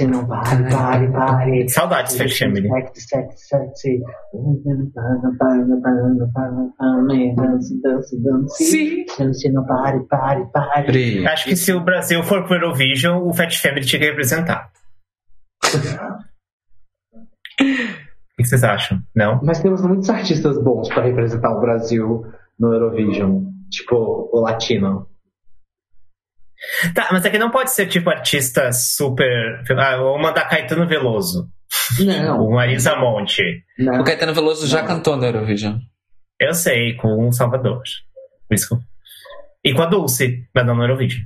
Assim, não pare, pare, pare. Saudades, Fat Family. Sexy, sexy, sexy. Dance, dance, dance. Sim. Não pare, pare, pare. Acho que se o Brasil for pro Eurovision, o Fat Family tinha que representar. O que vocês acham? Não? Mas temos muitos artistas bons para representar o Brasil no Eurovision. Tipo, o latino. Tá, mas aqui não pode ser tipo artista super. Ah, vou mandar Caetano Veloso. Não, O Marisa Monte. não. O Caetano Veloso já Não. cantou no Eurovision. Eu sei, com o Salvador. Isso que- E com a Dulce, mas não no Eurovision.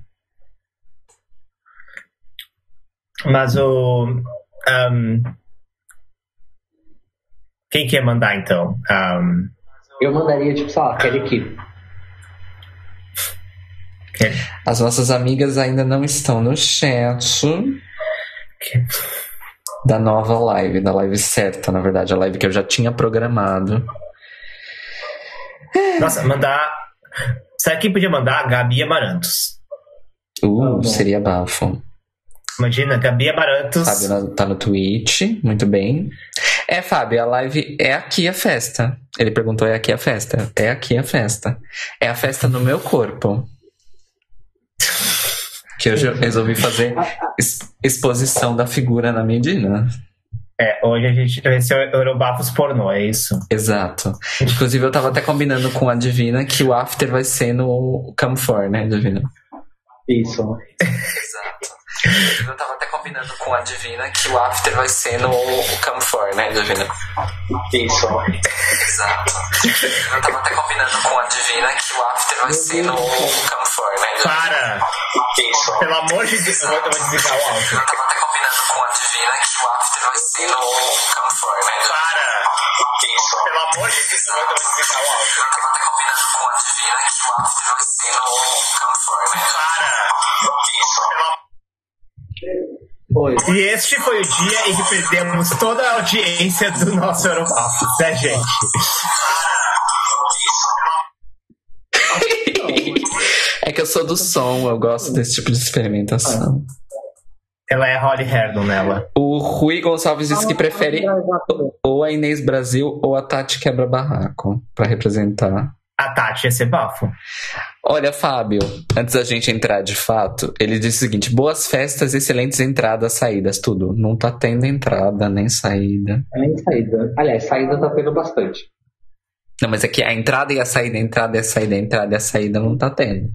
Mas o. ahm, quem quer mandar então? Ahm, Eu mandaria, tipo, sei lá, Kelly Key. Quem- As nossas amigas ainda não estão no chat quem- da nova live, da live certa, na verdade, a live que eu já tinha programado. Nossa, mandar. Sabe quem podia mandar? A Gabi Amarantos. Uh, Ah, seria bafo. Imagina, Gabi Amarantos. Fábio tá no Twitch, muito bem. É, Fábio, a live é aqui a festa. Ele perguntou: é aqui a festa? É aqui a festa. É a festa no meu corpo. Que hoje eu resolvi fazer ex- exposição da figura na Medina. É, hoje a gente vai ser o Eurobafos pornô, é isso? Exato. Inclusive, eu tava até combinando com a Divina que o after vai ser no Camfor, né, Divina? Isso. Eu tava até combinando com a Divina que o after vai ser no Camfor, né, Divina? Isso. Exato. Eu tava até combinando com a Divina que o after vai ser no Camfor, né? Para! Isso. Pelo amor de Deus, eu vou, eu vou desligar o áudio. Eu tava até combinando com a Divina que o after vai ser no Camfor, né? Para! Isso. Pelo amor de Deus, eu vou, eu vou desligar o áudio. Eu tava até combinando com a Divina que o after vai ser no Camfor, né? Para! Isso. Pelo Oi. E este foi o dia em que perdemos toda a audiência do nosso Eurobafos, né, gente? É que eu sou do som, eu gosto desse tipo de experimentação. Ela é Holly Herdon nela. O Rui Gonçalves disse que prefere ou a Inês Brasil ou a Tati Quebra Barraco pra representar. A Tati ia ser bafo. Olha, Fábio, antes da gente entrar de fato, ele disse o seguinte: boas festas, excelentes entradas, saídas, tudo. Não tá tendo entrada nem saída. Nem saída. Aliás, saída tá tendo bastante. Não, mas aqui a entrada e a saída, a entrada e a saída, a entrada e a saída não tá tendo.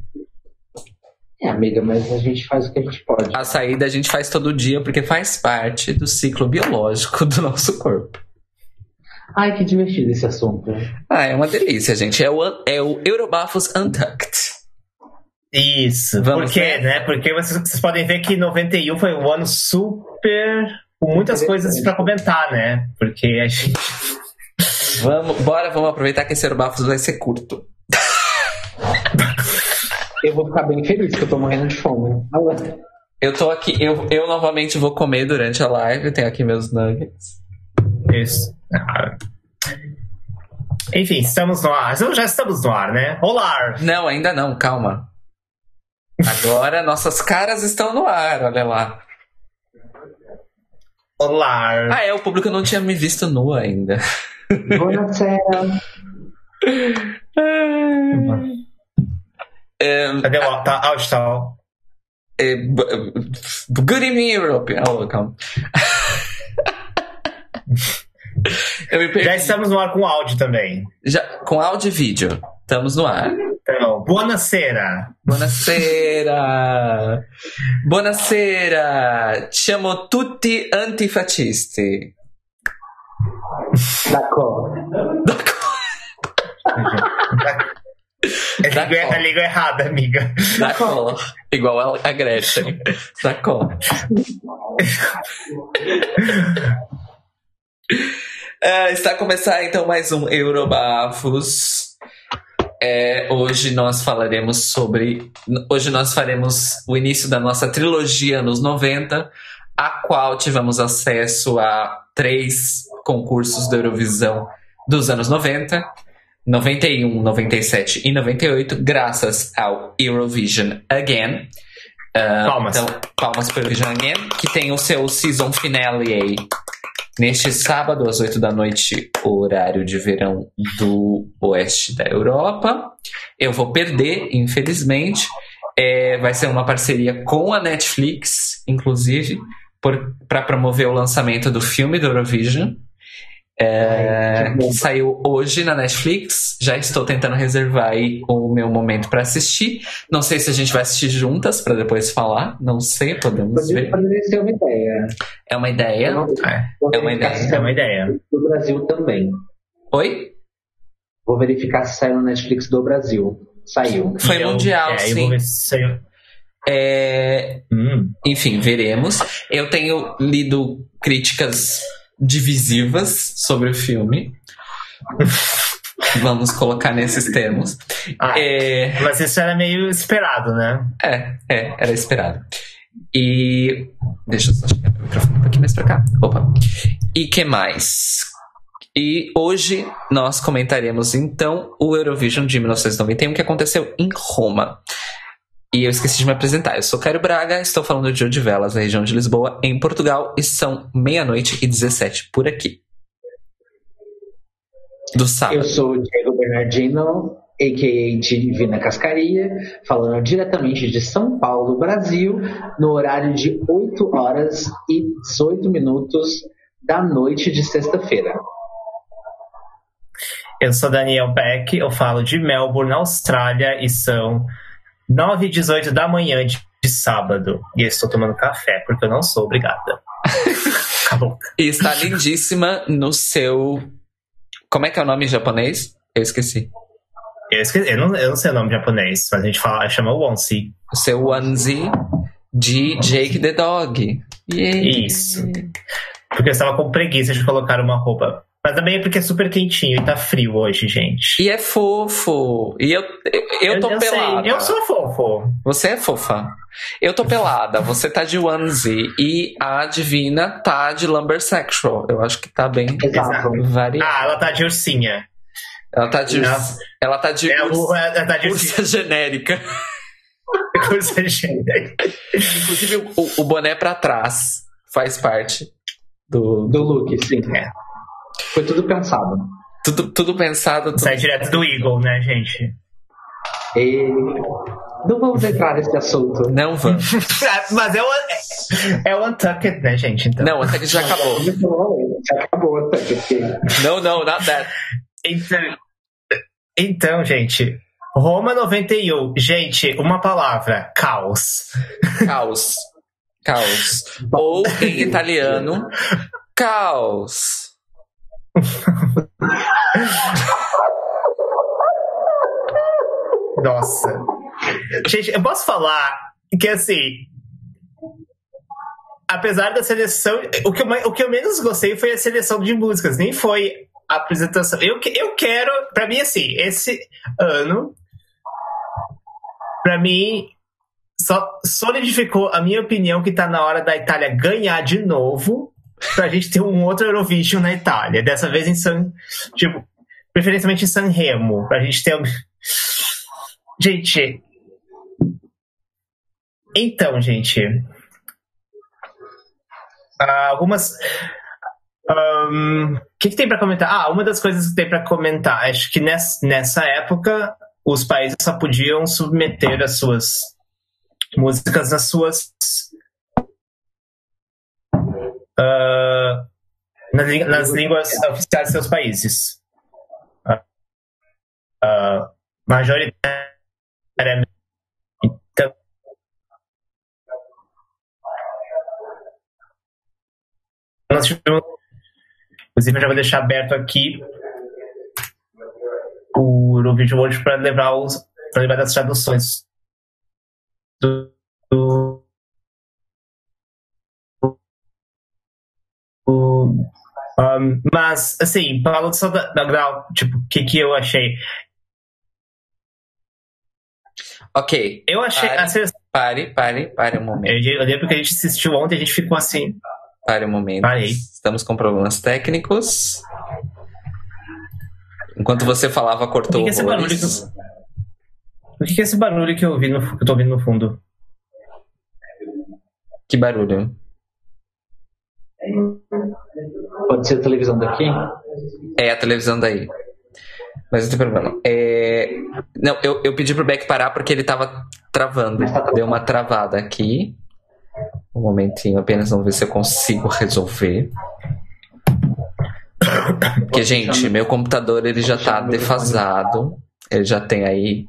É, amiga, mas a gente faz o que a gente pode. A saída a gente faz todo dia porque faz parte do ciclo biológico do nosso corpo. Ai, que divertido esse assunto. Ah, é uma delícia, gente. É o, é o Eurobafos Untucked. Isso. Vamos Por quê, ver? né? Porque vocês, vocês podem ver que 91 foi um ano super. com muitas coisas pra comentar, né? Porque a gente. Vamos, bora, vamos aproveitar que esse Eurobafos vai ser curto. Eu vou ficar bem feliz que eu tô morrendo de fome. Eu tô aqui, eu, eu novamente vou comer durante a live. Tenho aqui meus nuggets. Isso. Ah. Enfim, estamos no ar. Já estamos no ar, né? Olá! Não, ainda não, calma. Agora nossas caras estão no ar, olha lá. Olá! Ah, é, o público não tinha me visto nua ainda. É, Cadê o tá, áudio? Tá, é, good evening, Europe. Oh, calma. Eu me perdi. Já estamos no ar com áudio também. Já- com áudio e vídeo. Estamos no ar. Então, buonasera! Buonasera! Buonasera! Siamo tutti antifascisti. D'accord. É a língua, a língua errada, amiga. D'accord. Igual a a Gretchen. D'accord. É, está a começar então mais um Eurobafos. É, hoje nós falaremos sobre. Hoje nós faremos o início da nossa trilogia nos 90, a qual tivemos acesso a três concursos da Eurovisão dos anos 90. 91, 97 e 98, graças ao Eurovision Again. Uh, Palmas. Então, palmas para o Eurovision Again, que tem o seu season finale aí. Neste sábado, às 8 da noite, horário de verão do oeste da Europa. Eu vou perder, infelizmente. É, vai ser uma parceria com a Netflix, inclusive, para promover o lançamento do filme do Eurovision. É, Ai, que saiu hoje na Netflix. Já estou tentando reservar aí o meu momento para assistir. Não sei se a gente vai assistir juntas para depois falar. Não sei, podemos Poderia, ver. poderia ser uma ideia. É uma ideia. Eu não- É, É uma ideia, é uma ideia. Do Brasil também. Oi? Vou verificar se saiu no Netflix do Brasil. Saiu. Foi E eu- mundial, é, Eu sim. vou ver se saiu. É, Hum, enfim, veremos. Eu tenho lido críticas divisivas sobre o filme. Vamos colocar nesses termos. ah, É, Mas isso era meio esperado, né? é, é, era esperado. E. Deixa eu só chegar o microfone um pouquinho mais pra cá. Opa. E que mais? E hoje nós comentaremos então o Eurovision de 1991 que aconteceu em Roma. E eu esqueci de me apresentar. Eu sou Caio Braga, estou falando de Odivelas, na região de Lisboa, em Portugal, e são meia-noite e 17 por aqui. Do sábado. Eu sou o Diego Bernardino, a.k.a. Divina Cascaria, falando diretamente de São Paulo, Brasil, no horário de 8 horas e 18 minutos da noite de sexta-feira. Eu sou Daniel Beck, eu falo de Melbourne, Austrália, e são 9 e 18 da manhã de, de sábado. E eu estou tomando café, porque eu não sou obrigada. E está lindíssima no seu. Como é que é o nome em japonês? Eu esqueci. Eu, esqueci, eu, não, eu não sei o nome japonês, mas a gente fala, chama Wonsi. O seu onesie de Jake the Dog. Yay. Isso. Porque eu estava com preguiça de colocar uma roupa. Mas também é porque é super quentinho e tá frio hoje, gente. E é fofo. E eu, eu tô sei, pelada. Eu sou fofo. Você é fofa. Eu tô pelada. Você tá de onesie. E a Divina tá de lumbersexual. Eu acho que tá bem Exato. variado. Ah, ela tá de ursinha. Ela tá de. Não. Ela tá de. É, urs- ela tá de ursinha. ursa genérica. ursinha. Inclusive, o, o boné pra trás faz parte do. Do look, sim. É. Foi tudo pensado. Tudo, tudo pensado. Tudo... Sai direto do Eagle, né, gente? E não vamos entrar nesse assunto. Não vamos. Mas é o, é, o Untucked, né, gente? Então. Não, até que já acabou. Já acabou até porque Não, não, not that. Então, então, gente. Roma 91. Gente, uma palavra: caos. Caos. Caos. Ou em italiano, caos. Nossa. Gente, eu posso falar que assim. Apesar da seleção. O que, eu, o que eu menos gostei foi a seleção de músicas, nem foi a apresentação. Eu, eu quero. Pra mim, assim, esse ano. Pra mim. Só solidificou a minha opinião que tá na hora da Itália ganhar de novo pra gente ter um outro Eurovision na Itália. Dessa vez em San. Tipo, preferencialmente em San Remo. Pra gente ter. Gente. Então, gente. ah, algumas. O que, que tem pra comentar? Ah, uma das coisas que tem pra comentar. Acho que nessa, nessa época os países só podiam submeter as suas músicas às suas. Ah, nas, nas línguas oficiais de seus países. Ah, majoritariamente. Então, nós tivemos, inclusive, eu já vou deixar aberto aqui o Eurovision World para levar os levar das traduções do, do- um, mas assim, falando só da, da grau, tipo, o que que eu achei? Ok, Eu achei Pare. a seleção, pare, pare, pare um momento. eu, eu lembro que a gente assistiu ontem, a gente ficou assim, Pare um momento. Parei. Estamos com problemas técnicos. Enquanto você falava, cortou O que que é esse barulho o que que é esse barulho que eu ouvi no, que eu tô ouvindo no fundo? Que barulho? Pode ser a televisão daqui? É a televisão daí. Mas não tem problema. É... Não, eu, eu pedi pro Beck parar porque ele tava travando. Tá Deu uma travada aqui. Um momentinho apenas, vamos ver se eu consigo resolver. Porque, gente, meu computador ele já tá defasado. Ele já tem aí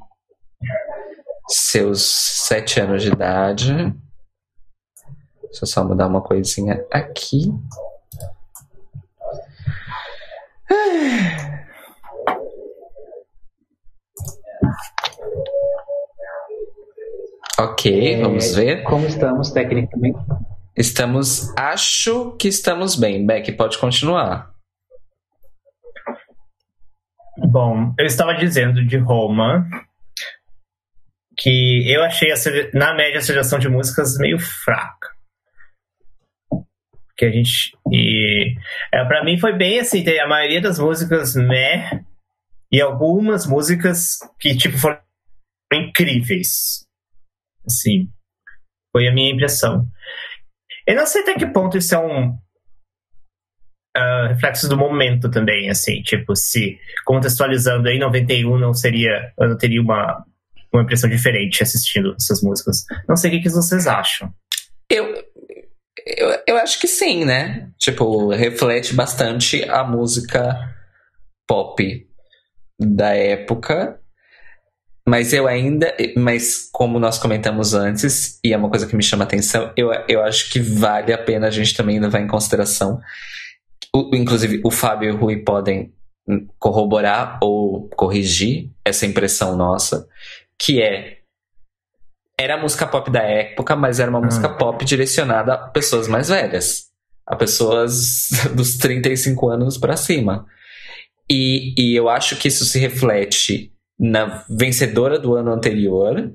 seus sete anos de idade. Deixa eu só mudar uma coisinha aqui. Ok, É, vamos ver. Como estamos tecnicamente? Estamos. Acho que estamos bem. Beck, pode continuar. Bom, eu estava dizendo de Roma que eu achei, a na média, a seleção de músicas meio fraca. Que a gente. E, é, para mim foi bem assim: tem a maioria das músicas meh e algumas músicas que, tipo, foram incríveis. Assim, foi a minha impressão. Eu não sei até que ponto isso é um ah, reflexo do momento também, assim, tipo, se contextualizando aí 91 não seria, eu não teria uma, uma impressão diferente assistindo essas músicas. Não sei o que, que vocês acham. Eu, eu, eu acho que sim, né? Tipo, reflete bastante a música pop da época. Mas eu ainda. Mas como nós comentamos antes, e é uma coisa que me chama a atenção, eu, eu acho que vale a pena a gente também levar em consideração. o- inclusive, o Fábio e o Rui podem corroborar ou corrigir essa impressão nossa, que é era a música pop da época, mas era uma Hum. música pop direcionada a pessoas mais velhas, a pessoas dos 35 anos para cima. E, e eu acho que isso se reflete na vencedora do ano anterior,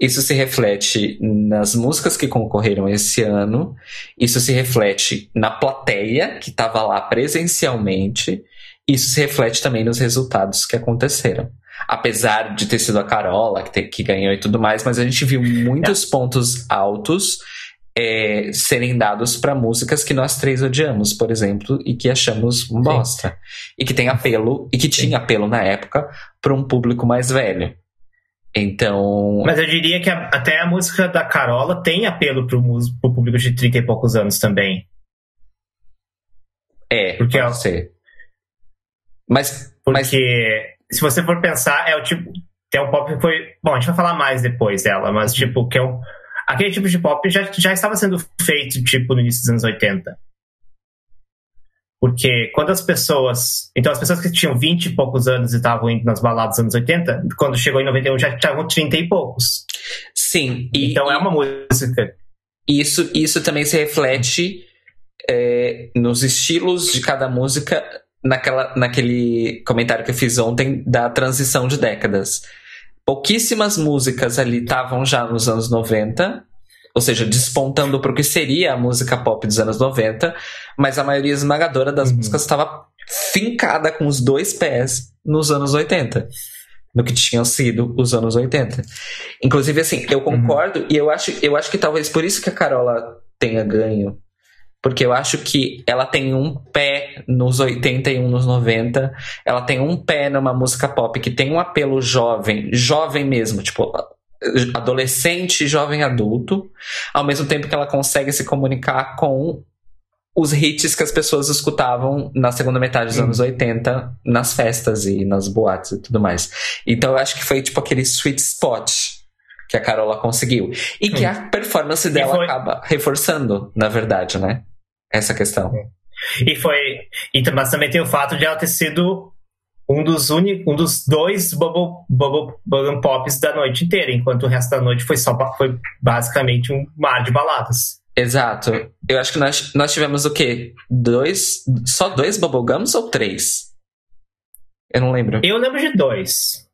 isso se reflete nas músicas que concorreram esse ano, isso se reflete na plateia que estava lá presencialmente, isso se reflete também nos resultados que aconteceram. Apesar de ter sido a Carola que, que ganhou e tudo mais, mas a gente viu muitos pontos altos é, serem dados para músicas que nós três odiamos, por exemplo, e que achamos bosta. E que tem apelo, e que tinha apelo na época para um público mais velho. Então. Mas eu diria que a- até a música da Carola tem apelo mus- pro público de 30 e poucos anos também. É, Porque pode ela- ser. Mas, Porque mas se você for pensar, é o tipo. Tem um pop que foi. Bom, a gente vai falar mais depois dela, mas tipo, que é um. Aquele tipo de pop já, já estava sendo feito, tipo, no início dos anos 80. Porque quando as pessoas. Então, as pessoas que tinham 20 e poucos anos e estavam indo nas baladas dos anos 80, quando chegou em 91 já estavam 30 e poucos. sim, e, então é uma música. isso, isso também se reflete é, nos estilos de cada música naquela, naquele comentário que eu fiz ontem da transição de décadas. Pouquíssimas músicas ali estavam já nos anos 90, ou seja, despontando para o que seria a música pop dos anos 90, mas a maioria esmagadora das Uhum. músicas estava fincada com os dois pés nos anos 80. No que tinham sido os anos 80. Inclusive, assim, eu concordo e eu acho, eu acho que talvez por isso que a Carola tenha ganho. Porque eu acho que ela tem um pé nos 80 e um nos 90. Ela tem um pé numa música pop que tem um apelo jovem, jovem mesmo, tipo, adolescente, jovem adulto, ao mesmo tempo que ela consegue se comunicar com os hits que as pessoas escutavam na segunda metade dos Sim. anos 80 nas festas e nas boates e tudo mais. Então eu acho que foi tipo aquele sweet spot que a Carola conseguiu. E que Sim. a performance dela foi- acaba reforçando, na verdade, né? Essa questão. E foi. E, mas também tem o fato de ela ter sido um dos, uni, um dos dois bubble, bubble, bubble pops da noite inteira, enquanto o resto da noite foi só foi basicamente um mar de baladas. Exato. Eu acho que nós, nós tivemos o quê? Dois. Só dois bubblegums ou três? Eu não lembro. Eu lembro de dois.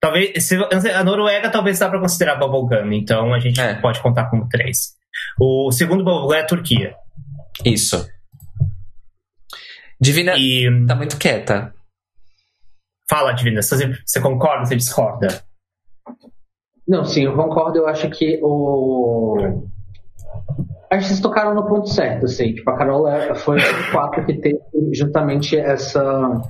Talvez. Se, a Noruega talvez dá pra considerar bubblegum, então a gente É. pode contar como três. O segundo bubblegum é a Turquia. Isso. Divina E. tá muito quieta. Fala, Divina, você, você concorda, você discorda? Não, sim, eu concordo. Eu acho que o, acho que vocês tocaram no ponto certo, assim. Tipo, a Carola foi o quatro que teve justamente essa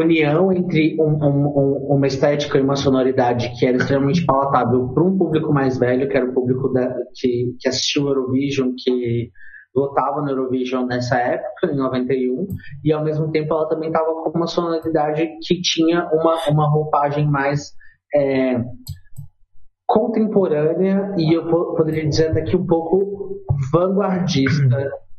união entre um, um, uma estética e uma sonoridade que era extremamente palatável para um público mais velho, que era o público da, que, que assistiu Eurovision, que votava no Eurovision nessa época, em 91, e ao mesmo tempo ela também estava com uma sonoridade que tinha uma, uma roupagem mais é, contemporânea e eu poderia dizer até que um pouco vanguardista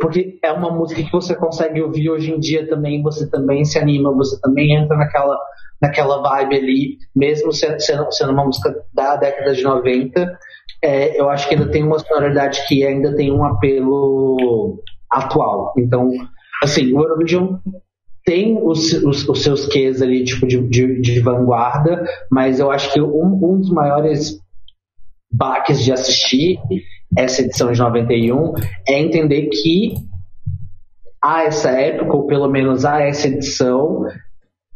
porque é uma música que você consegue ouvir hoje em dia também, você também se anima, você também entra naquela, naquela vibe ali, mesmo sendo, sendo uma música da década de 90, é, eu acho que ainda tem uma sonoridade que ainda tem um apelo atual. Então, assim, o Eurovision tem os, os, os seus quês ali, tipo, de, de, de, vanguarda, mas eu acho que um, um dos maiores baques de assistir essa edição de 91 é entender que a essa época, ou pelo menos a essa edição,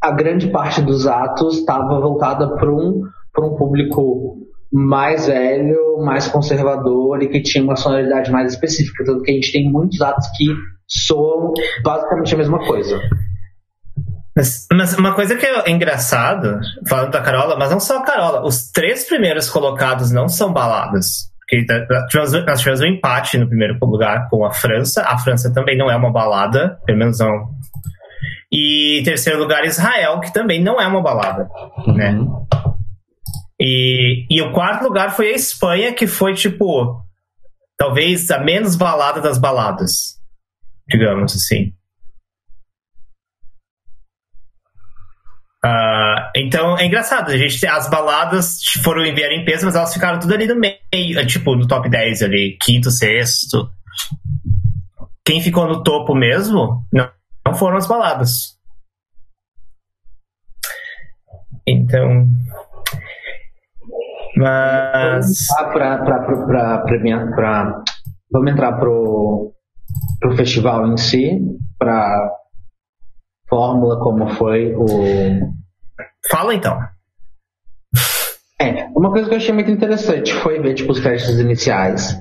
a grande parte dos atos estava voltada para um, um público mais velho, mais conservador e que tinha uma sonoridade mais específica. Tanto que a gente tem muitos atos que soam basicamente a mesma coisa. Mas, mas, uma coisa que é engraçado, falando da Carola, mas não só a Carola, os três primeiros colocados não são baladas. Porque nós tivemos um empate no primeiro lugar com a França. A França também não é uma balada, pelo menos não. E terceiro lugar, Israel, que também não é uma balada. Né? Uhum. E, e o quarto lugar foi a Espanha, que foi tipo. Talvez a menos balada das baladas. Digamos assim. Uh, então é engraçado, a gente as baladas foram enviar em peso, mas elas ficaram tudo ali no meio, tipo, no top 10 ali, quinto, sexto. Quem ficou no topo mesmo não, não foram as baladas. Então. Mas. Pra, vamos entrar pro, pro festival em si, para fórmula como foi o. Fala então. É, uma coisa que eu achei muito interessante foi ver tipo, os testes iniciais,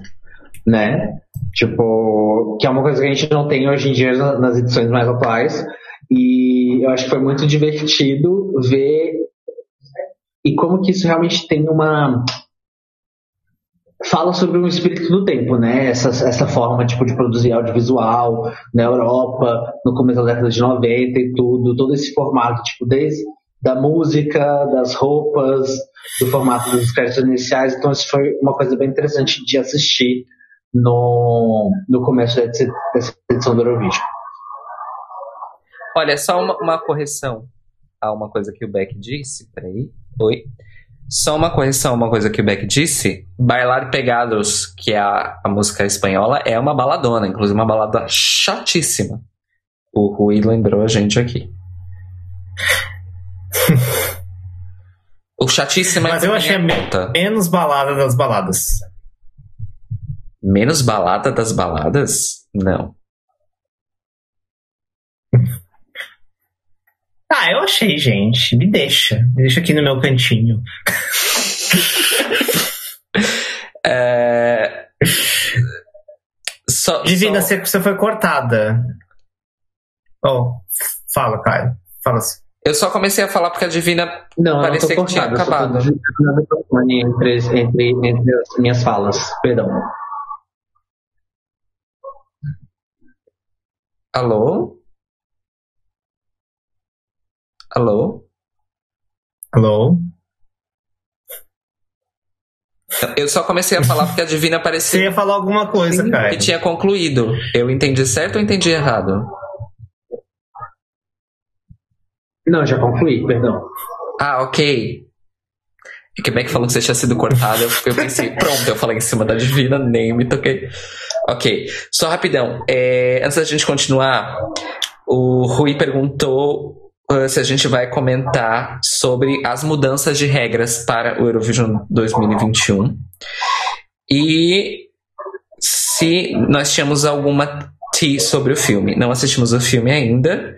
né? Tipo, que é uma coisa que a gente não tem hoje em dia nas edições mais atuais. E eu acho que foi muito divertido ver e como que isso realmente tem uma fala sobre um espírito do tempo, né? Essa, essa forma tipo de produzir audiovisual na Europa, no começo da década de 90 e tudo, todo esse formato, tipo, desde da música, das roupas, do formato dos créditos iniciais. Então, isso foi uma coisa bem interessante de assistir no, no começo dessa, edição do Eurovision. Olha, só uma, uma correção a uma coisa que o Beck disse. Peraí. Oi. Só uma correção, uma coisa que o Beck disse. Bailar Pegados, que é a, a música espanhola, é uma baladona, inclusive uma balada chatíssima. O Rui lembrou a gente aqui. O chatíssimo é Mas eu achei a menos balada das baladas. Menos balada das baladas? Não. Ah, eu achei, gente. Me deixa. Me deixa aqui no meu cantinho. é... Só, Divina, só... você foi cortada. Oh, fala, Caio. Fala assim. Eu só comecei a falar porque a Divina não, parecia que tinha acabado. Entre, entre, entre as minhas falas. Perdão. Alô? Alô? Alô? Eu só comecei a falar porque a Divina parecia. Você ia falar alguma coisa, cara. Que tinha concluído. Eu entendi certo ou entendi errado? Não, já concluí, perdão. Ah, ok. E que bem que falou que você tinha sido cortado. Eu pensei, pronto, eu falei em cima da Divina, nem me toquei. Ok. Só rapidão. É, antes da gente continuar, o Rui perguntou uh, se a gente vai comentar sobre as mudanças de regras para o Eurovision 2021 e se nós tínhamos alguma T sobre o filme. Não assistimos o filme ainda.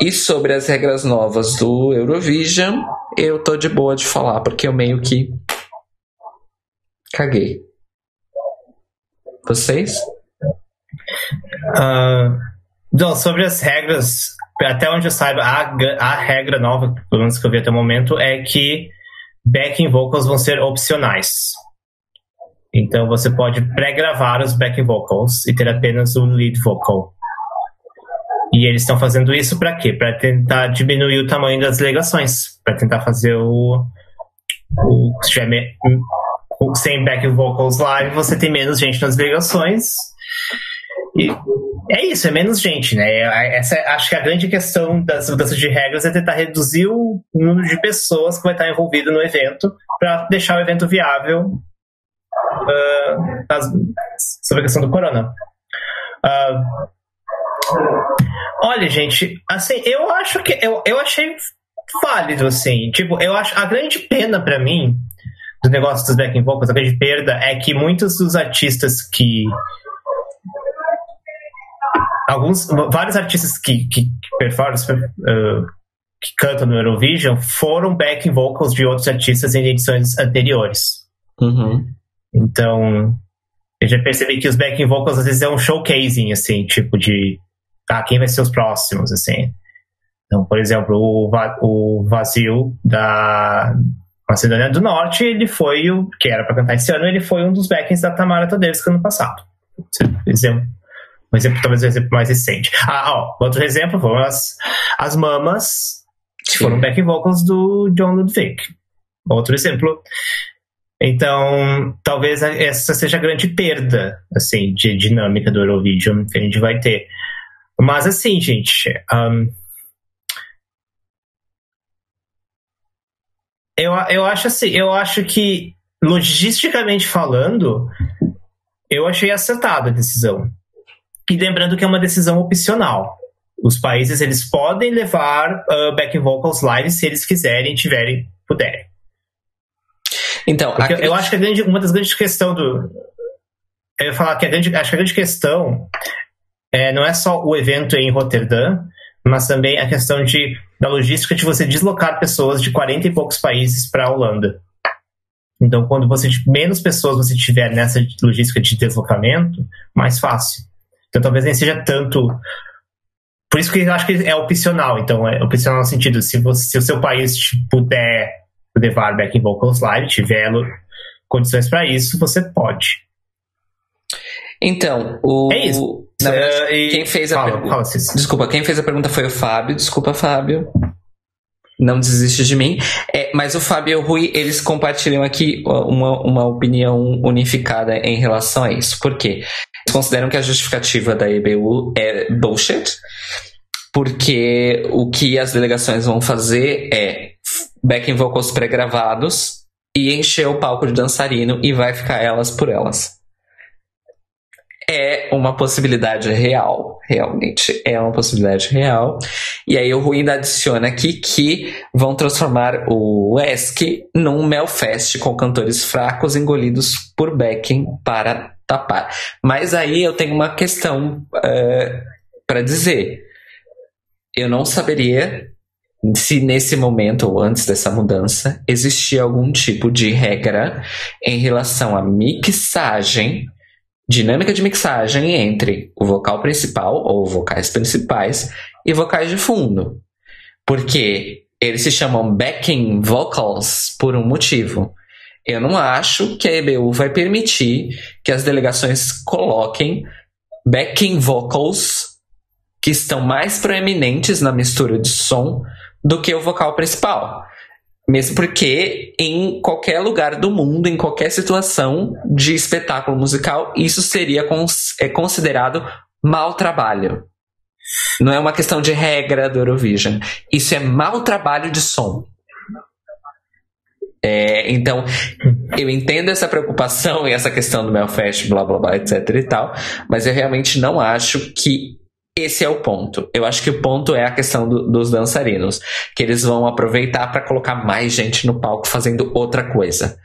E sobre as regras novas do Eurovision, eu tô de boa de falar, porque eu meio que Caguei. Vocês? Uh, então, sobre as regras, até onde eu saiba, a, a regra nova, pelo menos que eu vi até o momento, é que backing vocals vão ser opcionais. Então você pode pré-gravar os backing vocals e ter apenas o lead vocal. E eles estão fazendo isso para quê? Para tentar diminuir o tamanho das delegações, para tentar fazer o, o se tiver sem backing vocals live, você tem menos gente nas delegações. E é isso, é menos gente, né? É, essa, acho que a grande questão das mudanças de regras é tentar reduzir o número de pessoas que vai estar envolvido no evento para deixar o evento viável uh, sobre a questão do corona. Uh, olha, gente, assim, eu acho que eu, eu achei válido, assim. Tipo, eu acho a grande pena para mim do negócio dos backing vocals, a grande perda é que muitos dos artistas que alguns, vários artistas que, que, que performam, uh, que cantam no Eurovision foram backing vocals de outros artistas em edições anteriores. Uhum. Então, eu já percebi que os backing vocals às vezes é um showcasing, assim, tipo de ah, quem vai ser os próximos, assim. Então, por exemplo, o, o Vazio da Macedônia do Norte, ele foi o que era para cantar esse ano, ele foi um dos backings da Tamara Tadevska ano passado. Exemplo, um exemplo, talvez um exemplo mais recente. Ah, ó, outro exemplo foram as, as mamas, que foram back vocals do John Ludwig. Outro exemplo. Então, talvez essa seja a grande perda, assim, de dinâmica do Eurovision que a gente vai ter. Mas, assim, gente, um, eu, eu acho assim, eu acho que, logisticamente falando, eu achei acertada a decisão. E lembrando que é uma decisão opcional. Os países eles podem levar uh, back vocals live se eles quiserem, tiverem, puderem. Então, Porque eu acho que grande, uma das grandes questões do. Eu ia falar que a grande, acho que a grande questão é, não é só o evento em Roterdã, mas também a questão de, da logística de você deslocar pessoas de 40 e poucos países para a Holanda. Então, quando você menos pessoas você tiver nessa logística de deslocamento, mais fácil. Então talvez nem seja tanto. Por isso que eu acho que é opcional. Então, é opcional no sentido, se, você, se o seu país puder levar backing vocals live, tiver condições para isso, você pode. Então, o. É isso. Verdade, uh, quem fez a pergunta. Desculpa, quem fez a pergunta foi o Fábio. Desculpa, Fábio. Não desiste de mim. É, mas o Fábio e o Rui, eles compartilham aqui uma, uma opinião unificada em relação a isso. Por quê? consideram que a justificativa da EBU é bullshit, porque o que as delegações vão fazer é backing vocals pré-gravados e encher o palco de dançarino e vai ficar elas por elas. É uma possibilidade real, realmente é uma possibilidade real. E aí o Ruim adiciona aqui que vão transformar o ESC num Melfest com cantores fracos engolidos por backing para tapar. Mas aí eu tenho uma questão uh, é, para dizer. Eu não saberia se nesse momento ou antes dessa mudança existia algum tipo de regra em relação à mixagem, dinâmica de mixagem entre o vocal principal ou vocais principais e vocais de fundo. Porque eles se chamam backing vocals por um motivo. Eu não acho que a EBU vai permitir que as delegações coloquem backing vocals que estão mais proeminentes na mistura de som do que o vocal principal. Mesmo porque em qualquer lugar do mundo, em qualquer situação de espetáculo musical, isso seria cons é considerado mau trabalho. Não é uma questão de regra do Eurovision. Isso é mau trabalho de som. É, então, eu entendo essa preocupação e essa questão do Melfest, blá blá blá, etc e tal, mas eu realmente não acho que esse é o ponto. Eu acho que o ponto é a questão do, dos dançarinos, que eles vão aproveitar para colocar mais gente no palco fazendo outra coisa.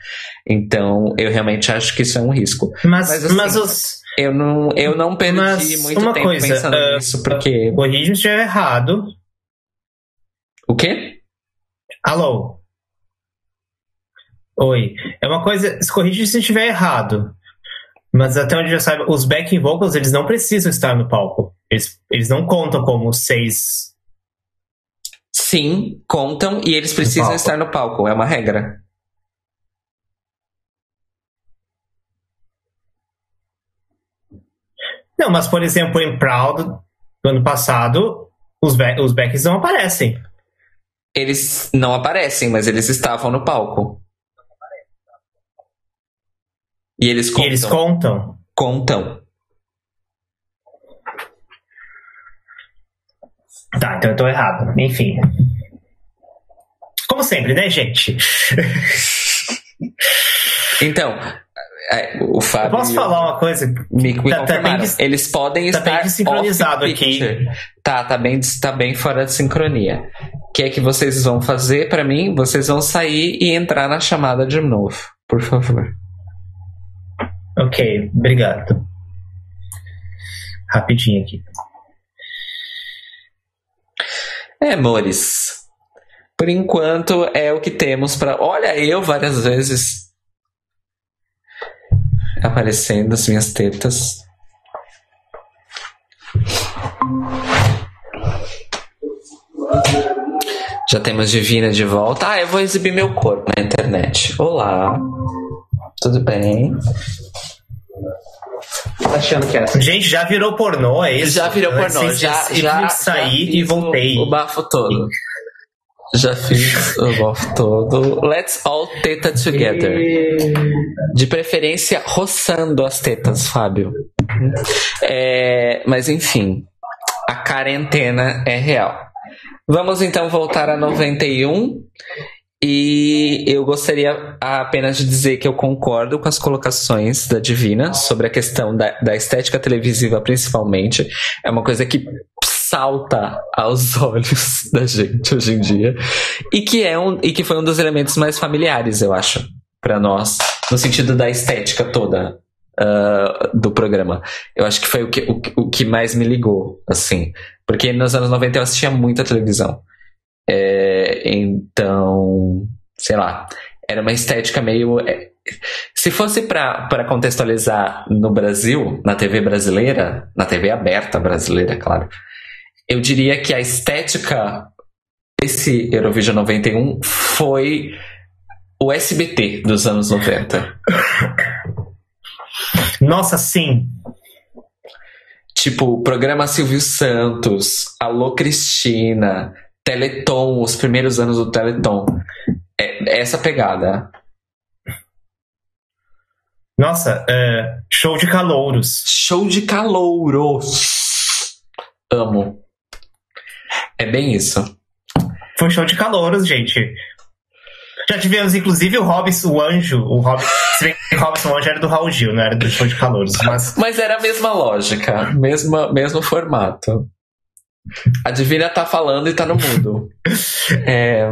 Então, eu realmente acho que isso é um risco. Mas, mas, assim, mas os... eu não, eu não perdi muito tempo coisa, pensando uh, nisso, porque. O ritmo estiver errado. O quê? Alô? Oi. É uma coisa. Se corrige se estiver errado. Mas até onde já sabe, os backing vocals eles não precisam estar no palco. Eles, eles não contam como seis. Sim, contam e eles precisam palco. estar no palco. É uma regra. Não, mas por exemplo, em Proud, do ano passado, os, os backs não aparecem. Eles não aparecem, mas eles estavam no palco. E eles E contam. eles contam. contam. Tá, então eu tô errado. Enfim. Como sempre, né, gente? Então, é, o Eu Fábio. posso falar uma coisa? Me, me Tá- tá bem Eles podem tá estar bem desincronizado off aqui. Tá, tá bem, tá bem fora de sincronia. O que é que vocês vão fazer pra mim? Vocês vão sair e entrar na chamada de novo, por favor. Ok, obrigado. Rapidinho aqui. É, amores. Por enquanto é o que temos pra. Olha, eu várias vezes aparecendo as minhas tetas. Já temos Divina de volta. Ah, eu vou exibir meu corpo na internet. Olá. Tudo bem? Tá achando que é assim? Gente, já virou pornô, é isso? Já virou pornô. Já, simplesmente já, saí já e fiz o- voltei. O, bafo todo. Já fiz o bafo todo. Let's all teta together. De preferência, roçando as tetas, Fábio. É, mas enfim, a quarentena é real. Vamos então voltar a 91. E eu gostaria apenas de dizer que eu concordo com as colocações da Divina sobre a questão da, da estética televisiva, principalmente. É uma coisa que salta aos olhos da gente hoje em dia. E que, é um, e que foi um dos elementos mais familiares, eu acho, para nós, no sentido da estética toda ah, do programa. Eu acho que foi o que, o, o que mais me ligou, assim. Porque nos anos 90 eu assistia muita televisão. É, então, sei lá, era uma estética meio. é, se fosse para contextualizar no Brasil, na TV brasileira, na TV aberta brasileira, claro, eu diria que a estética desse Eurovision 91 foi o SBT dos anos 90. Nossa, sim. Tipo, programa Silvio Santos, Alô Cristina, Teleton, os primeiros anos do Teleton. É essa pegada. Nossa, é, show de calouros. Show de calouros. Amo. É bem isso. Foi show de calouros, gente. Já tivemos, inclusive, o Robson, o anjo. O Rob... Se bem que o Robson, o anjo era do Raul Gil, não era do show de calouros. Mas Mas era a mesma lógica, mesma, mesmo formato. A Divina tá falando e tá no mudo. É,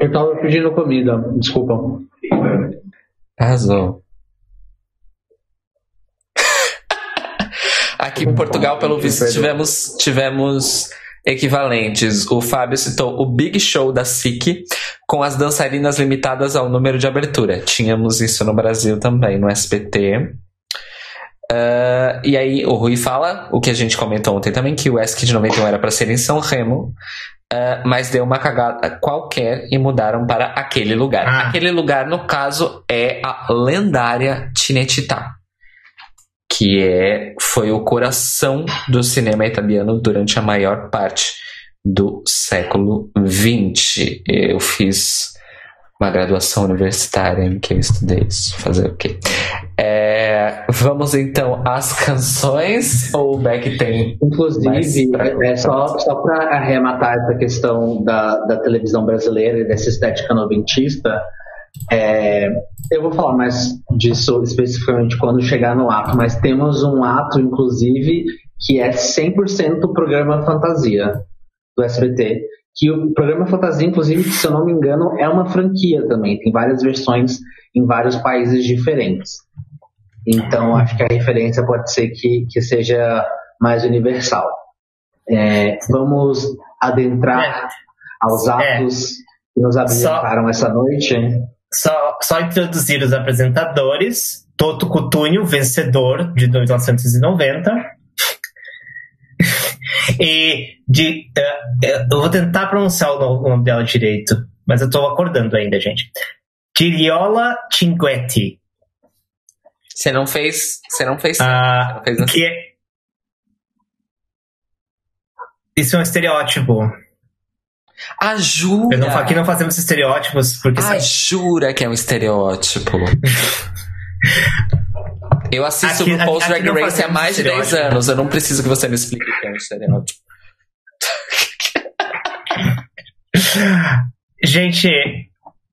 Eu tava pedindo comida, desculpa. Arrasou. Aqui em Portugal, pelo visto, tivemos, tivemos equivalentes. O Fábio citou o Big Show da SIC, com as dançarinas limitadas ao número de abertura. Tínhamos isso no Brasil também, no SBT. Ah, e aí o Rui fala, o que a gente comentou ontem também, que o ESC de 91 era para ser em São Remo, ah, mas deu uma cagada qualquer e mudaram para aquele lugar. Ah. Aquele lugar, no caso, é a lendária Cinecittà, que é, foi o coração do cinema italiano durante a maior parte do século XX. Eu fiz uma graduação universitária em que eu estudei isso. Fazer o quê? É, vamos então às canções ou o Beck tem Inclusive, pra- é só, só para arrematar essa questão da, da televisão brasileira e dessa estética noventista, é, eu vou falar mais disso especificamente quando chegar no ato, mas temos um ato, inclusive, que é 100% programa fantasia do SBT. Que o programa fantasia, inclusive, se eu não me engano, é uma franquia também. Tem várias versões em vários países diferentes. Então, acho que a referência pode ser que, que seja mais universal. É, vamos adentrar aos É. atos que nos habilitaram essa noite. Só, só introduzir os apresentadores. Toto Cutúnio, vencedor de 1990. e de. eh, eu vou tentar pronunciar o no- o nome dela direito, mas eu tô acordando ainda, gente. Giriola Cinquetti. Você não fez. Você não fez. Ah, não fez assim. que é... Isso é um estereótipo. Ah, jura? Não, aqui não fazemos estereótipos, porque Ah, sabe- jura que é um estereótipo. Eu assisto Aqui- o aqui- Drag Race há mais de 10 estereótipo. anos. Eu não preciso que você me explique o que é um estereótipo. Gente,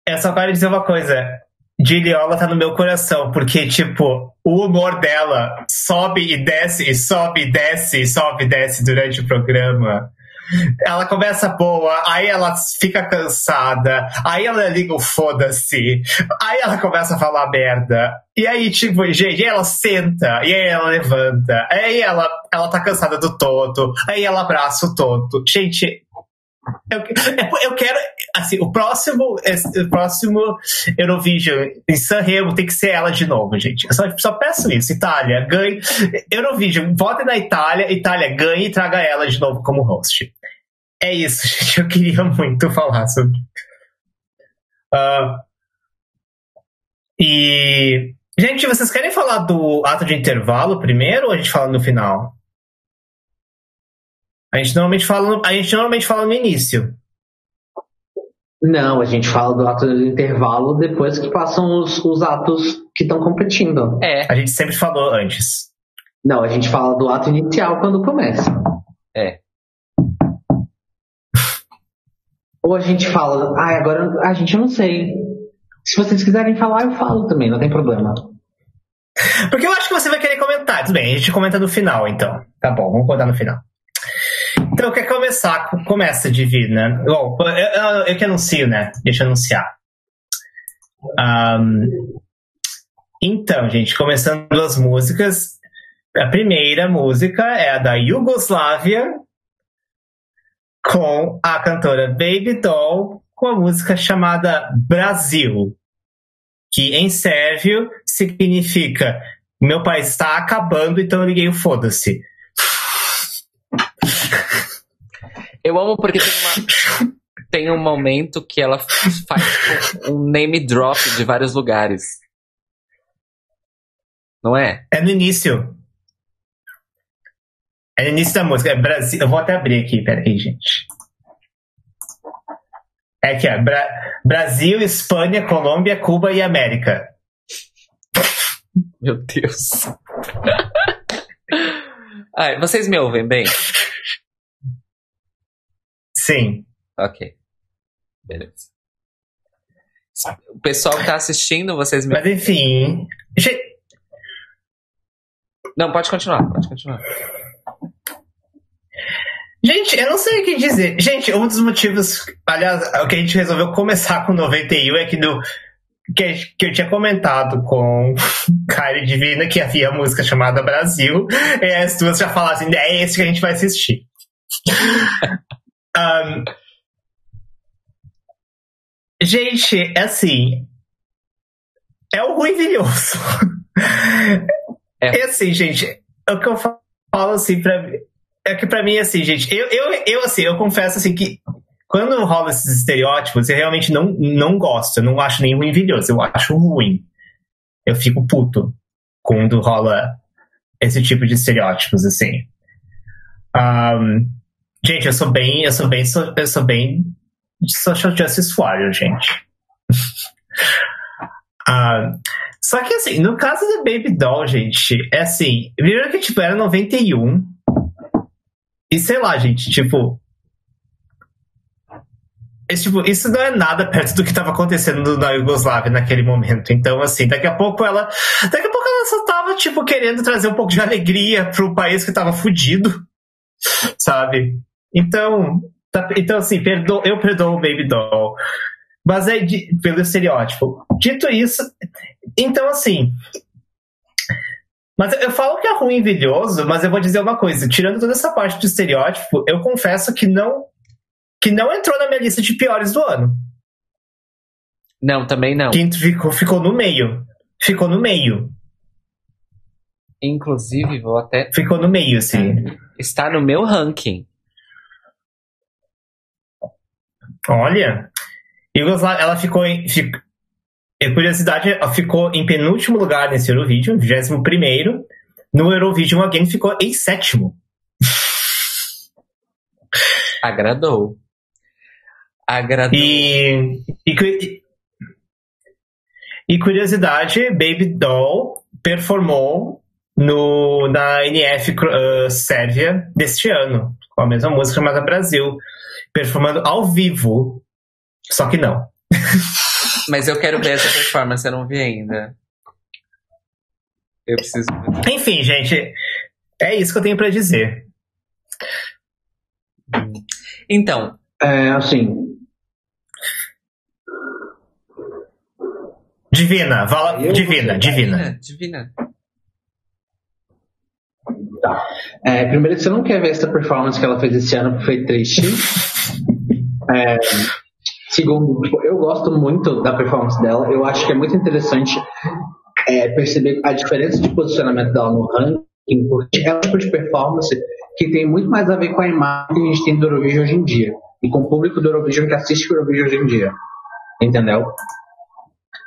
eu só quero dizer uma coisa. Giliola tá no meu coração, porque, tipo, o humor dela sobe e desce, e sobe e desce, e sobe e desce durante o programa. Ela começa boa, aí ela fica cansada, aí ela liga o foda-se, aí ela começa a falar merda. E aí, tipo, gente, ela senta, e aí ela levanta, aí ela, ela tá cansada do Toto, aí ela abraça o Toto. Gente, eu, eu quero, assim, o próximo, o próximo Eurovision em Sanremo tem que ser ela de novo, gente. Eu só, só peço isso. Itália, ganhe. Eurovision, votem na Itália, Itália ganhe e traga ela de novo como host. É isso, gente. Eu queria muito falar sobre. Ah, e. Gente, vocês querem falar do ato de intervalo primeiro ou a gente fala no final? A gente normalmente fala no, a gente normalmente fala no início. Não, a gente fala do ato do intervalo depois que passam os, os atos que estão competindo. É, A gente sempre falou antes. Não, a gente fala do ato inicial quando começa. é. Ou a gente fala, ai, agora a gente não sei. Se vocês quiserem falar, eu falo também, não tem problema. Porque eu acho que você vai querer comentar. Tudo bem, a gente comenta no final, então. Tá bom, vamos contar no final. Então, quer começar? Começa, Divina. Bom, eu, eu, eu que anuncio, né? Deixa eu anunciar. Ahn, então, gente, começando as músicas. A primeira música é a da Iugoslávia, com a cantora Baby Doll, com a música chamada Brasil, que em sérvio significa meu país está acabando, então eu liguei o foda-se. Eu amo porque tem, uma- tem um momento que ela faz um name drop de vários lugares. Não é? É no início. É no início da música. É Brasil. Eu vou até abrir aqui, peraí, gente. É aqui, ó. Bra- Brasil, Espanha, Colômbia, Cuba e América. Meu Deus. Ai, vocês me ouvem bem? Sim. Ok. Beleza. O pessoal que tá assistindo, vocês me Mas enfim. Não, pode continuar, pode continuar. Gente, eu não sei o que dizer. Gente, um dos motivos, aliás, o que a gente resolveu começar com 91 é que, no, que, que eu tinha comentado com Kylie Divina que havia a música chamada Brasil, e as duas já falaram assim, é esse que a gente vai assistir. Ahn, gente, é assim, é o ruivilhoso. É. É assim, gente, é o que eu falo assim pra mim. É que pra mim, assim, gente, eu, eu, eu assim, eu confesso assim que quando rola esses estereótipos, eu realmente não, não gosto, eu não acho nem ruivilhoso, eu acho ruim. Eu fico puto quando rola esse tipo de estereótipos, assim. Ahn, gente, eu sou bem, eu sou bem, eu sou bem social justice warrior, gente. Ah, só que assim, no caso da Baby Doll, gente, é assim, viram que tipo, era 91. E sei lá, gente, tipo. Esse, tipo, isso não é nada perto do que estava acontecendo na Iugoslávia naquele momento. Então, assim, daqui a pouco ela. Daqui a pouco ela só tava, tipo, querendo trazer um pouco de alegria pro país que tava fudido. Sabe? Então. tá- então, assim, perdo, eu perdoo o Baby Doll. Mas é de- pelo estereótipo. Dito isso, então assim. Mas eu falo que é ruim e vilhoso, mas eu vou dizer uma coisa: tirando toda essa parte do estereótipo, eu confesso que não. que não entrou na minha lista de piores do ano. Não, também não. Que ficou, ficou no meio. Ficou no meio. Inclusive, vou até. Ficou no meio, assim. Está no meu ranking. Olha. Yugoslávia, ela ficou em. Fico, curiosidade, ela ficou em penúltimo lugar nesse Eurovision, 21 primeiro. No Eurovision Again ficou em sétimo. Agradou. Agradou. E, e, e curiosidade, Baby Doll performou no, na NF uh, Sérvia deste ano, com a mesma música chamada Brasil, performando ao vivo. Só que não. Mas eu quero ver essa performance, eu não vi ainda. Eu preciso. Enfim, gente, é isso que eu tenho para dizer. Então. É, assim. Divina, vala, divina, divina. Divina. Tá. É, primeiro, você não quer ver essa performance que ela fez esse ano, porque foi triste. É, segundo, tipo, eu gosto muito da performance dela. Eu acho que é muito interessante é, perceber a diferença de posicionamento dela no ranking, porque é um tipo de performance que tem muito mais a ver com a imagem que a gente tem do Eurovision hoje em dia. E com o público do Eurovision que assiste o Eurovision hoje em dia. Entendeu?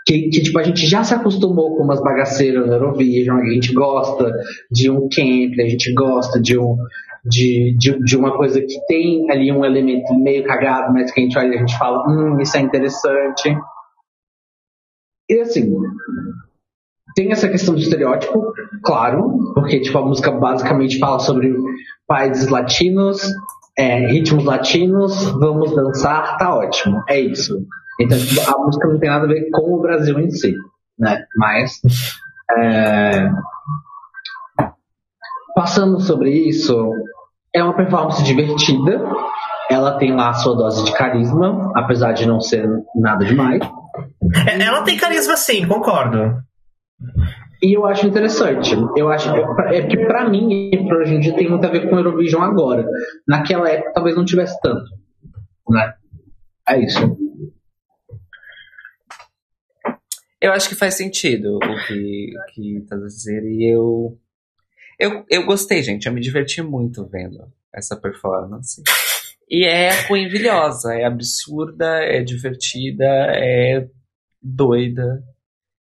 Que, que, tipo, a gente já se acostumou com umas bagaceiras no Eurovision, a gente gosta de um camp, a gente gosta de um de, de, de, uma coisa que tem ali um elemento meio cagado, mas que a gente olha e a gente fala, hum, isso é interessante. E assim, tem essa questão do estereótipo, claro, porque tipo, a música basicamente fala sobre países latinos, é, ritmos latinos, vamos dançar, tá ótimo, é isso. Então a música não tem nada a ver com o Brasil em si, né? Mas é... passando sobre isso, é uma performance divertida. Ela tem lá a sua dose de carisma, apesar de não ser nada demais. É, ela tem carisma sim, concordo. E eu acho interessante. Eu acho é que para mim e para hoje em dia tem muito a ver com o Eurovision agora. Naquela época talvez não tivesse tanto, né? É isso. Eu acho que faz sentido o que que tá dizendo e eu eu, eu gostei, gente. Eu me diverti muito vendo essa performance. E é coinvilhosa, é absurda, é divertida, é doida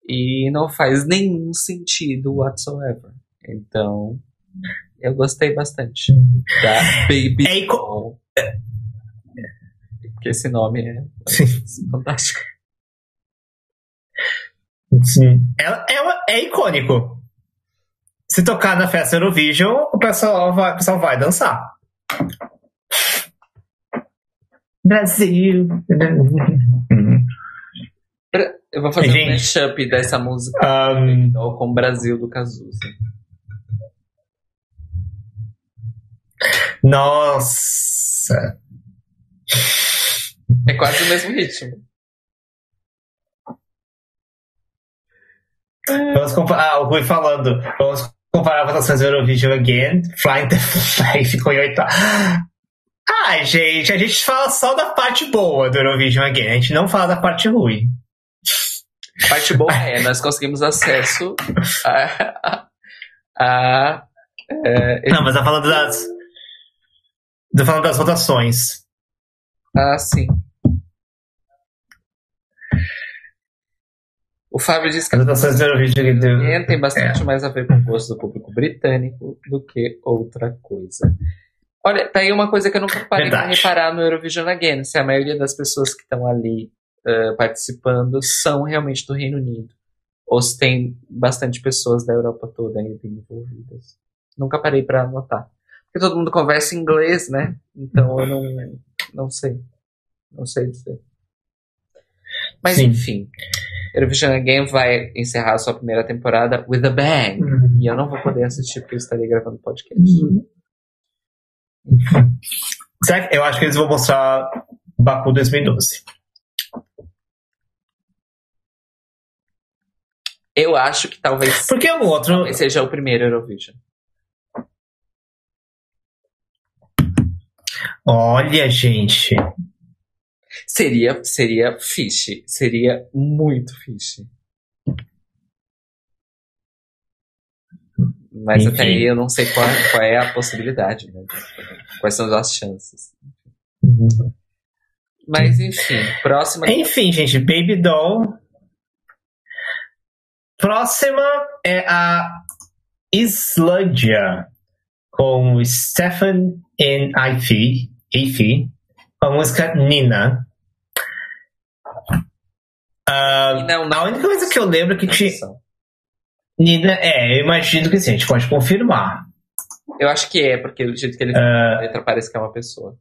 e não faz nenhum sentido whatsoever. Então, eu gostei bastante da Baby é Doll. Porque esse nome é Sim. fantástico. Sim. É, é, é icônico. Se tocar na festa Eurovision, o pessoal vai, o pessoal vai dançar. Brasil. Eu vou fazer Gente, um mashup dessa música Um, com o Brasil do Cazuza. nossa. É quase o mesmo ritmo. Vamos. Ah, o Rui falando. Vamos comparar votações do Eurovision Again. Flying the Fly ficou em oitavo. Ai, gente, a gente fala só da parte boa do Eurovision Again. A gente não fala da parte ruim. A parte boa é, nós conseguimos acesso a. a, a é, Não, mas tá falando das. Tô falando das votações. ah, sim. O Fábio disse que As votações do Eurovision tem bastante mais a ver com o gosto do público britânico do que outra coisa. Olha, tá aí uma coisa que eu nunca parei pra Verdade. reparar no Eurovision Again. Se a maioria das pessoas que estão ali eh, participando são realmente do Reino Unido. Ou se tem bastante pessoas da Europa toda ainda envolvidas. Nunca parei pra anotar. Porque todo mundo conversa em inglês, né? Então eu não, não sei. Não sei dizer. Mas Sim. enfim. Eurovision Again vai encerrar a sua primeira temporada with a bang. Uhum. E eu não vou poder assistir porque eu estarei gravando podcast. Será que- Eu acho que eles vão mostrar Baku 2012. Eu acho que talvez, Porque o outro. talvez seja o primeiro Eurovision. Olha, gente. Seria, seria fish. Seria muito fish. Mas Enfim. até aí eu não sei qual, qual é a possibilidade, né? Quais são as chances. Mas enfim, próxima. Enfim, gente, Baby Doll. Próxima é a Islândia, com Stefan e Ifi, Ifi, com a música Nina. E não, não- a única coisa que eu lembro é que tinha. Nina, é, eu imagino que sim, a gente pode confirmar. Eu acho que é, porque do jeito que ele a letra parece que é uma pessoa.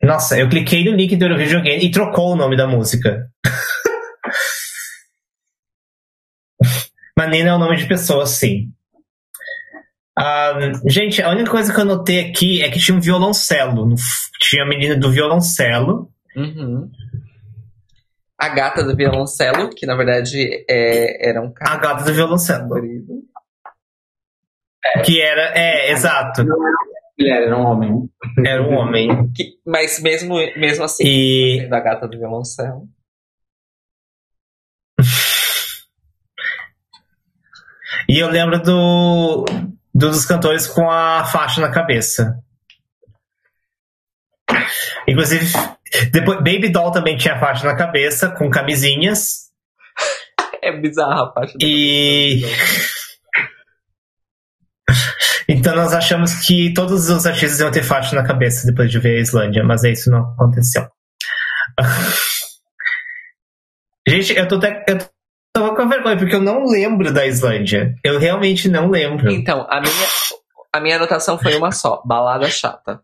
Nossa, eu cliquei no link do Eurovision Game e trocou o nome da música. Mas Nina é o nome de pessoa, sim. Ah, gente, a única coisa que eu notei aqui é que tinha um violoncelo. Tinha a menina do violoncelo. Uhum. A gata do violoncelo, que na verdade é, era um A cara gata do violoncelo. comprido. Que era. É, exato. Mulher, era um homem. Era um homem. Que- mas mesmo, mesmo assim, E. sendo a gata do violoncelo. E eu lembro do dos cantores com a faixa na cabeça. Inclusive, depois, Baby Doll também tinha faixa na cabeça, com camisinhas. É bizarra a do E. Então nós achamos que todos os artistas iam ter faixa na cabeça depois de ver a Islândia, mas isso não aconteceu. Gente, eu tô até. Eu tô com vergonha, porque eu não lembro da Islândia. Eu realmente não lembro. Então, a minha, a minha anotação foi uma só: balada chata.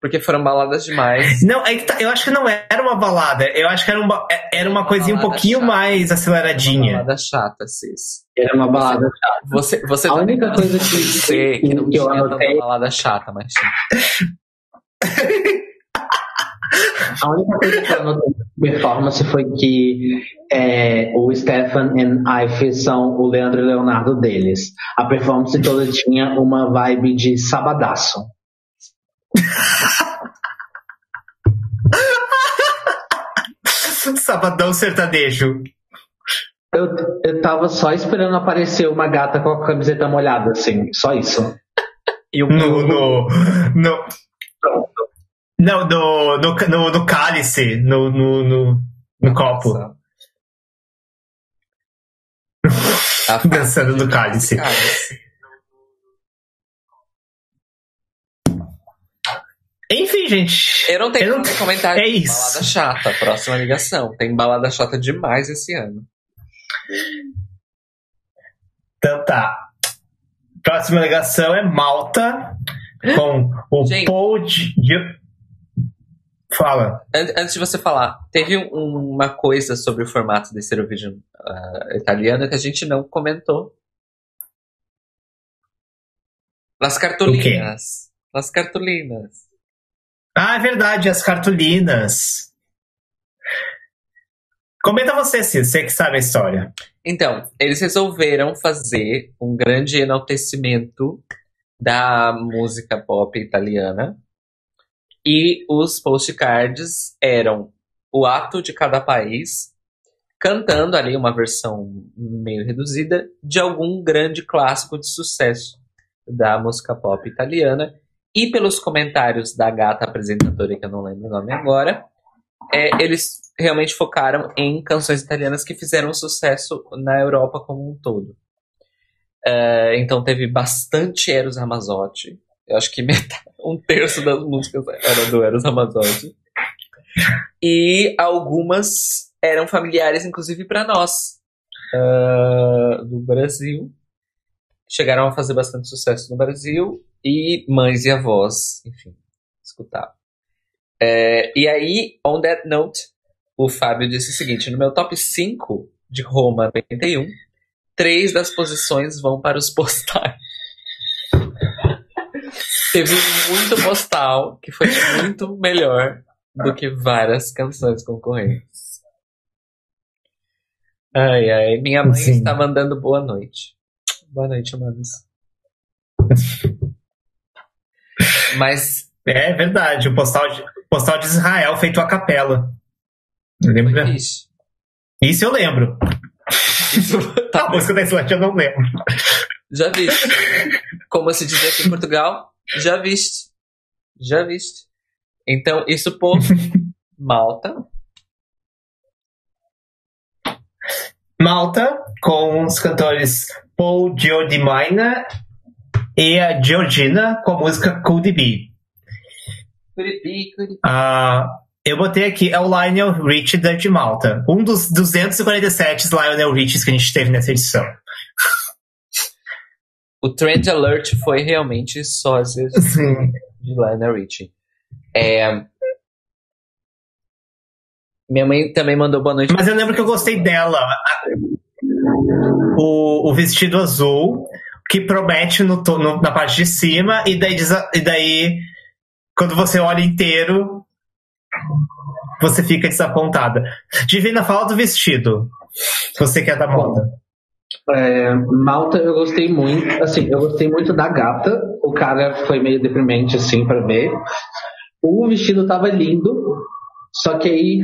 Porque foram baladas demais. Não, é que tá- eu acho que não era uma balada. Eu acho que era uma, era uma Uma coisinha um pouquinho chata. mais Uma aceleradinha. balada chata, cis. Era uma balada chata. Você, você A tá única coisa que- dizer que não eu tinha tanta anotei- balada chata, mas. A única coisa que eu notei na performance foi que é, o Stefan e Ife são o Leandro e Leonardo deles. A performance toda tinha uma vibe de sabadaço. Sabadão sertanejo. Eu, eu tava só esperando aparecer uma gata com a camiseta molhada, assim, só isso. E o No. No. no não, no, no, no, no cálice, no, no, no, no copo. Fase Dançando no cálice. cálice. Enfim, gente. Eu não tenho Eu não- comentário. é isso. Balada chata, próxima ligação. Tem balada chata demais esse ano. Então tá. Próxima ligação é Malta, com o Gente. Paul Fala. An- Antes de você falar, teve um- uma coisa sobre o formato desse Eurovision ah, italiano que a gente não comentou. Las cartolinas. Las cartolinas. Ah, é verdade, as cartolinas. Comenta você, Cid, você que sabe a história. Então, eles resolveram fazer um grande enaltecimento da música pop italiana. E os postcards eram o ato de cada país cantando ali uma versão meio reduzida de algum grande clássico de sucesso da música pop italiana. E pelos comentários da gata apresentadora, que eu não lembro o nome agora, é, eles realmente focaram em canções italianas que fizeram sucesso na Europa como um todo. É, então teve bastante Eros Ramazzotti. Eu acho que metade, um terço das músicas era do Eros Ramazzotti. E algumas eram familiares, inclusive, para nós, ah, do Brasil. Chegaram a fazer bastante sucesso no Brasil. E mães e avós, enfim, escutavam. É, e aí, on that note, o Fábio disse o seguinte: no meu top 5 de Roma 91, três das posições vão para os postais. Teve muito postal que foi muito melhor do que várias canções concorrentes. Ai, ai, minha mãe Sim. está mandando boa noite. Boa noite, manos. Mas. É verdade, o postal de, postal de Israel feito a capela. Lembra? Isso. Isso eu lembro. Isso, tá A música da Islândia eu não lembro. Já viste. Como se diz aqui em Portugal, já viste. Já viste. Então, isso por Malta. Malta, com os cantores Paul Giordimina e a Georgina com a música Could Be. Curipi, curipi. Ah, eu botei aqui, é o Lionel Rich da de Malta. Um dos 247 Lionel Riches que a gente teve nessa edição. O Trend Alert foi realmente sósias Sim. de Lionel Richie. É... Minha mãe também mandou boa noite. Mas eu lembro que eu gostei dela. O, o vestido azul, que promete no, no- na parte de cima, e daí, e daí, quando você olha inteiro, você fica desapontada. Divina, fala do vestido. Você que é da moda. É, Malta eu gostei muito, assim, eu gostei muito da gata. O cara foi meio deprimente assim pra ver. O vestido tava lindo, só que aí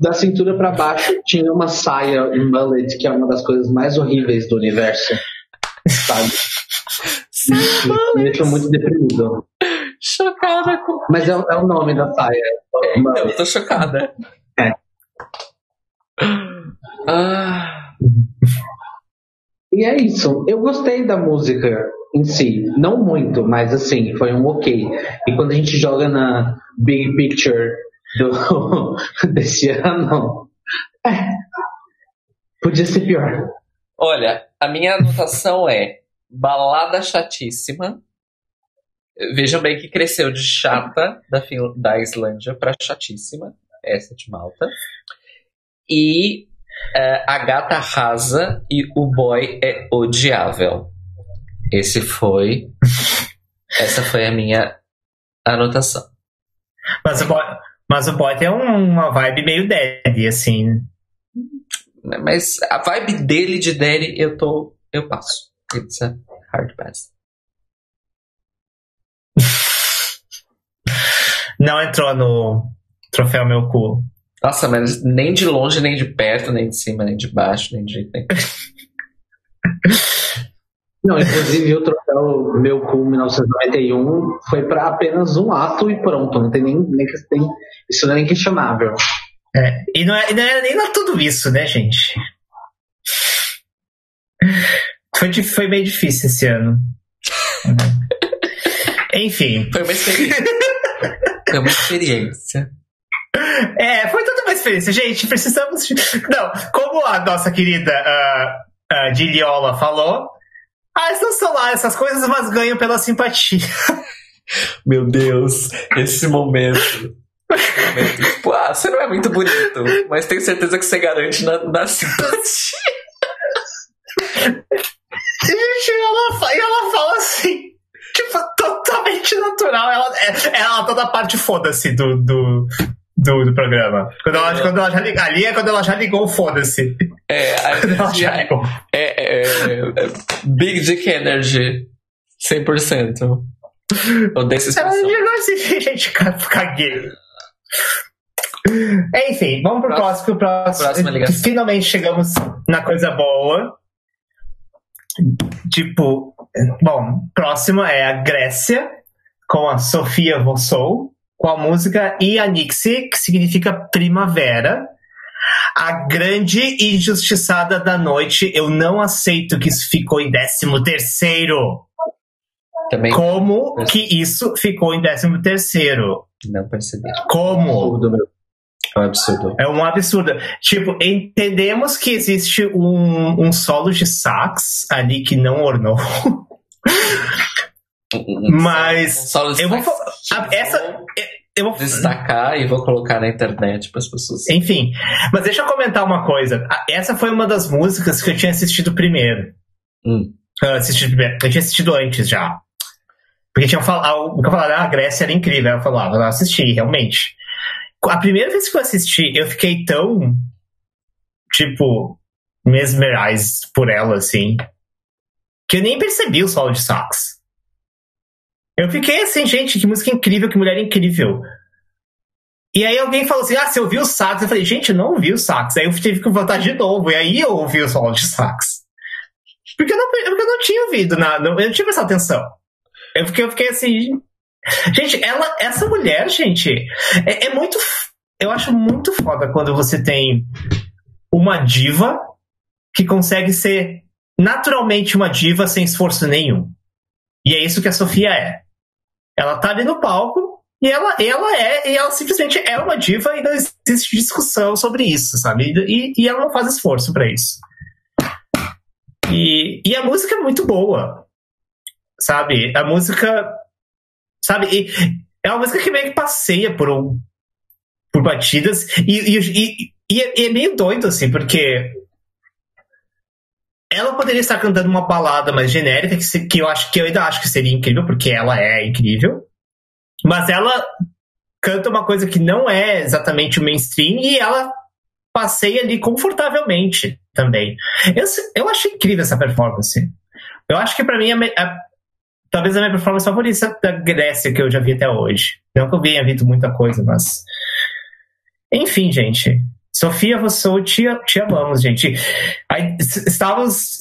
da cintura pra baixo tinha uma saia em mullet, que é uma das coisas mais horríveis do universo. Sabe? Me deixou muito deprimido. Chocada com. Mas é, é o nome da saia. Então, mullet. eu tô chocada. É. Ah, E é isso. Eu gostei da música em si. Não muito, mas assim, foi um ok. E quando a gente joga na Big Picture do, desse ano, é, podia ser pior. olha, a minha anotação é balada chatíssima. Vejam bem que cresceu de chata da, da Islândia pra chatíssima, essa de Malta. E é, a gata rasa e o boy é odiável. Esse foi. Essa foi a minha anotação. Mas o boy, mas o boy tem um- uma vibe meio daddy, assim. Mas a vibe dele de Daddy eu tô. Eu passo. It's a hard pass. Não entrou no troféu meu cu. Nossa, mas nem de longe, nem de perto, nem de cima, nem de baixo, nem de jeito nenhum. Não, inclusive o troféu Meu Cu 1991 foi para apenas um ato e pronto. Não tem nem, nem que- tem, isso não é nem questionável. É, e não, é, não era nem lá tudo isso, né, gente? Foi, foi bem difícil esse ano. Enfim. Foi uma experiência. Foi uma experiência. É, foi uma experiência. Gente, precisamos. Não, como a nossa querida ah, ah, Diliola falou, ah, não são lá essas coisas, mas ganham pela simpatia. Meu Deus, esse momento. Momento, Tipo, ah, você não é muito bonito, mas tenho certeza que você garante na, na simpatia. Gente, ela, fa- e ela fala assim, tipo, totalmente natural. Ela, é, ela toda a parte foda-se do, do, do, do programa. Quando ela, quando ela já liga, ali é quando ela já ligou foda-se. É, a ela já energia ligou. é, é, é Big Dick Energy 100%. Odeio essa Ela expressão. chegou assim, gente, ca- caguei. Enfim, vamos pro próximo. próximo próxima ligação. Finalmente chegamos na coisa boa. Tipo, bom, próximo é a Grécia, com a Sofia Vossou, com a música Ianixi, que significa primavera. A grande injustiçada da noite, eu não aceito que isso ficou em 13 terceiro. Também Como que isso ficou em 13 terceiro? não percebi. Como? Absurdo, meu. É um absurdo. É um absurdo. Tipo, entendemos que existe um, um solo de sax ali que não ornou. Mas eu vou a- essa- vou Eu vou... destacar e vou colocar na internet para as pessoas. Enfim, mas deixa eu comentar uma coisa. Essa foi uma das músicas que eu tinha assistido primeiro. Hum. Ah, assistido primeiro. Eu tinha assistido antes já. Porque tinham falado, o que eu falava, ah, a Grécia era incrível. Eu falava, eu assisti, realmente. A primeira vez que eu assisti, eu fiquei tão, tipo, mesmerized por ela, assim, que eu nem percebi o solo de sax. Eu fiquei assim, gente, que música incrível, que mulher incrível. E aí alguém falou assim: ah, você ouviu o sax? Eu falei, gente, não ouvi o sax. Aí eu tive que voltar de novo. E aí eu ouvi o solo de sax. Porque eu não, porque eu não tinha ouvido nada, eu não tinha prestado atenção. Eu fiquei, eu fiquei assim. Gente, ela, essa mulher, gente, é, é muito. Eu acho muito foda quando você tem uma diva que consegue ser naturalmente uma diva sem esforço nenhum. E é isso que a Sofia é. Ela tá ali no palco e ela, ela é, e ela simplesmente é uma diva e não existe discussão sobre isso, sabe? E, e ela não faz esforço para isso. E, e a música é muito boa, sabe? A música, sabe? E é uma música que meio que passeia por, um, por batidas e, e, e, e é, é meio doido, assim, porque ela poderia estar cantando uma balada mais genérica, que, se, que eu acho que eu ainda acho que seria incrível, porque ela é incrível. Mas ela canta uma coisa que não é exatamente o mainstream e ela passeia ali confortavelmente também. Eu, eu achei incrível essa performance. Eu acho que para mim a, a, talvez a minha performance favorita da Grécia que eu já vi até hoje. Não que eu tenha visto muita coisa, mas enfim, gente. Sofia Rousseau, te, te amamos, gente. Aí, estávamos,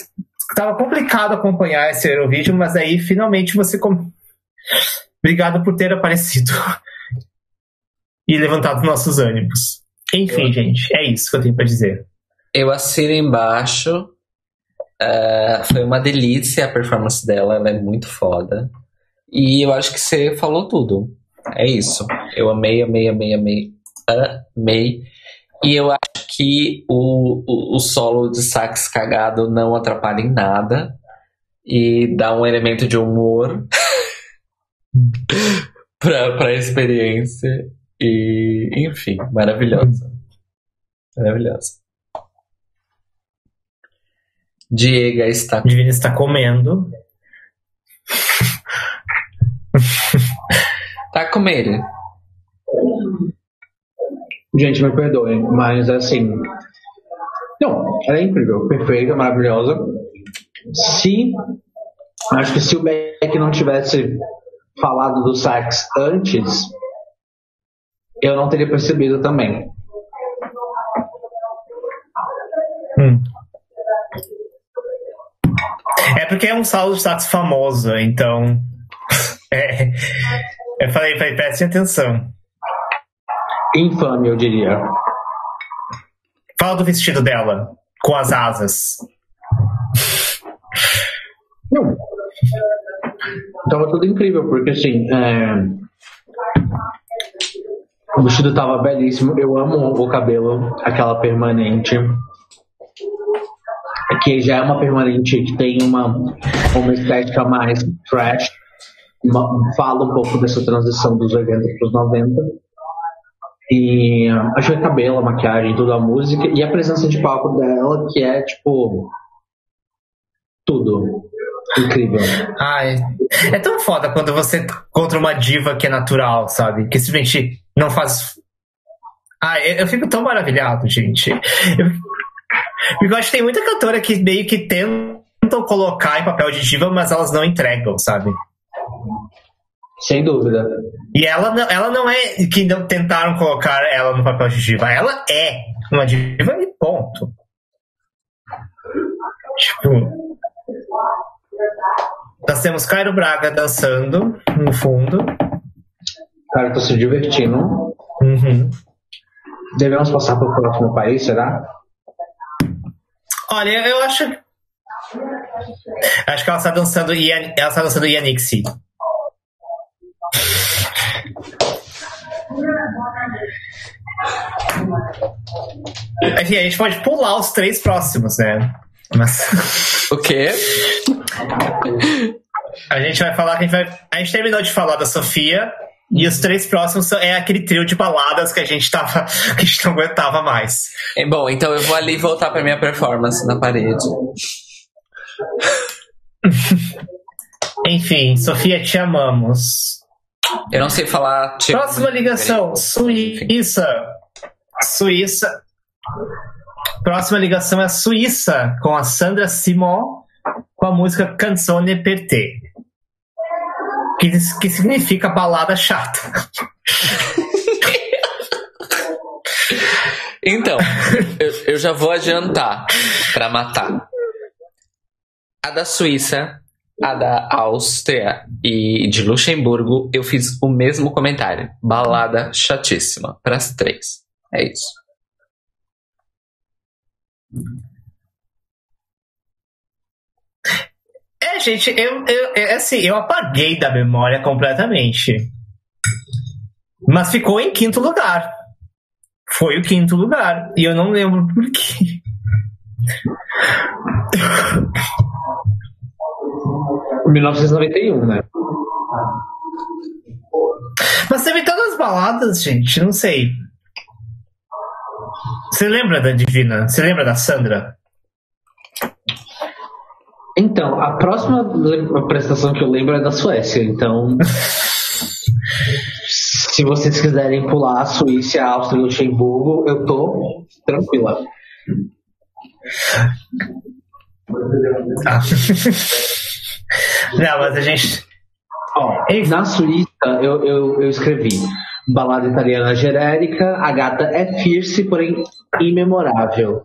estava complicado acompanhar esse Eurovídeo, mas aí finalmente você. Com... Obrigado por ter aparecido e levantado nossos ânimos. Enfim, eu... gente, é isso que eu tenho para dizer. Eu assino embaixo. Uh, foi uma delícia a performance dela, ela é muito foda. E eu acho que você falou tudo. É isso. Eu amei, amei, amei, amei. Amei. E eu acho que o, o, o, solo de sax cagado não atrapalha em nada. E dá um elemento de humor pra, pra experiência. E, enfim, maravilhosa. Maravilhosa. Diego está. Divina está comendo. tá comendo. Gente, me perdoem, mas assim. Não, ela é incrível, perfeita, maravilhosa. Se. Acho que se o Beck não tivesse falado do sax antes, eu não teria percebido também. Hum. É porque é um solo de sax famoso, então. É, eu falei, falei, prestem atenção infame, eu diria. Fala do vestido dela, com as asas. Não. Tava tudo incrível, porque assim. É... O vestido tava belíssimo. Eu amo o cabelo, aquela permanente. Que já é uma permanente que tem uma, uma estética mais trash. Fala um pouco dessa transição dos 80 para os 90. E que o cabelo, a maquiagem, toda a música e a presença de palco dela, que é tipo. Tudo. Incrível. Ai, é tão foda quando você contra uma diva que é natural, sabe? Que simplesmente não faz. Ai, eu fico tão maravilhado, gente. Eu, eu acho que tem muita cantora que meio que tentam colocar em papel de diva, mas elas não entregam, sabe? Sem dúvida. E ela, ela não é que não tentaram colocar ela no papel de diva. Ela é uma diva e ponto. Tipo. Nós temos Cairo Braga dançando no fundo. Cara, tô se divertindo. Uhum. Devemos passar para o próximo país, será? Olha, eu acho. Acho que ela está dançando, ela está dançando Yanixi. Assim, a gente pode pular os três próximos, né? Mas... O quê? A gente vai falar que a gente vai. A gente terminou de falar da Sofia. E os três próximos é aquele trio de baladas que a gente tava. que a gente não aguentava mais. É, bom, então eu vou ali voltar pra minha performance na parede. Enfim, Sofia, te amamos. Eu não sei falar. Tipo, Próxima ligação, Suíça. Suíça. Próxima ligação é Suíça, com a Sandra Simon, com a música Canzone per te. que, que significa balada chata. Então, eu, eu já vou adiantar para matar. A da Suíça, a da Áustria e de Luxemburgo, eu fiz o mesmo comentário. Balada chatíssima. Para as três. É isso. É, gente, eu, eu, é assim, eu apaguei da memória completamente. Mas ficou em quinto lugar. Foi o quinto lugar. E eu não lembro por quê. 1991, né? Mas teve todas as baladas, gente, não sei. Você lembra da Divina? Você lembra da Sandra? Então, a próxima apresentação que eu lembro é da Suécia, então. se vocês quiserem pular a Suíça, a Áustria e Luxemburgo, eu tô tranquila. Ah. Não, mas a gente. Ó, na Suíça, eu, eu, eu escrevi balada italiana genérica, a gata é fierce, porém imemorável.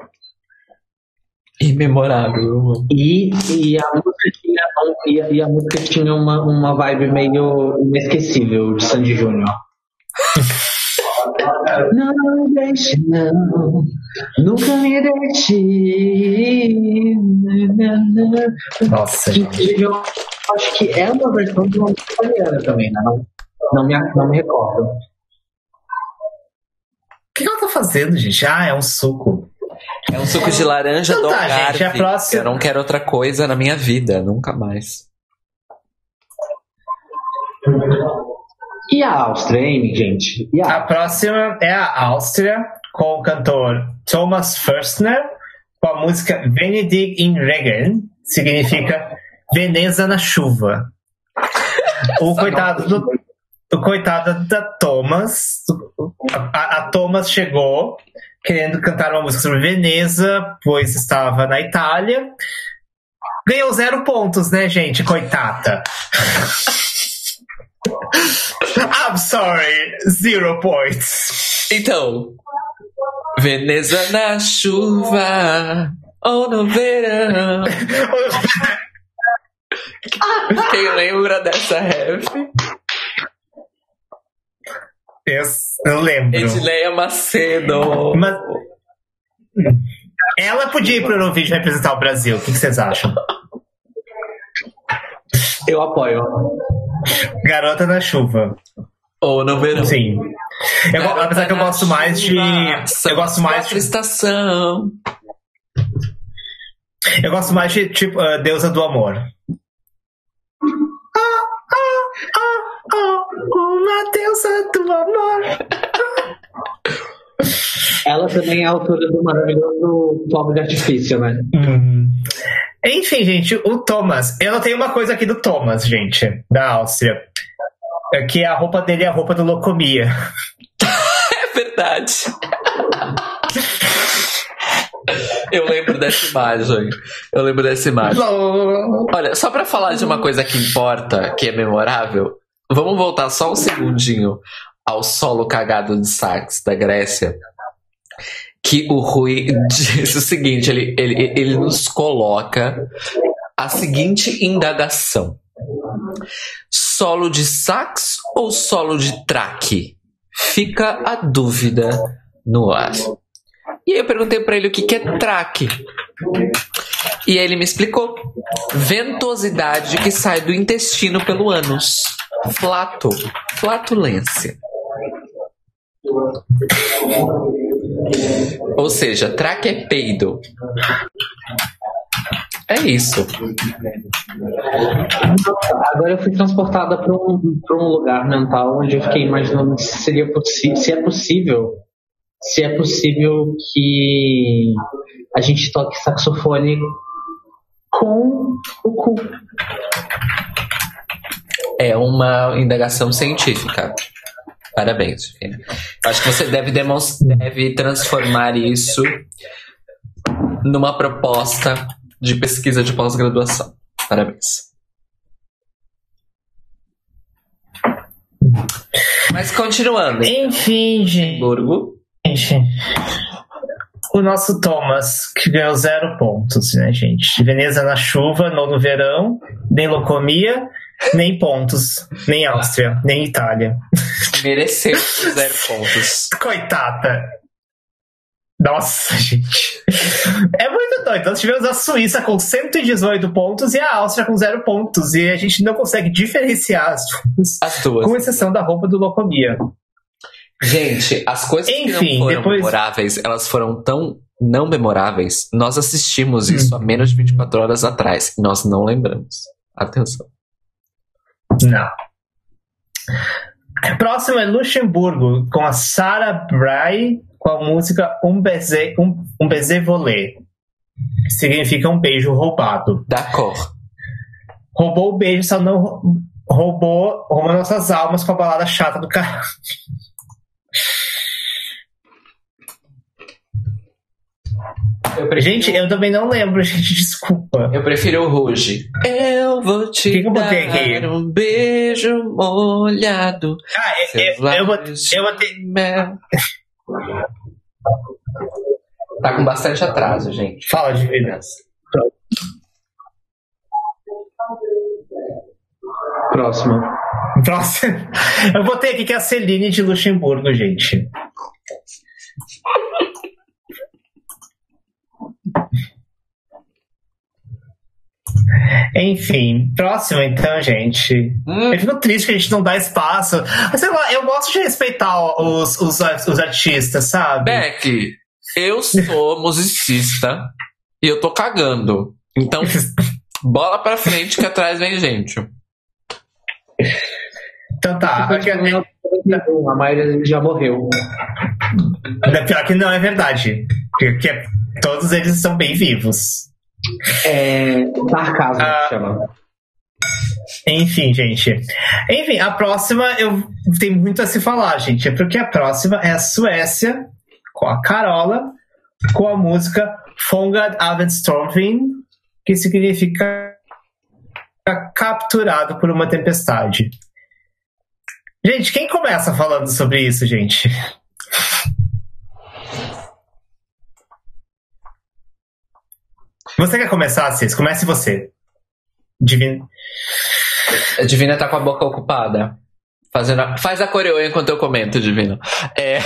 Imemorável. E, e, a música tinha, e, e a música tinha uma, uma vibe meio inesquecível de Sandy Júnior. não deixe, não, nunca me deixe. Nossa, eu acho que é uma versão de uma música italiana também, né? Não, não, me, não me recordo. O que ela tá fazendo, gente? Ah, é um suco. É um suco de laranja Então do tá, Algarve. gente, a próxima- Eu não quero outra coisa na minha vida, nunca mais. E a Áustria, hein, gente? E a A próxima é a Áustria, com o cantor Thomas Förstner, com a música Venedig in Regen, significa Veneza na chuva. O coitado do o coitado da Thomas, a, a Thomas chegou querendo cantar uma música sobre Veneza, pois estava na Itália. Ganhou zero pontos, né, gente? Coitada. I'm sorry, zero points. Então, Veneza na chuva ou no verão. Quem lembra dessa ref? Eu, eu lembro. Edileia Macedo. Mas ela podia ir para o Eurovídeo representar o Brasil. O que vocês acham? Eu apoio. Garota na chuva. Ou no verão. Sim. Eu, apesar que eu gosto mais de. Eu gosto mais de estação. Eu gosto mais de tipo ah, Deusa do Amor. Ah, ah, ah, uma deusa do amor. Ela também é autora do maravilhoso Fogo de Artifício, né? Hum. Enfim, gente, o Thomas. Eu tenho uma coisa aqui do Thomas, gente, da Áustria. É que a roupa dele é a roupa do Locomia. É verdade. Eu lembro dessa imagem. Eu lembro dessa imagem. Olha, só pra falar de uma coisa que importa, que é memorável, vamos voltar só um segundinho ao solo cagado de sax da Grécia. Que o Rui disse o seguinte: ele, ele, ele nos coloca a seguinte indagação: solo de sax ou solo de traque? Fica a dúvida no ar. E aí eu perguntei pra ele o que, que é traque. E ele me explicou: ventosidade que sai do intestino pelo ânus. Flato, flatulência. Ou seja, traque é peido. É isso. Agora eu fui transportada para um, um lugar mental onde eu fiquei imaginando se seria se é possível se é possível que a gente toque saxofone com o cu. É uma indagação científica. Parabéns. Acho que você deve, deve transformar isso numa proposta de pesquisa de pós-graduação. Parabéns. Mas continuando. Enfim, gente. Burgo. O nosso Thomas, que ganhou zero pontos, né, gente? Veneza na chuva, não no verão, nem locomia, nem pontos, nem Áustria, nem Itália. Mereceu zero pontos. Coitada. Nossa, gente. É muito doido. Nós tivemos a Suíça com 118 pontos e a Áustria com zero pontos. E a gente não consegue diferenciar as duas. As duas. Com exceção da roupa do Locomia. Gente, as coisas Enfim, que não foram depois- memoráveis, elas foram tão não memoráveis. Nós assistimos isso há menos de 24 horas atrás. E nós não lembramos. Atenção. Não. Próximo é Luxemburgo, com a Sarah Bray, com a música Um Baiser, um, um baiser volé. Significa um beijo roubado. D'accord. Roubou o beijo, só não rou- roubou, roubou nossas almas com a balada chata do caralho. Eu prefiro, Gente, eu também não lembro, gente, desculpa. eu prefiro o Rouge. Eu vou te Que que eu dar aqui? um beijo molhado. Ah, eu, Seus eu, eu, botei- lábios eu de mel. Tá com bastante atraso, gente. Fala de verdade. Próximo. Próximo. Eu botei aqui que é a Celine de Luxemburgo, gente. Enfim, próximo então, gente. Hum, Eu fico triste que a gente não dá espaço. Mas sei lá, eu gosto de respeitar os, os, os artistas, sabe? Beck, eu sou musicista e eu tô cagando. Então, bola pra frente que atrás vem gente. Então tá. aqui- A maioria já morreu. é Pior que não é verdade. Porque todos eles são bem vivos. É. Sarcasmo Ah. que chama. Enfim, gente. Enfim, a próxima eu tenho muito a se falar, gente. É porque a próxima é a Suécia, com a Carola, com a música Fångad av en stormvind, que significa capturado por uma tempestade. Gente, quem começa falando sobre isso, gente? Você quer começar, Cis? Comece você. Divino. A Divina tá com a boca ocupada. Fazendo a- Faz a coreô enquanto eu comento, Divina. É.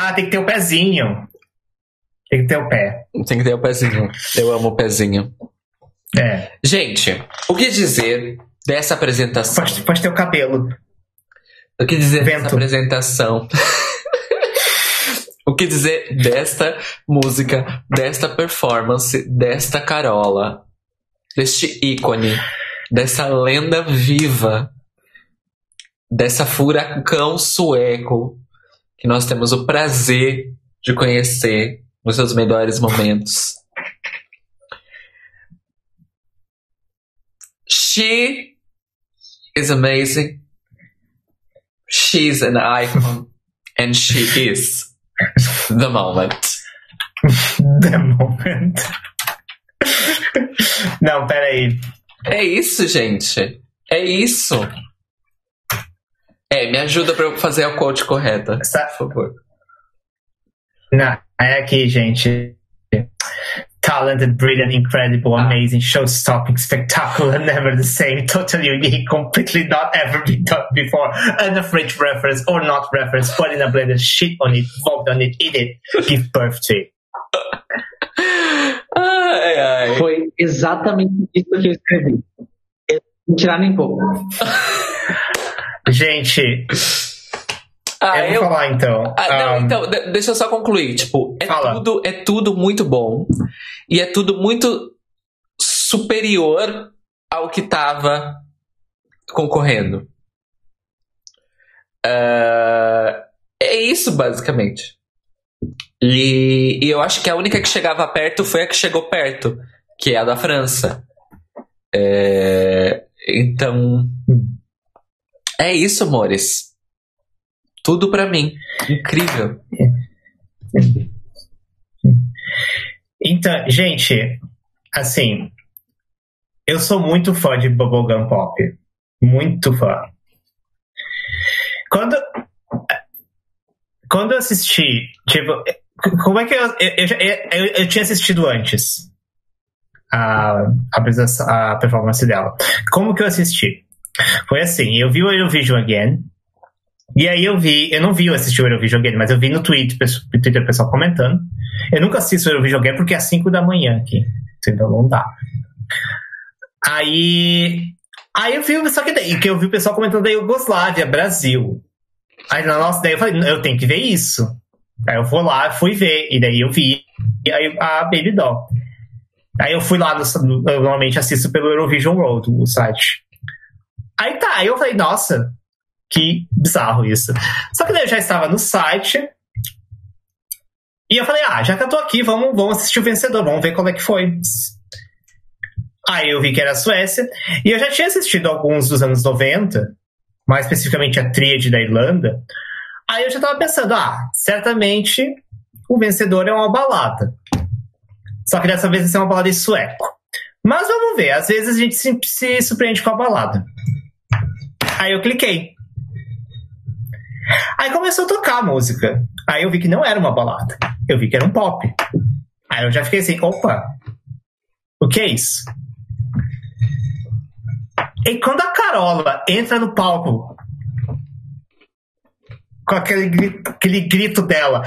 Ah, tem que ter o pezinho. Tem que ter o pé. Tem que ter o pezinho. Eu amo o pezinho. É. Gente, o que dizer dessa apresentação? Pode, pode ter o cabelo. O que dizer Vento. dessa apresentação? o que dizer desta música, desta performance, desta Carola, deste ícone, dessa lenda viva, dessa furacão sueco que nós temos o prazer de conhecer nos seus melhores momentos. She is amazing. She's an icon. And she is the moment. The moment. Não, peraí. É isso, gente. É isso. É, me ajuda pra eu fazer a quote correta, Sa- por favor. Não, é aqui, gente. Talented, brilliant, incredible, Ah. amazing, show-stopping, spectacular, never the same, totally unique, completely not ever been done before, unafraid reference or not reference, put in a blender, shit on it, vote on it, eat it, give birth to it. Ai, ai. Foi exatamente isso que eu escrevi. Não tirar nem pouco. Gente, Ah, eu vou eu, falar então. Ah, não, Um, então, de- deixa eu só concluir. Tipo, é Fala. tudo, é tudo muito bom. E é tudo muito superior ao que tava concorrendo. Ah, é isso, basicamente. E, e eu acho que a única que chegava perto foi a que chegou perto, que é a da França. É, então. É isso, amores. Tudo pra mim. Incrível. Então, gente, assim, eu sou muito fã de Bubblegum Pop. Muito fã. Quando, quando eu assisti, tipo, como é que eu, eu, eu, eu, eu tinha assistido antes a, a, a performance dela. Como que eu assisti? Foi assim, eu vi o Eurovision Again, e aí eu vi, eu não vi eu assistir o Eurovision Again, mas eu vi no Twitter, Twitter o pessoal comentando. Eu nunca assisto o Eurovision Again porque é 5 da manhã aqui, então não dá. Aí, aí eu vi, só que daí, que eu vi o pessoal comentando da Iugoslávia, Brasil. Aí, nossa, daí eu falei, eu tenho que ver isso. Aí eu vou lá, fui ver, e daí eu vi a Baby Doll. Aí eu fui lá, no, eu normalmente assisto pelo Eurovision World, o site. Aí tá, aí eu falei, nossa, que bizarro isso. Só que daí eu já estava no site. E eu falei, ah, já que eu tô aqui, vamos, vamos assistir o vencedor, vamos ver como é que foi. Aí eu vi que era a Suécia. E eu já tinha assistido alguns dos anos 90, mais especificamente a Tríade da Irlanda. Aí eu já tava pensando, ah, certamente o vencedor é uma balada. Só que dessa vez vai ser uma balada em sueco. Mas vamos ver, às vezes a gente se, se surpreende com a balada. Aí eu cliquei. Aí começou a tocar a música. Aí eu vi que não era uma balada. Eu vi que era um pop. Aí eu já fiquei assim, opa, o que é isso? E quando a Carola entra no palco com aquele grito, aquele grito dela,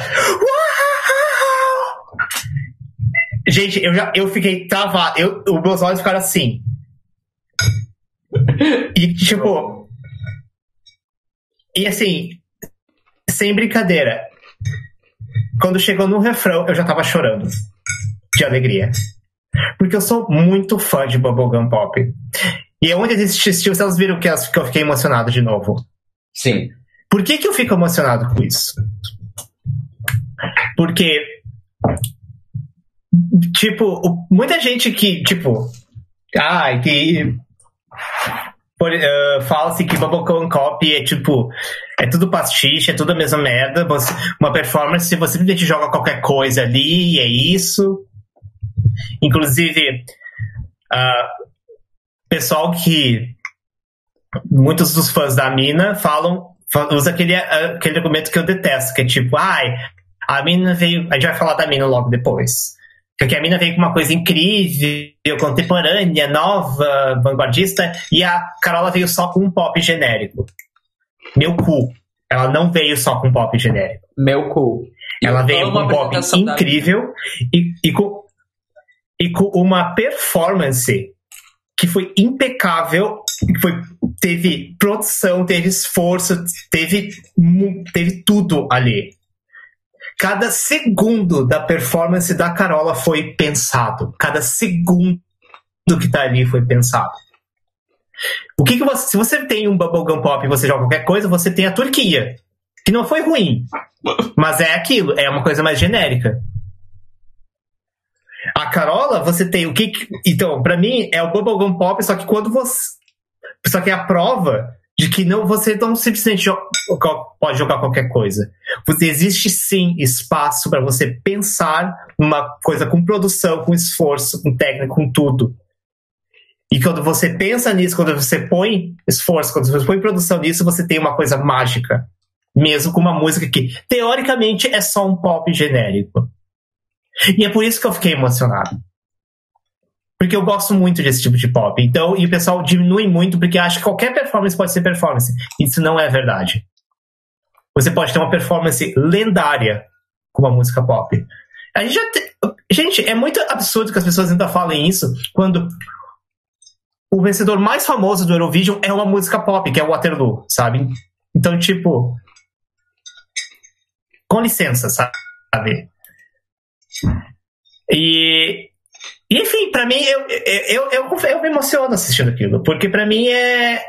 Gente, eu já eu fiquei travado. Eu, os meus olhos ficaram assim. E tipo. E assim, sem brincadeira. Quando chegou no refrão, eu já tava chorando. De alegria. Porque eu sou muito fã de Bubblegum Pop. E onde eles assistiram, vocês viram que eu fiquei emocionado de novo. Sim. Por que, que eu fico emocionado com isso? Porque tipo, muita gente que, tipo, ah, que uh, fala-se que Bubblegum Copy é tipo, é tudo pastiche, é tudo a mesma merda. Você, uma performance, você simplesmente joga qualquer coisa ali e é isso. Inclusive, uh, pessoal que. Muitos dos fãs da mina falam, usa aquele, aquele argumento que eu detesto, que é tipo, ai, a mina veio. A gente vai falar da mina logo depois. Porque a mina veio com uma coisa incrível, contemporânea, nova, vanguardista, e a Carola veio só com um pop genérico. Meu cu. Ela não veio só com um pop genérico. Meu cu. Ela veio com um pop incrível e, e, com, e com uma performance que foi impecável, que foi, teve produção, teve esforço, teve, teve tudo ali. Cada segundo da performance da Carola foi pensado. Cada segundo que tá ali foi pensado. O que, que você, se você tem um bubblegum pop e você joga qualquer coisa, você tem a Turquia, que não foi ruim, mas é aquilo, é uma coisa mais genérica. A Carola, você tem o que, então, para mim é o bubblegum pop, só que quando você só que a prova de que não você não simplesmente pode jogar qualquer coisa. Você existe sim espaço para você pensar uma coisa com produção, com esforço, com técnica, com tudo. E quando você pensa nisso, quando você põe esforço, quando você põe produção nisso, você tem uma coisa mágica. Mesmo com uma música que, teoricamente, é só um pop genérico. E é por isso que eu fiquei emocionado. Porque eu gosto muito desse tipo de pop. Então, e o pessoal diminui muito porque acha que qualquer performance pode ser performance. Isso não é verdade. Você pode ter uma performance lendária com uma música pop. A gente, já te... gente, é muito absurdo que as pessoas ainda falem isso quando o vencedor mais famoso do Eurovision é uma música pop, que é o Waterloo, sabe? Então, tipo. Com licença, sabe? E enfim, para mim, eu, eu, eu, eu, me emociono assistindo aquilo, porque para mim é,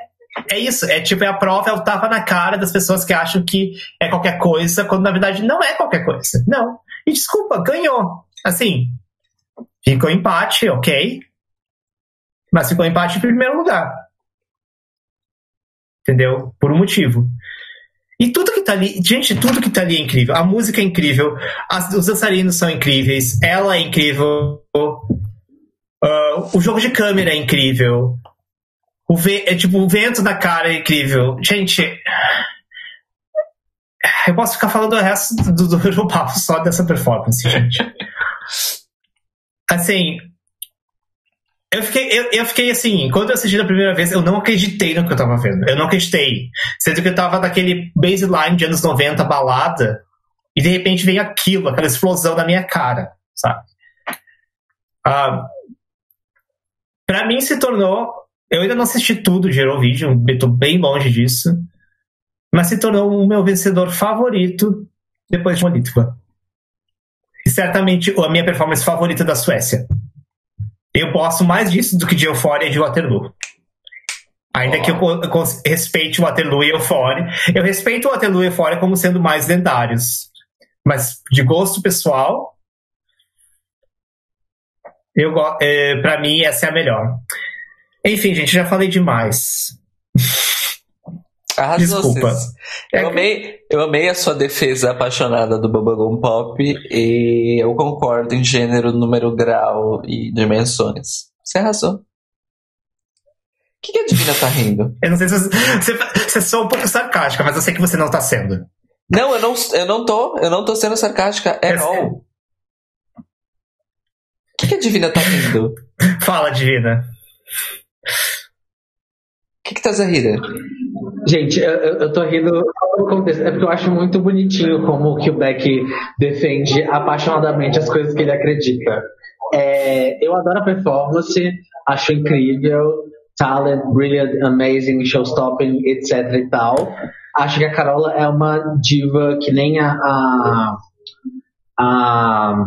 é isso, é tipo, é a prova, é o tapa na cara das pessoas que acham que é qualquer coisa, quando na verdade não é qualquer coisa. Não. E desculpa, ganhou. Assim, ficou empate, ok. Mas ficou empate em primeiro lugar. Entendeu? Por um motivo. E tudo que tá ali, gente, tudo que tá ali é incrível. A música é incrível, as, os dançarinos são incríveis, ela é incrível, uh, o jogo de câmera é incrível, O é tipo, o vento da cara é incrível. Gente, eu posso ficar falando o resto do, do Europapa só dessa performance, gente. Assim, eu fiquei, eu, eu, fiquei assim, quando eu assisti da primeira vez, eu não acreditei no que eu tava vendo. Eu não acreditei. Sendo que eu tava naquele baseline de anos 90, balada, e de repente veio aquilo, aquela explosão na minha cara, sabe? Ah, pra mim se tornou. Eu ainda não assisti tudo de Eurovision, eu tô bem longe disso mas se tornou o meu vencedor favorito depois de Molitva. E certamente a minha performance favorita da Suécia. Eu gosto mais disso do que de Euphoria e de Waterloo. Ainda oh. que eu, respeite o Waterloo e Euphoria. Eu respeito o Waterloo e Euphoria como sendo mais lendários. Mas de gosto pessoal, eu, é, pra mim essa é a melhor. Enfim, gente, já falei demais. Arrasou, Desculpa. Eu, é amei, eu amei a sua defesa apaixonada do Bubblegum Pop e eu concordo em gênero, número, grau e dimensões. Você arrasou. O que, que a Divina tá rindo? Eu não sei se você, você, você é só um pouco sarcástica, mas eu sei que você não tá sendo. Não, eu não, eu não tô. Eu não tô sendo sarcástica at é all. O que, que a Divina tá rindo? Fala, Divina. O que, que tá rindo? Gente, eu, eu tô rindo é porque eu acho muito bonitinho como que o Beck defende apaixonadamente as coisas que ele acredita. É, eu adoro a performance, acho incrível, talent, brilliant, amazing, showstopping, etc e tal. Acho que a Carola é uma diva que nem a, a, a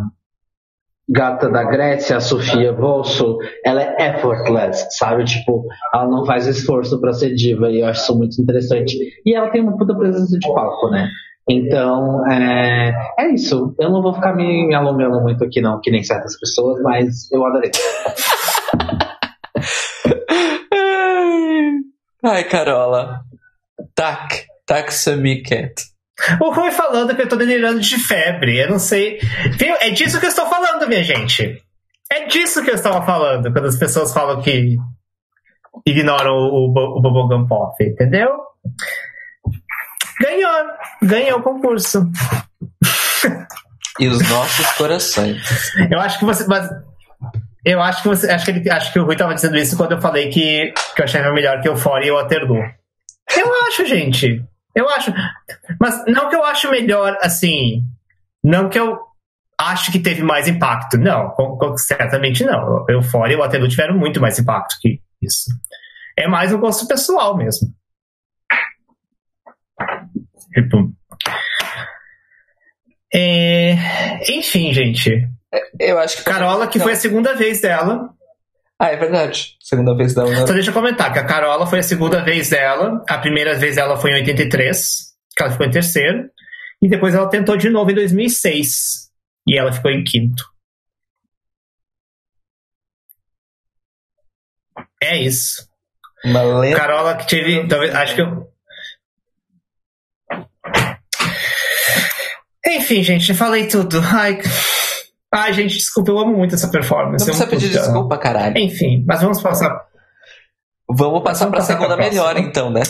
gata da Grécia, a Sofia Bolso, ela é effortless, sabe? Tipo, ela não faz esforço pra ser diva e eu acho isso muito interessante. E ela tem uma puta presença de palco, né? Então, é, é isso. Eu não vou ficar me, me alongando muito aqui, não, que nem certas pessoas, mas eu adorei. Ai, Carola. Tac, tac, cat. O Rui falando que eu tô delirando de febre. Eu não sei. Viu? É disso que eu estou falando, minha gente. É disso que eu estava falando quando as pessoas falam que ignoram o, o, o Bubblegum Pop, entendeu? Ganhou. Ganhou o concurso. E os nossos corações. Eu acho que você. Mas, eu acho que você. Acho que, ele, acho que o Rui estava dizendo isso quando eu falei que, que eu achava melhor que o Fora e o Waterloo. Eu acho, gente. Eu acho. Mas não que eu acho melhor, assim. Não que eu acho que teve mais impacto. Não, certamente não. Euphoria e o Waterloo tiveram muito mais impacto que isso. É mais um gosto pessoal mesmo. Tipo. É... Enfim, gente. Eu acho que. Carola, que foi a segunda vez dela. Ah, é verdade. Segunda vez dela. Né? Só deixa eu comentar que a Carola foi a segunda vez dela. A primeira vez dela foi em 83, que ela ficou em terceiro. E depois ela tentou de novo em 2006. E ela ficou em quinto. É isso. Uma lenta... Carola que teve. Talvez, acho que eu. Enfim, gente, falei tudo. Ai. Ai, gente, desculpa, eu amo muito essa performance. Não precisa pedir desculpa, caralho. Enfim, mas vamos passar. Vamos passar para a segunda melhor, então, né?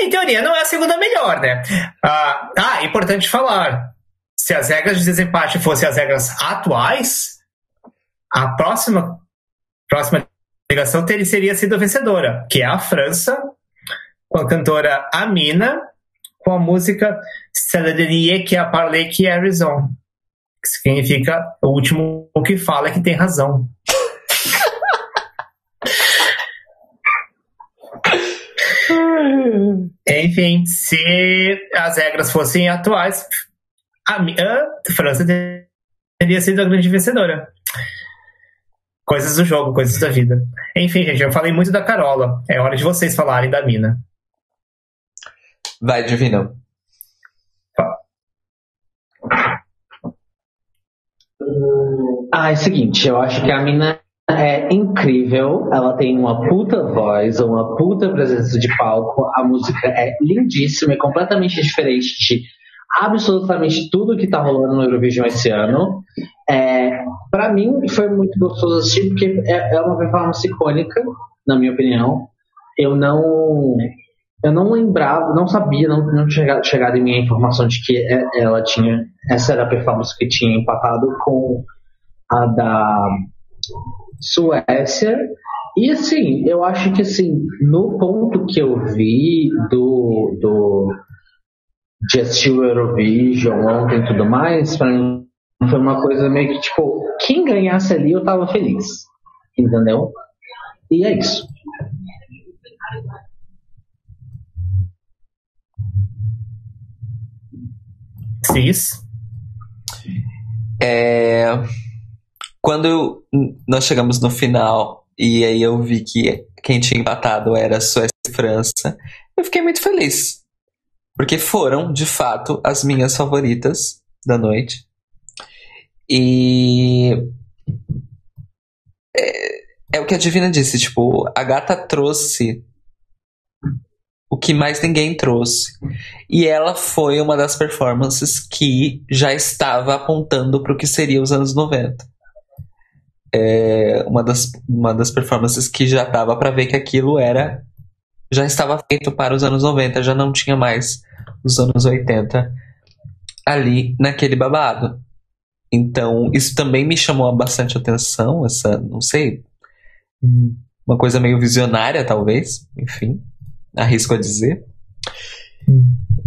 em teoria, não é a segunda melhor, né? Ah, ah, importante falar. Se as regras de desempate fossem as regras atuais, a próxima, próxima ligação teria, seria sido a vencedora, que é a França, com a cantora Amina, com a música Celederie que a que é raison. Que significa o último que fala é que tem razão. Enfim, se as regras fossem atuais, a, a França teria sido a grande vencedora. Coisas do jogo, coisas da vida. Enfim, gente, eu falei muito da Carola. É hora de vocês falarem da mina. Vai, Divino. Ah, é o seguinte, eu acho que a mina é incrível, ela tem uma puta voz, uma puta presença de palco, a música é lindíssima, é completamente diferente de absolutamente tudo que tá rolando no Eurovision esse ano. É, para mim foi muito gostoso assistir porque é, é, uma performance icônica, na minha opinião. Eu não eu não lembrava, não sabia, não, não tinha chegado em minha informação de que é, ela tinha essa era a performance que tinha empatado com a da Suécia. E assim, eu acho que assim, no ponto que eu vi do, do de assistir Eurovision ontem e tudo mais, pra mim foi uma coisa meio que tipo, quem ganhasse ali eu tava feliz. Entendeu? E é isso. Cis. É, quando nós chegamos no final e aí eu vi que quem tinha empatado era Suécia e França, eu fiquei muito feliz. Porque foram, de fato, as minhas favoritas da noite. E. É, é o que a Divina disse, tipo, a gata trouxe o que mais ninguém trouxe. E ela foi uma das performances que já estava apontando para o que seria os anos 90. É uma, das, uma das performances que já dava para ver que aquilo era. Já estava feito para os anos 90, já não tinha mais os anos 80 ali naquele babado. Então, isso também me chamou bastante atenção, essa, não sei, uma coisa meio visionária, talvez, enfim arrisco a dizer.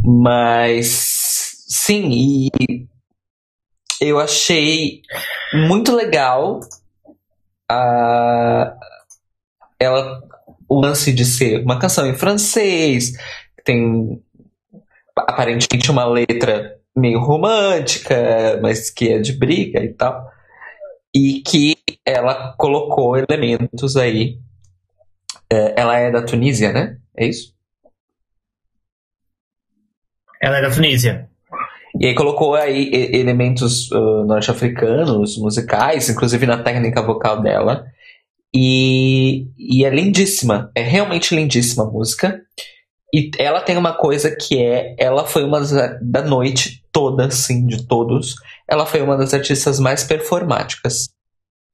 Mas sim, e eu achei muito legal a, ela, o lance de ser uma canção em francês, tem aparentemente uma letra meio romântica, mas que é de briga e tal. E que ela colocou elementos aí. É, ela é da Tunísia, né? É isso? Ela é da Tunísia. E aí colocou aí elementos uh, norte-africanos, musicais, inclusive na técnica vocal dela. E, e é lindíssima, é realmente lindíssima a música. E ela tem uma coisa que é, ela foi uma das, da noite toda, assim, de todos, ela foi uma das artistas mais performáticas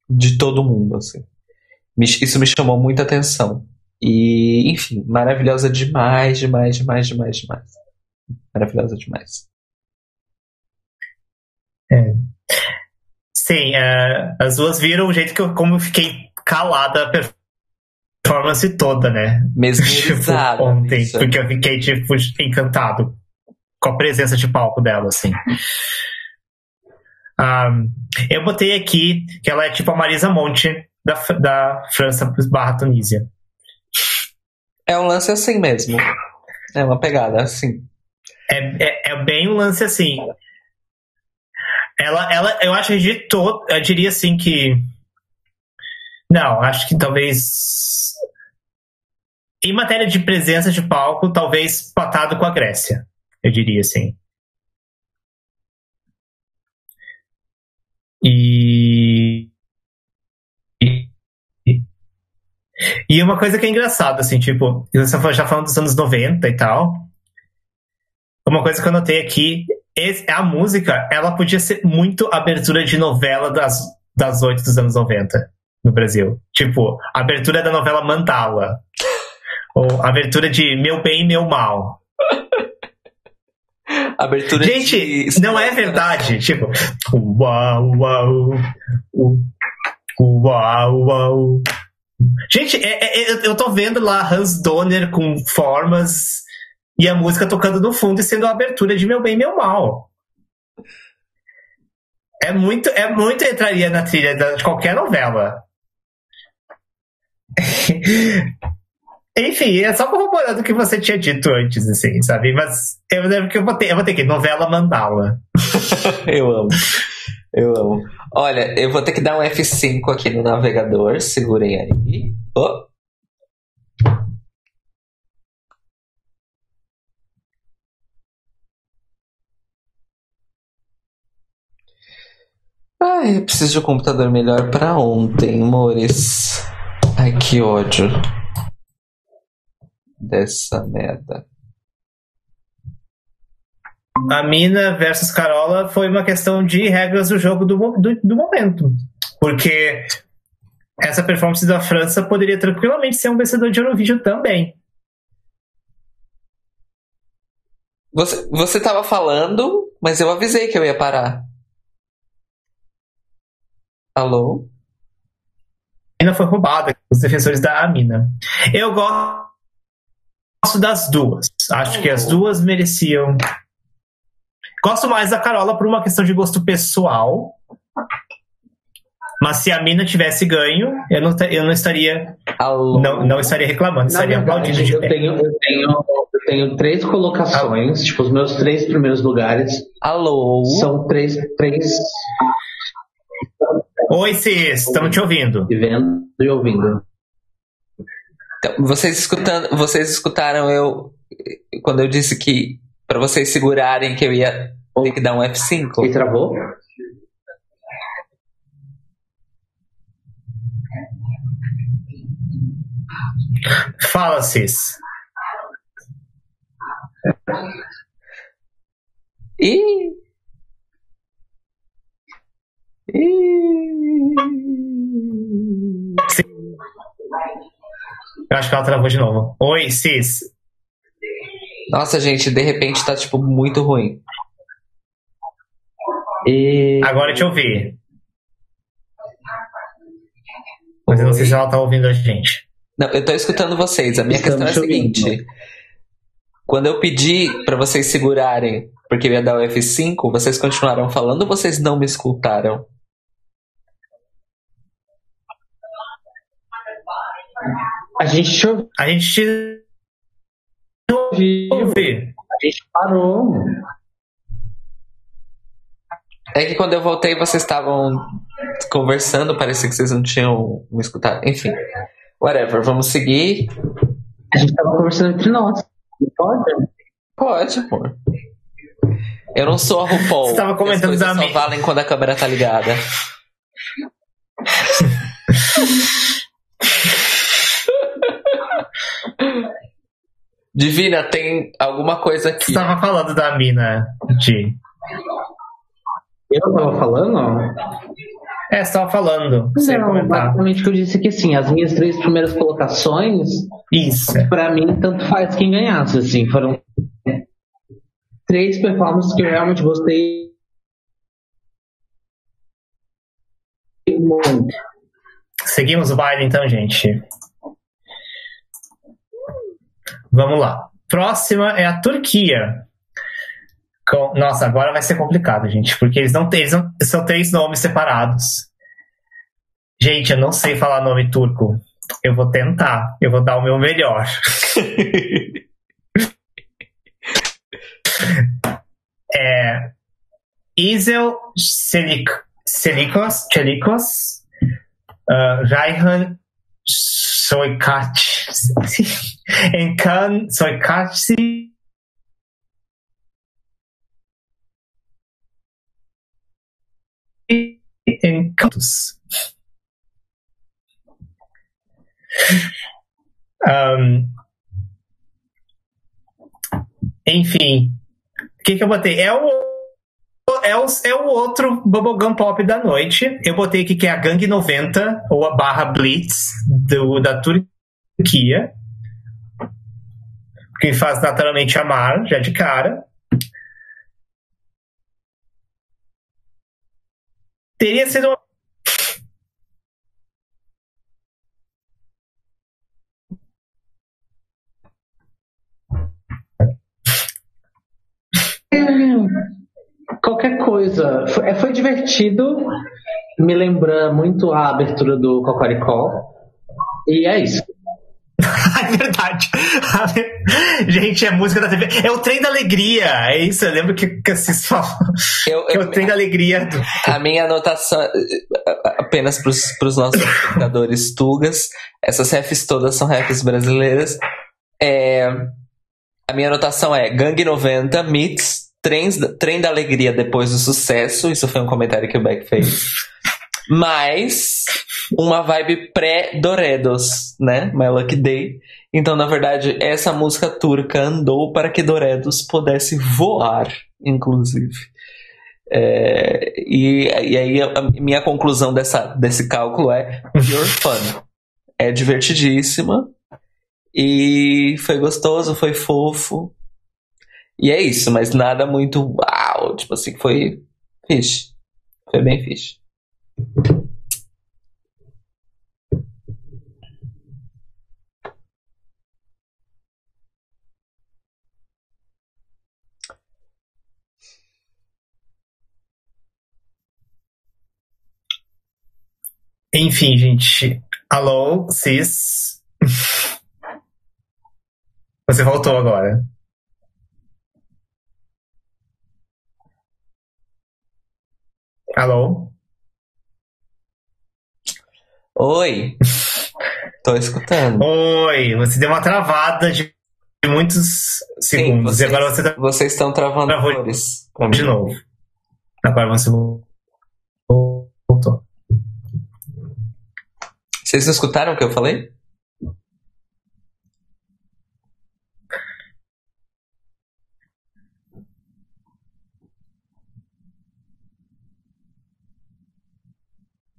de todo mundo, assim. Isso me chamou muita atenção. E, enfim, maravilhosa demais, demais, demais, demais, demais. Maravilhosa demais. É. Sim, uh, as duas viram o jeito que eu, como eu fiquei calada a performance toda, né? Mesmo tipo, ontem, isso. porque eu fiquei, tipo, encantado com a presença de palco dela, assim. Um, eu botei aqui que ela é tipo a Marisa Monte da, da França barra Tunísia. É um lance assim mesmo. É uma pegada assim. É, é, é bem um lance assim. Ela, ela, eu acho que de todo, eu diria assim que. Não, acho que talvez. Em matéria de presença de palco, talvez patado com a Grécia. Eu diria assim. E. E uma coisa que é engraçada, assim, tipo, você já falando dos anos 90 e tal. Uma coisa que eu notei aqui, é a música, ela podia ser muito abertura de novela das, das 8 dos anos 90 no Brasil. Tipo, abertura da novela Mandala. ou abertura de Meu Bem e Meu Mal. Abertura Gente, de... não é verdade. Tipo, uau, uau, uau, uau. Gente, é, é, eu tô vendo lá Hans Donner com formas e a música tocando no fundo e sendo a abertura de Meu Bem Meu Mal. É muito, é muito entraria na trilha de qualquer novela. Enfim, é só corroborando o que você tinha dito antes, assim, sabe? Mas eu lembro que eu vou ter, eu vou ter que novela mandala. eu amo. Eu amo. Olha, eu vou ter que dar um F5 aqui no navegador. Segurem aí. Oh. Ai, eu preciso de um computador melhor para ontem, amores. Ai, que ódio dessa merda. A Mina versus Carola foi uma questão de regras do jogo do, do, do momento. Porque essa performance da França poderia tranquilamente ser um vencedor de Eurovision também. Você, você tava falando, mas eu avisei que eu ia parar. Alô? A Mina foi roubada, os defensores da Amina. Eu gosto das duas. Acho que as duas mereciam. Gosto mais da Carola por uma questão de gosto pessoal. Mas se a mina tivesse ganho, eu não, eu não estaria. Alô? Não, não estaria reclamando, estaria verdade, aplaudindo de eu pé. tenho, eu, tenho, eu tenho três colocações, tipo, os meus três primeiros lugares Alô? são três, três Oi, Cis, estamos te ouvindo. e vendo e ouvindo. Então, vocês, escutando, vocês escutaram eu quando eu disse que pra vocês segurarem que eu ia ter que dar um E F5? travou? Fala, Cis. Ih! Ih! Eu acho que ela travou de novo. Oi, Cis. Nossa, gente, de repente tá tipo muito ruim. E Agora eu te ouvi. Mas eu não sei se ela tá ouvindo a gente. Não, eu tô escutando vocês. A minha Estamos questão é a te ouvindo. seguinte: quando eu pedi pra vocês segurarem, porque eu ia dar o F5, vocês continuaram falando ou vocês não me escutaram? a gente te A gente a gente parou. É que quando eu voltei, vocês estavam conversando, parecia que vocês não tinham me escutado. Enfim, whatever, vamos seguir. A gente tava conversando entre nós. Pode? Pode, pô. Eu não sou a RuPaul. Você tava As comentando coisas da só valem quando a câmera tá ligada. Divina, tem alguma coisa Você aqui. tava falando da mina de. Eu tava falando? É, você tava falando. Você Não, basicamente que eu disse que assim, as minhas três primeiras colocações, Isso. pra mim, tanto faz quem ganhasse, assim, foram três performances que eu realmente gostei muito. Seguimos o baile então, gente. Vamos lá. Próxima é a Turquia. Com- Nossa, agora vai ser complicado, gente, porque eles não têm, eles não- são três nomes separados. Gente, eu não sei falar nome turco. Eu vou tentar, eu vou dar o meu melhor. É Isel Selik, Selikos, Chelikos, uh, Raihan Soikachi, Enkan Soikachi, Encantos. Um, enfim, o que, que eu botei? É o, é, o, é o outro Bubblegum Pop da noite. Eu botei aqui que é a Gang 90, ou a barra Blitz, do, da Turquia. Que faz naturalmente amar, já de cara. Teria sido uma Qualquer coisa. Foi, é, foi divertido, me lembra muito a abertura do Cocoricó. E é isso. É verdade. Gente, é música da TV. É o trem da alegria. É isso, eu lembro que, que vocês falam. Eu, é o trem da alegria. do- a minha anotação, apenas para os nossos espectadores tugas, essas refs todas são refs brasileiras. É, a minha anotação é Gangue 90 meets Trens, Trem da Alegria depois do sucesso. Isso foi um comentário que o Beck fez. Mas uma vibe pré-Doredos, né? My Lucky Day. Então, na verdade, essa música turca andou para que Doredos pudesse voar, inclusive. É, e, e aí a minha conclusão dessa, desse cálculo é pure fun. É divertidíssima. E foi gostoso, foi fofo. E é isso, mas nada muito uau. Tipo assim, foi fixe. Foi bem fixe. Enfim, gente. Alô, cis. Você voltou agora. Alô? Oi. Tô escutando. Oi, você deu uma travada de muitos segundos. Sim, vocês, e agora você tá vocês estão travando Travou cores. de novo. Agora você voltou. Vocês não escutaram o que eu falei?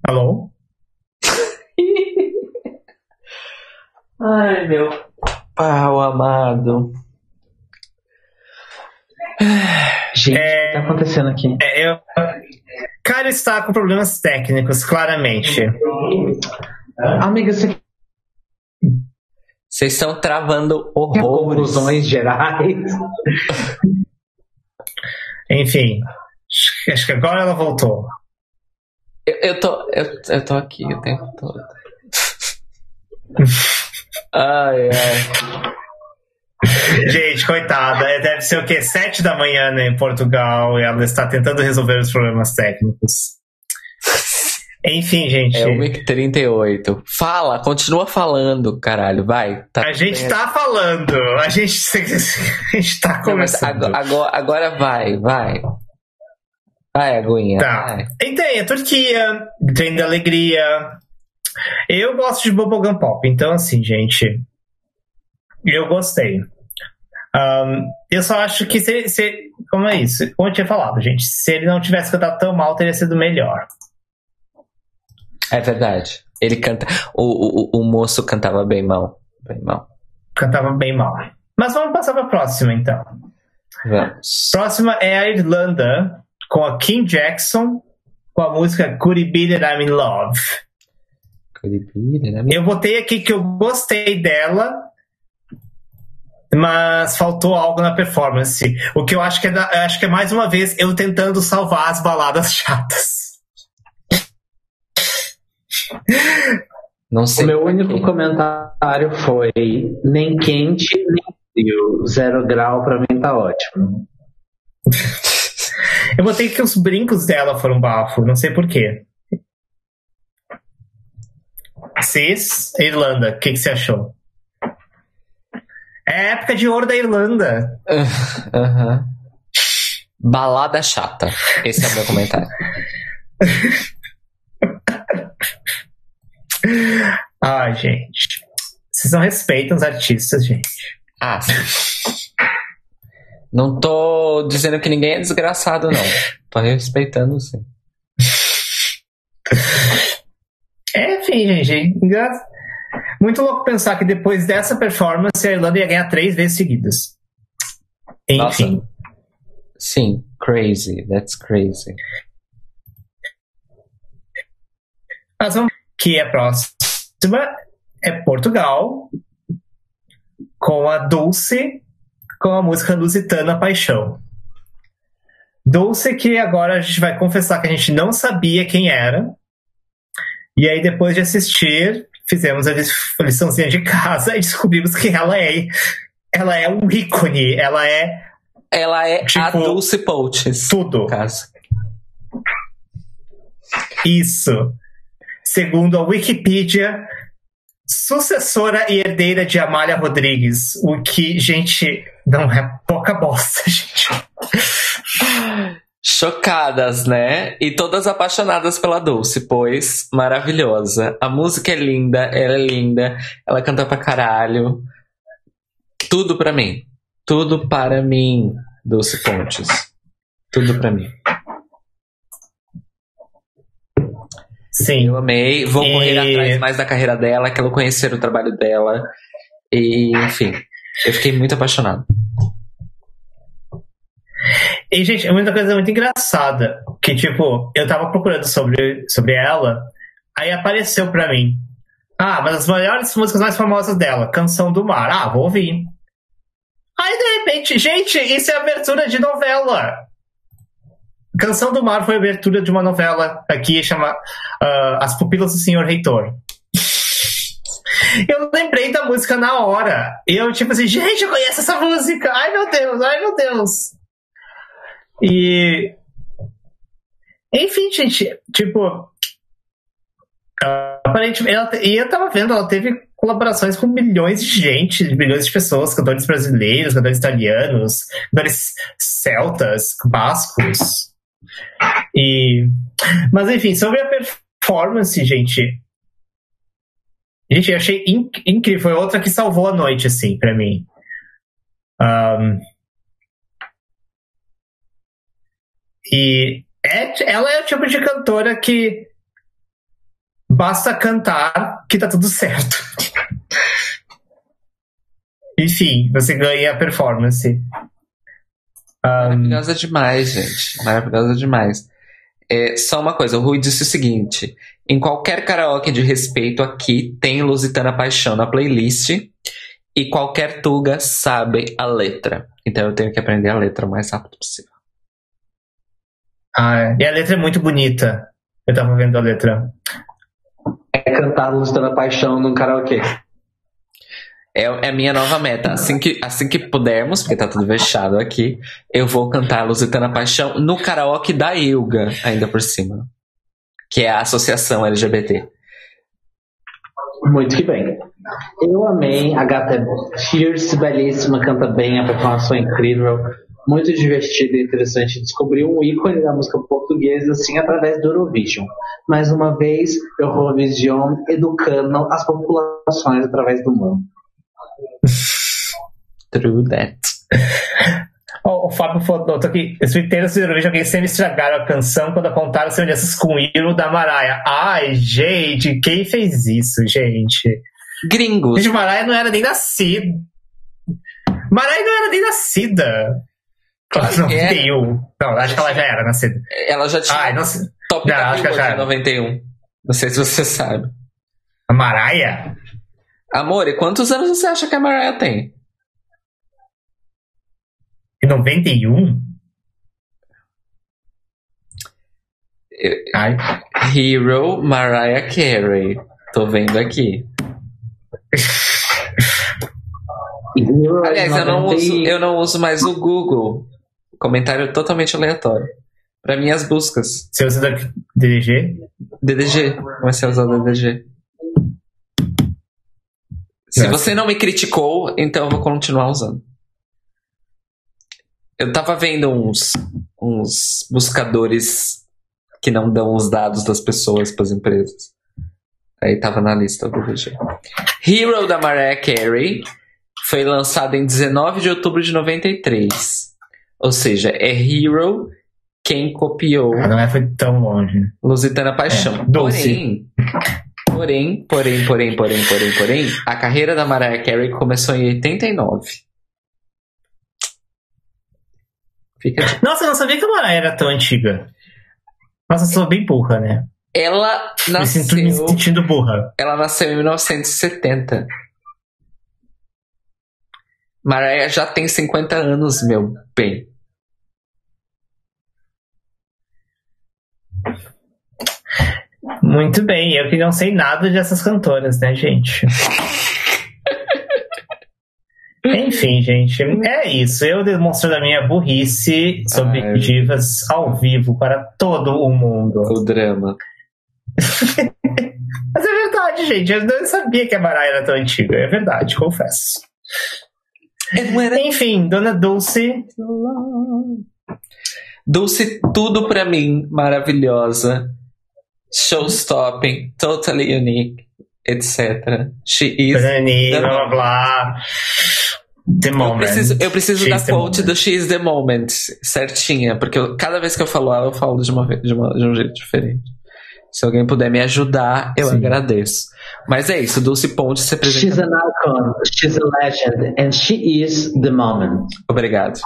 Alô? Ai, meu pau amado. Gente, É. o que tá acontecendo aqui? É, eu... Cara está com problemas técnicos, claramente. Amiga, você Vocês estão travando horrores. conclusões gerais? Enfim, acho que agora ela voltou. Eu, eu tô, eu, eu tô aqui o tempo todo. Ai, ai. Gente, coitada, é, deve ser o quê? Sete da manhã né, em Portugal e ela está tentando resolver os problemas técnicos. Enfim, gente. É 1h38. Fala, continua falando, caralho, vai. Tá A gente bem. tá falando, a gente, a gente tá Não, começando. agora, agora, agora vai, vai. Vai, Aguinha. Tá. vai. E tem a Turquia, tem da alegria. Eu gosto de bubblegum pop, então assim, gente, eu gostei. Ahn, eu só acho que se, se- como é isso? Como eu tinha falado, gente, se ele não tivesse cantado tão mal, teria sido melhor. É verdade. Ele canta. O, o, o moço cantava bem mal. Bem mal. Cantava bem mal. Mas vamos passar para a próxima, então. Vamos. Próxima é a Irlanda, com a Kim Jackson, com a música Could It Be That I'm in Love. Eu botei aqui que eu gostei dela, mas faltou algo na performance. O que eu acho que é, da- acho que é mais uma vez eu tentando salvar as baladas chatas. Não O sei. meu pra único comentário foi nem quente, nem frio. Zero grau pra mim tá ótimo. Eu botei que os brincos dela foram bafo, não sei porquê. Cis, Irlanda, o que, que você achou? É época de ouro da Irlanda. Aham. Balada chata. Esse é o meu comentário. Ai, gente. Vocês não respeitam os artistas, gente. Ah, sim. Não tô dizendo que ninguém é desgraçado, não. Tô respeitando, sim. É, enfim, gente. Muito louco pensar que depois dessa performance a Irlanda ia ganhar três vezes seguidas. Enfim. Sim, crazy. That's crazy. Mas vamos que a próxima é Portugal com a Dulce com a música Lusitana Paixão. Dulce que agora a gente vai confessar que a gente não sabia quem era. E aí depois de assistir, fizemos a a liçãozinha de casa e descobrimos que ela é ela é um ícone, ela é Ela é a Tipo, Dulce Poaches, tudo. caso. Isso. Segundo a Wikipedia, sucessora e herdeira de Amália Rodrigues. O que, gente, não é pouca bosta, gente. Chocadas, né? E todas apaixonadas pela Dulce, pois maravilhosa. A música é linda, ela é linda, ela canta pra caralho. Tudo pra mim. Tudo para mim, Dulce Pontes. Tudo pra mim. Sim. Eu amei. Vou E- correr atrás mais da carreira dela, quero conhecer o trabalho dela. E, enfim, eu fiquei muito apaixonado. E, gente, é muita coisa muito engraçada. Que, tipo, eu tava procurando sobre, sobre ela, aí apareceu pra mim. Ah, mas as maiores músicas mais famosas dela, Canção do Mar. Ah, vou ouvir. Aí, de repente, gente, isso é abertura de novela. Canção do Mar foi abertura de uma novela aqui, chama ah, As Pupilas do Senhor Reitor. Eu lembrei da música na hora. Eu, tipo assim, gente, eu conheço essa música. Ai, meu Deus, ai, meu Deus. E. Enfim, gente, tipo. ah, aparentemente, ela, e eu tava vendo, ela teve colaborações com milhões de gente, milhões de pessoas, cantores brasileiros, cantores italianos, cantores celtas, bascos. E. Mas enfim, sobre a performance, gente. Gente, eu achei inc- incrível. Foi outra que salvou a noite, assim, pra mim. Ahn, E é, ela é o tipo de cantora que basta cantar que tá tudo certo. Enfim, você ganha a performance. Maravilhosa demais, gente. Maravilhosa demais. É, só uma coisa, o Rui disse o seguinte: em qualquer karaoke de respeito aqui tem Lusitana Paixão na playlist e qualquer tuga sabe a letra. Então eu tenho que aprender a letra o mais rápido possível. ah, e a letra é muito bonita. Eu tava vendo a letra. É cantar Lusitana Paixão num karaokê. É, é a minha nova meta. Assim que, assim que pudermos, porque tá tudo fechado aqui, eu vou cantar Lusitana Paixão no karaoke da Ilga, ainda por cima. Que é a associação LGBT. Muito que bem. Eu amei, a gata é fierce, belíssima, canta bem, a performance foi incrível, muito divertida e interessante. Descobri um ícone da música portuguesa, assim, através do Eurovision. Mais uma vez, Eurovision educando as populações através do mundo. True that. Ó, o Fábio falou aqui. Os do Eurovision que sempre estragaram a canção quando apontaram semelhanças com o hino da Mariah. Ai, gente, quem fez isso, gente? Gringos. Gente, Mariah não era nem nascida. Mariah não era nem nascida. Claro Não, é. 91. Não, acho que ela já era nascida. Ela já tinha Ai, não sei. top não, da acho que já era. 91. Não sei se você sabe. A Mariah? Amor, e quantos anos você acha que a Mariah tem? Em 91? Eu- Ai. Hero Mariah Carey. Tô vendo aqui. Aliás, eu não, uso, eu não uso mais o Google. Comentário totalmente aleatório. Pra minhas buscas. Você usa DDG? DDG. Comecei a usar o DDG. Se É. você não me criticou, então eu vou continuar usando. Eu tava vendo uns, uns buscadores que não dão os dados das pessoas para as empresas. Aí tava na lista do DDG. Hero da Mariah Carey foi lançado em 19 de outubro de 93. Ou seja, é Hero quem copiou Ah, não é, foi tão longe. Lusitana Paixão. É, doce. Porém, porém, porém, porém, porém, porém, porém, a carreira da Mariah Carey começou em 89. Fica. Nossa, eu não sabia que a Mariah era tão antiga. Nossa, eu sou bem burra, né? Ela Me sinto me nasceu, sentindo burra. ela nasceu em 1970. Mariah já tem 50 anos, meu bem. Muito bem, eu que não sei nada dessas cantoras, né, gente? Enfim, gente, é isso. Eu demonstrando a minha burrice sobre Ai. divas ao vivo para todo o mundo. O drama. Mas é verdade, gente. Eu não sabia que a Mariah era tão antiga. É verdade, confesso. Enfim, Dona Dulce. Dulce, tudo pra mim, maravilhosa. Showstopping, totally unique, etc. She is. Dani, the blá blá blá. The Eu moment. preciso, eu preciso She's da the quote moment. do She's the Moment certinha, porque eu- cada vez que eu falo ela, eu falo de, uma, de, uma- de um jeito diferente. Se alguém puder me ajudar, eu Sim. agradeço. Mas é isso, Dulce Ponte se She's apresenta. an icon, she's a legend, and she is the moment. Obrigado.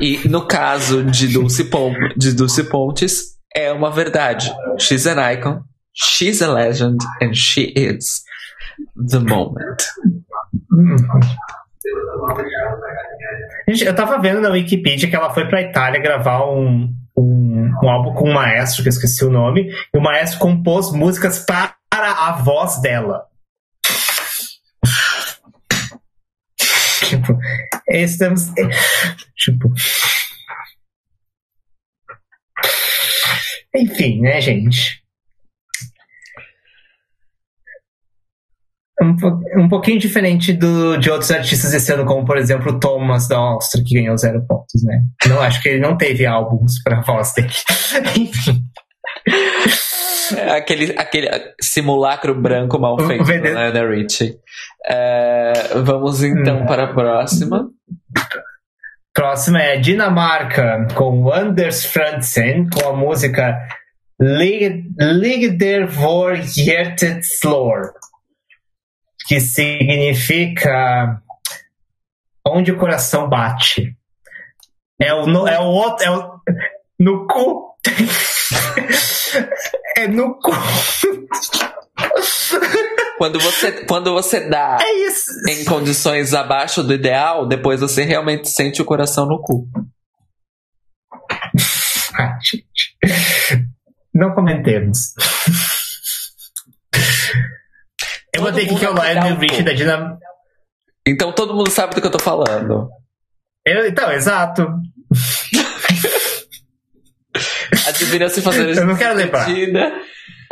E no caso de Dulce, Pon de Dulce Pontes, é uma verdade. She's an icon, she's a legend, and she is the moment. Eu tava vendo na Wikipedia que ela foi pra Itália gravar um, um, um álbum com um maestro, que eu esqueci o nome, e o maestro compôs músicas para a voz dela. tipo, estamos. Tipo. Enfim, né, gente? Um, po- um pouquinho diferente do, de outros artistas esse ano, como por exemplo o Thomas da Áustria, que ganhou zero pontos, né? Não, acho que ele não teve álbuns pra voz dele. Enfim. É Aquele, aquele simulacro branco mal feito vende- Lionel Richie. É, vamos então Hum. para a próxima. Próxima é Dinamarca, com Anders Frantzen, com a música Lig Lig der vor hjertet slår, que significa onde o coração bate. É o, no, é o outro, é o, no cu. é no cu. Quando você, quando você dá É isso. em condições abaixo do ideal, depois você realmente sente o coração no cu. Ah, gente. Não comentemos. Eu Todo aqui mundo que é o pouco. da Dinam... Então todo mundo sabe do que eu tô falando. Eu, então, exato. Adivinha se fazer Eu não quero lembrar.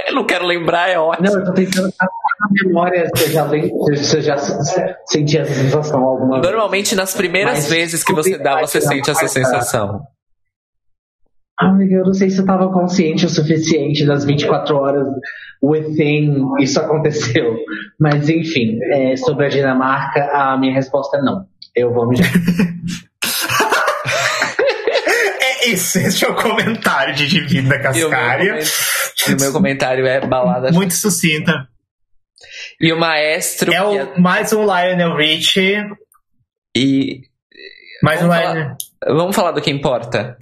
Eu não quero lembrar, é ótimo. Não, eu tô tentando na memória se eu já, eu já s- senti essa sensação alguma vez. Normalmente, nas primeiras Mas vezes que você dá, você sente essa sensação. Amiga, eu não sei se eu tava consciente o suficiente das 24 horas within isso aconteceu. Mas enfim, é, sobre a Dinamarca, a minha resposta é não. Eu vou me É isso, esse é o comentário de Divina E o, meu Cascária. o meu comentário é balada. Muito sucinta. E o maestro. É o, mais um Lionel Richie. E Mais um Vamos Lionel. vamos falar do que importa.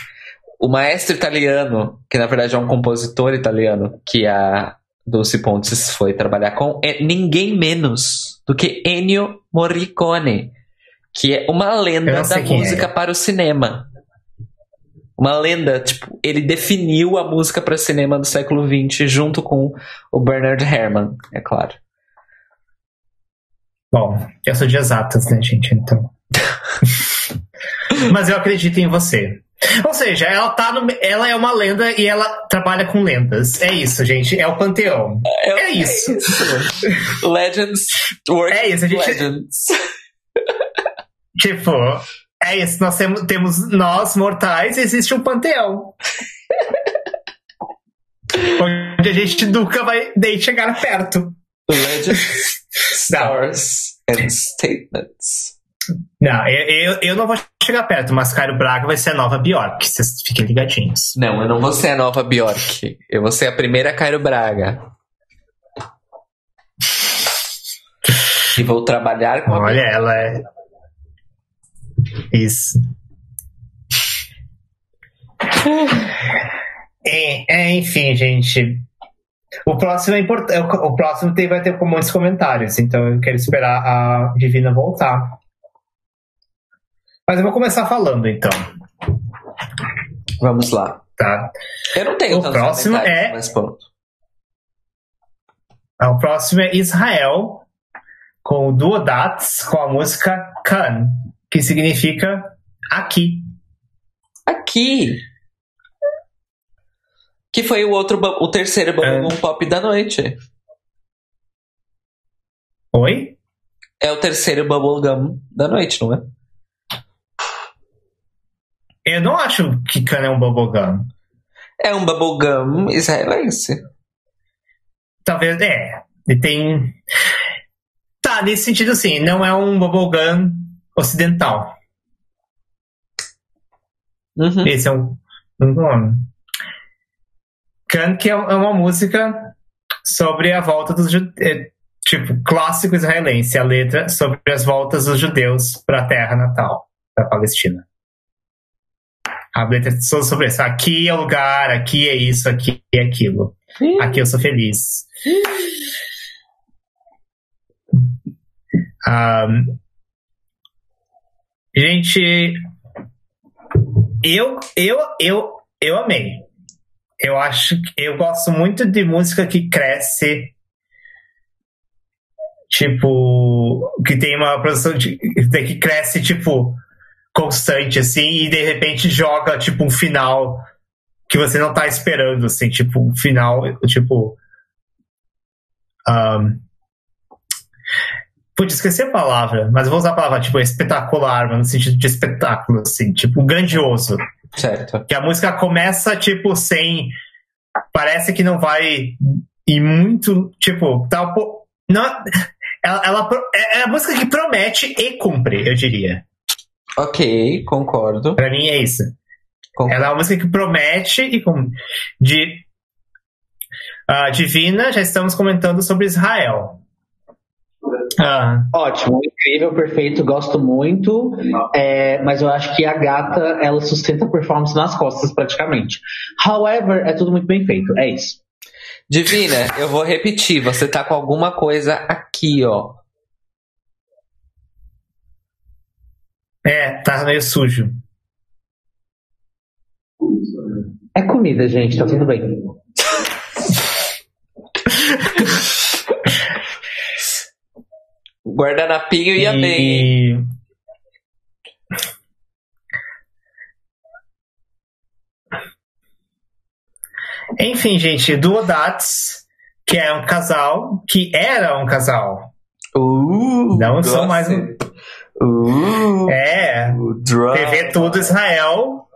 O maestro italiano, que na verdade é um compositor italiano, que a Dulce Pontes foi trabalhar com, é ninguém menos do que Ennio Morricone, que é uma lenda da música é. para o cinema. Uma lenda, tipo, ele definiu a música para cinema do século XX junto com o Bernard Herrmann, é claro. Bom, eu sou de exatas, né, gente? Então. Mas eu acredito em você. Ou seja, ela tá no, ela é uma lenda e ela trabalha com lendas. É isso, gente. É o panteão. É isso. Legends, work É isso, a gente- Legends. Tipo, é isso. Nós temos, temos nós mortais e existe um panteão. Onde a gente nunca vai nem chegar perto. Legends, stars and statements. Não, eu, eu, eu não vou chegar perto, mas Caio Braga vai ser a nova Bjork. Vocês fiquem ligadinhos. Não, eu não vou ser a nova Bjork. Eu vou ser a primeira Cairo Braga. E vou trabalhar com a Olha, ela é. Isso. É, é, enfim, gente. O próximo é importante. O próximo tem, vai ter muitos comentários, então eu quero esperar a Divina voltar. Mas eu vou começar falando, então, Vamos lá. tá? Eu não tenho O tantos próximo é- mas pronto. Ah, O próximo é Israel, com o Duodats, com a música Kan, que significa aqui. Aqui. Que foi o outro, o terceiro Bubblegum É. Pop da noite. Oi? É o terceiro Bubblegum da noite, não é? Eu não acho que Can é um bubblegum. É um bubblegum israelense. Talvez, é. Ele tem. Tá, nesse sentido, sim. Não é um bubblegum ocidental. Uhum. Esse é um, um nome. Can, que é é uma música sobre a volta dos judeus. Tipo, clássico israelense, a letra sobre as voltas dos judeus para a terra natal, para a Palestina. A letra é só sobre isso. Aqui é o lugar, aqui é isso, aqui é aquilo. Aqui eu sou feliz. Um, gente, eu, eu, eu, eu amei. Eu acho que eu gosto muito de música que cresce. Tipo, que tem uma produção de, que cresce, tipo, constante, assim, e de repente joga, tipo, um final que você não tá esperando, assim, tipo, um final, tipo. Um, Pude esquecer a palavra, mas vou usar a palavra, tipo, espetacular, no sentido de espetáculo, assim, tipo, grandioso. Certo. Que a música começa, tipo, sem. Parece que não vai ir muito. Tipo, tá um pouco. Não, ela, ela, é a música que promete e cumpre, eu diria. Ok, concordo. Pra mim é isso. concordo. Ela é uma música que promete e cumpre. De. Uh, Divina, já estamos comentando sobre Israel. Ah, Ótimo, incrível, perfeito, gosto muito. É, mas eu acho que a gata ela sustenta a performance nas costas praticamente. However, é tudo muito bem feito. É isso. Divina, eu vou repetir. Você tá com alguma coisa aqui, ó. é, tá meio sujo. É comida, gente, tá tudo bem. Guardanapinho ia bem? E... Enfim, gente, Duodats, que é um casal, que era um casal. Uh, Não são mais um. Uh, É, drama. TV Tudo Israel.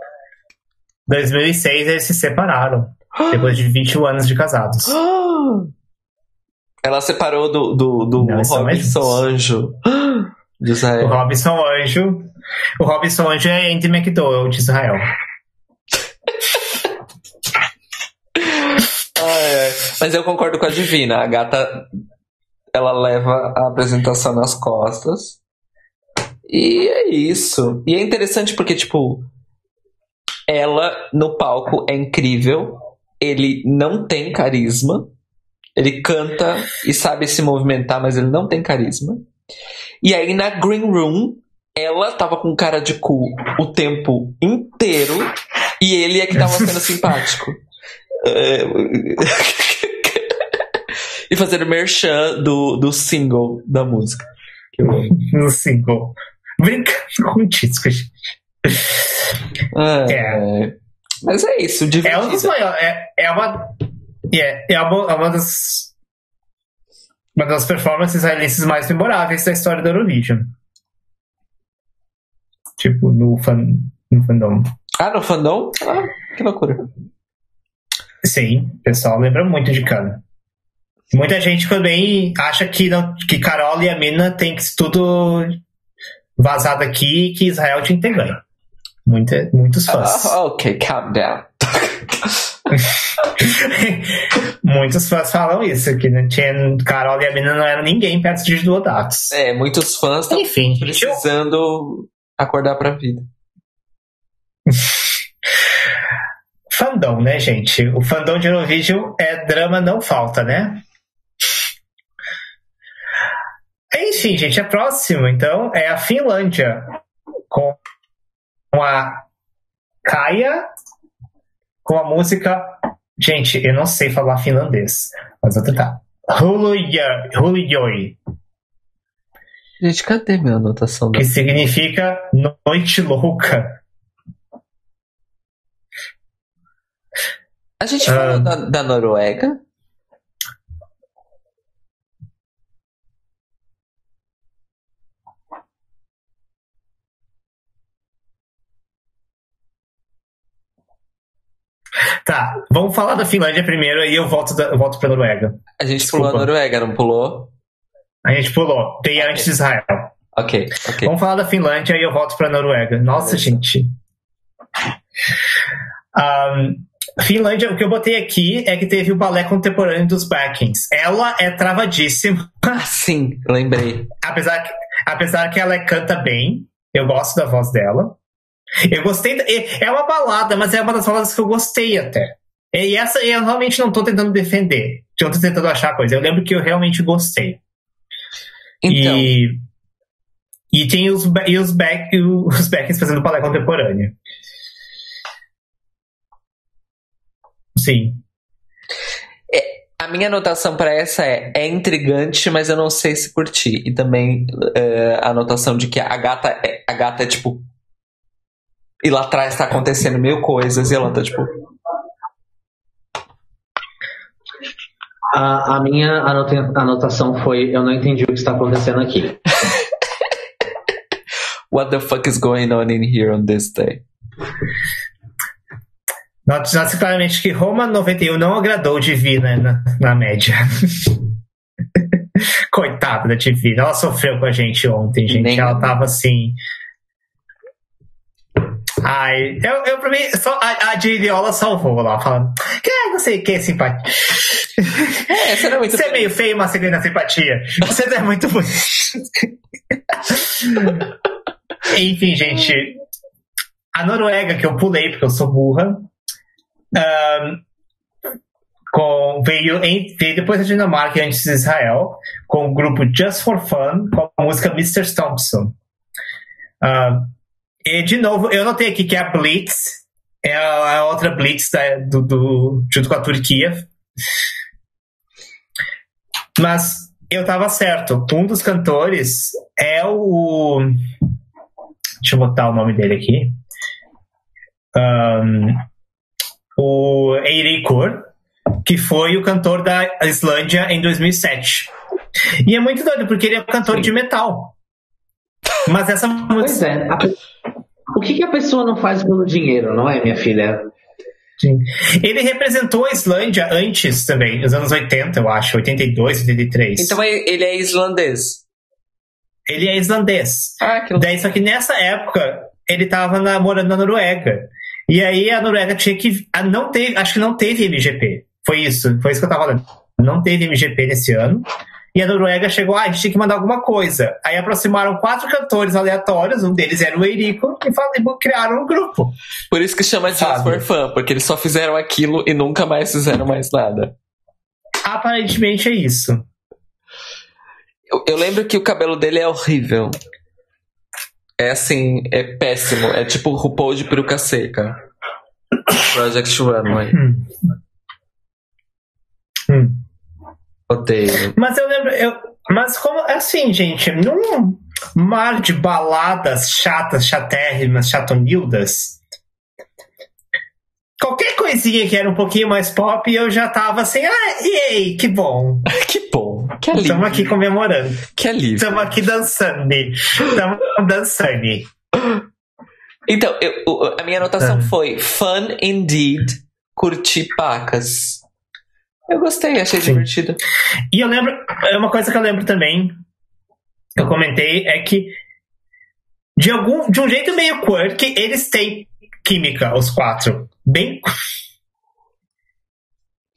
2006 eles se separaram. Depois de 21 anos de casados. Ela separou do, do, do Não, Robinson. Anjo. De O. Robinson Anjo. O Robinson Anjo é Andy McDowell de Israel. Ai. Mas eu concordo com a Divina. A gata, ela leva a apresentação nas costas. E é isso. E é interessante porque, tipo, ela no palco é incrível. Ele não tem carisma. Ele canta e sabe se movimentar, mas ele não tem carisma. E aí na Green Room, ela tava com cara de cu o tempo inteiro. E ele é que tava sendo simpático. É, e fazendo merchan do, do single da música. Que eu amo. No single. Brincando com disco, gente. É. Mas é isso, É um dos divertido. maiores. É, é uma. É, é uma, é uma das. Uma das performances israelenses mais memoráveis da história da Eurovision. Tipo, no, fan, no fandom. Ah, no fandom? Ah, que loucura. Sim, o pessoal lembra muito de Cana. Muita gente também acha que, não, que Carol e a Mina tem que tudo vazado aqui e que Israel tinha que ter ganho. Muita, muitos fãs. Ah, ok, calm down. muitos fãs falam isso, que não tinha, Carol e a Mina não eram ninguém perto de Duodatos. É, muitos fãs estão gente, eu- precisando acordar pra vida. fandom, né, gente? O fandom de Eurovision é drama, não falta, né? Enfim, gente, a próxima, então, é a Finlândia. Com com a Kaia, com a música. Gente, eu não sei falar finlandês, mas vou tentar. Hulujoi, Gente, cadê minha anotação? Que significa noite louca. A gente Ah. falou da, da Noruega? Tá, vamos falar da Finlândia primeiro, aí eu volto, da, eu volto pra Noruega. A gente Desculpa. pulou a Noruega, não pulou? A gente pulou. Tem Ok. antes de Israel. Ok, ok. Vamos falar da Finlândia e eu volto pra Noruega. Nossa, Beleza. gente. Ahn, Finlândia, o que eu botei aqui é que teve o balé contemporâneo dos Backings. Ela é travadíssima, Ah, sim, lembrei. apesar que, apesar que ela canta bem. Eu gosto da voz dela. Eu gostei. é- É uma balada, mas é uma das baladas que eu gostei até. E essa eu realmente não tô tentando defender. Eu tô tentando achar coisa. Eu lembro que eu realmente gostei. Então, E, e tem os, e os, back, os backings fazendo balé contemporâneo. Sim. a minha anotação pra essa é: é intrigante, mas eu não sei se curti. E também é, a anotação de que a gata é, a gata é tipo. E lá atrás tá acontecendo mil coisas e ela tá tipo. A, a minha anota- anotação foi: eu não entendi o que está acontecendo aqui. What the fuck is going on in here on this day? Note note claramente que Roma 91 não agradou Divina na, na média. Coitada da Divina. Ela sofreu com a gente ontem, gente. Nem- Ela tava assim. Ai, eu, eu pra mim, só a, a Diriola salvou lá, falando. Que não sei o que é simpatia. É, você não é muito. Você é meio feio, mas você ganha simpatia. Você não é muito bonito. Enfim, gente. A Noruega, que eu pulei porque eu sou burra, ahn, com, veio, em- veio depois da Dinamarca e antes de Israel, com o grupo Just for Fun, com a música Mr. Thompson. E, de novo, eu notei aqui que a Blitz é a, a outra Blitz da- do, do- junto com a Turquia. Mas eu tava certo. Um dos cantores é o. Deixa eu botar o nome dele aqui. Ahn, o Eirikur, que foi o cantor da Islândia em 2007. E é muito doido, porque ele é um cantor Sim. de metal. Mas essa Pois música. é. a o que, que a pessoa não faz pelo dinheiro, não é, minha filha? Ele representou a Islândia antes também, nos anos 80, eu acho, 82, 83. Então é- ele é islandês. Ele é islandês. Ah, que Daí, só que nessa época, ele tava na- morando na Noruega. E aí a Noruega tinha que. ah, Não teve, acho que não teve MGP. Foi isso, foi isso que eu tava falando. Não teve MGP nesse ano. E a Noruega chegou, ah, a gente tinha que mandar alguma coisa. Aí aproximaram quatro cantores aleatórios, um deles era o Eirico, e fal- e criaram um grupo. Por isso que chama Sabe? for Fun, porque eles só fizeram aquilo e nunca mais fizeram mais nada. Aparentemente é isso. Eu, eu lembro que o cabelo dele é horrível. É assim, é péssimo. É tipo o RuPaul de peruca seca. Project Runway. Hum. Hum. Odeio. Mas eu lembro, eu, mas como assim, gente, num mar de baladas chatas, chatérrimas, chatonildas, qualquer coisinha que era um pouquinho mais pop, eu já tava assim, ah, ei, que bom. Que bom. Que alívio. Estamos aqui comemorando. Que alívio. Estamos aqui dançando. Estamos dançando. Então, eu- a minha anotação Ah. foi Fun indeed, curti pacas. Eu gostei, achei Sim. divertido. E eu lembro, é uma coisa que eu lembro também, que eu comentei, é que de algum, de um jeito meio quirky, eles têm química, os quatro. Bem.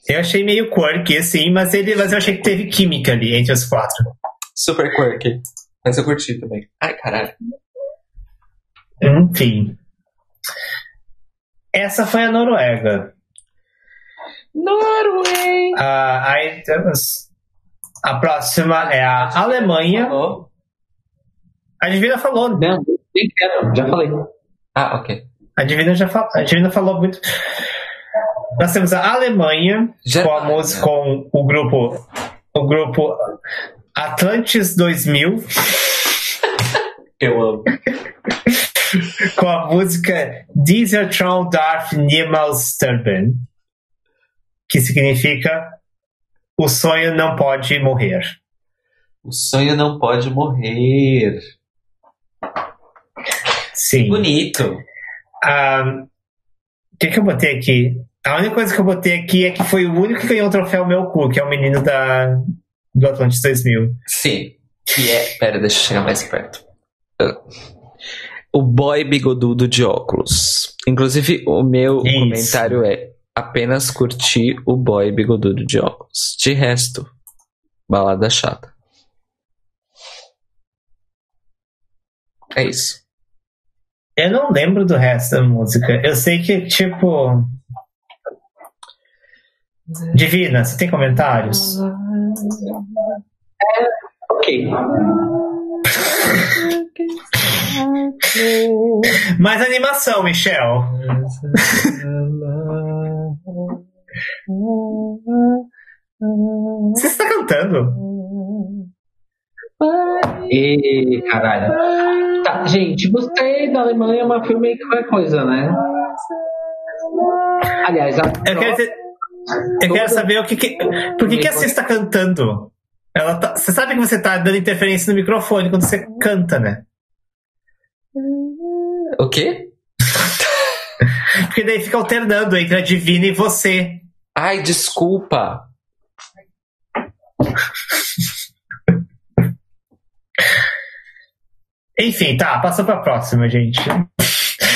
Eu achei meio quirky, assim, mas, ele, mas eu achei que teve química ali entre os quatro. Super quirky. Mas eu curti também. Ai, caralho. Enfim. Essa foi a Noruega. Norway! Ah, aí temos. A próxima é a Alemanha. Falou? A Divina falou. Não, nem quero, já falei. Ah, ok. A Divina já falou. A Divina falou muito. Nós temos a Alemanha Já- com a música com o grupo o grupo Atlantis 2000 Eu amo. com a música Dieser Traum darf niemals sterben que significa o sonho não pode morrer. O sonho não pode morrer. Sim. Bonito. Ah, O que, que eu botei aqui? A única coisa que eu botei aqui é que foi o único que ganhou o troféu Meu Cu, que é o menino da, do Atlantis 2000. Sim. Que é. Pera, deixa eu chegar mais perto. Uh, O boy bigodudo de óculos. Inclusive, o meu Isso. comentário é apenas curtir o boy bigodudo de óculos. De resto, balada chata. É isso. Eu não lembro do resto da música. Eu sei que, tipo. Divina, você tem comentários? Ok. Mais animação, Michel. Você está cantando? E caralho. Tá, gente, gostei da Alemanha, mas foi meio que qualquer coisa, né? Aliás, Eu quero, dizer- eu quero saber o que, que por que, que a Cis está cantando? Ela tá- você sabe que você tá dando interferência no microfone quando você canta, né? O quê? Porque daí fica alternando entre a Divina e você. Ai, desculpa. Enfim, tá, passou pra próxima, gente.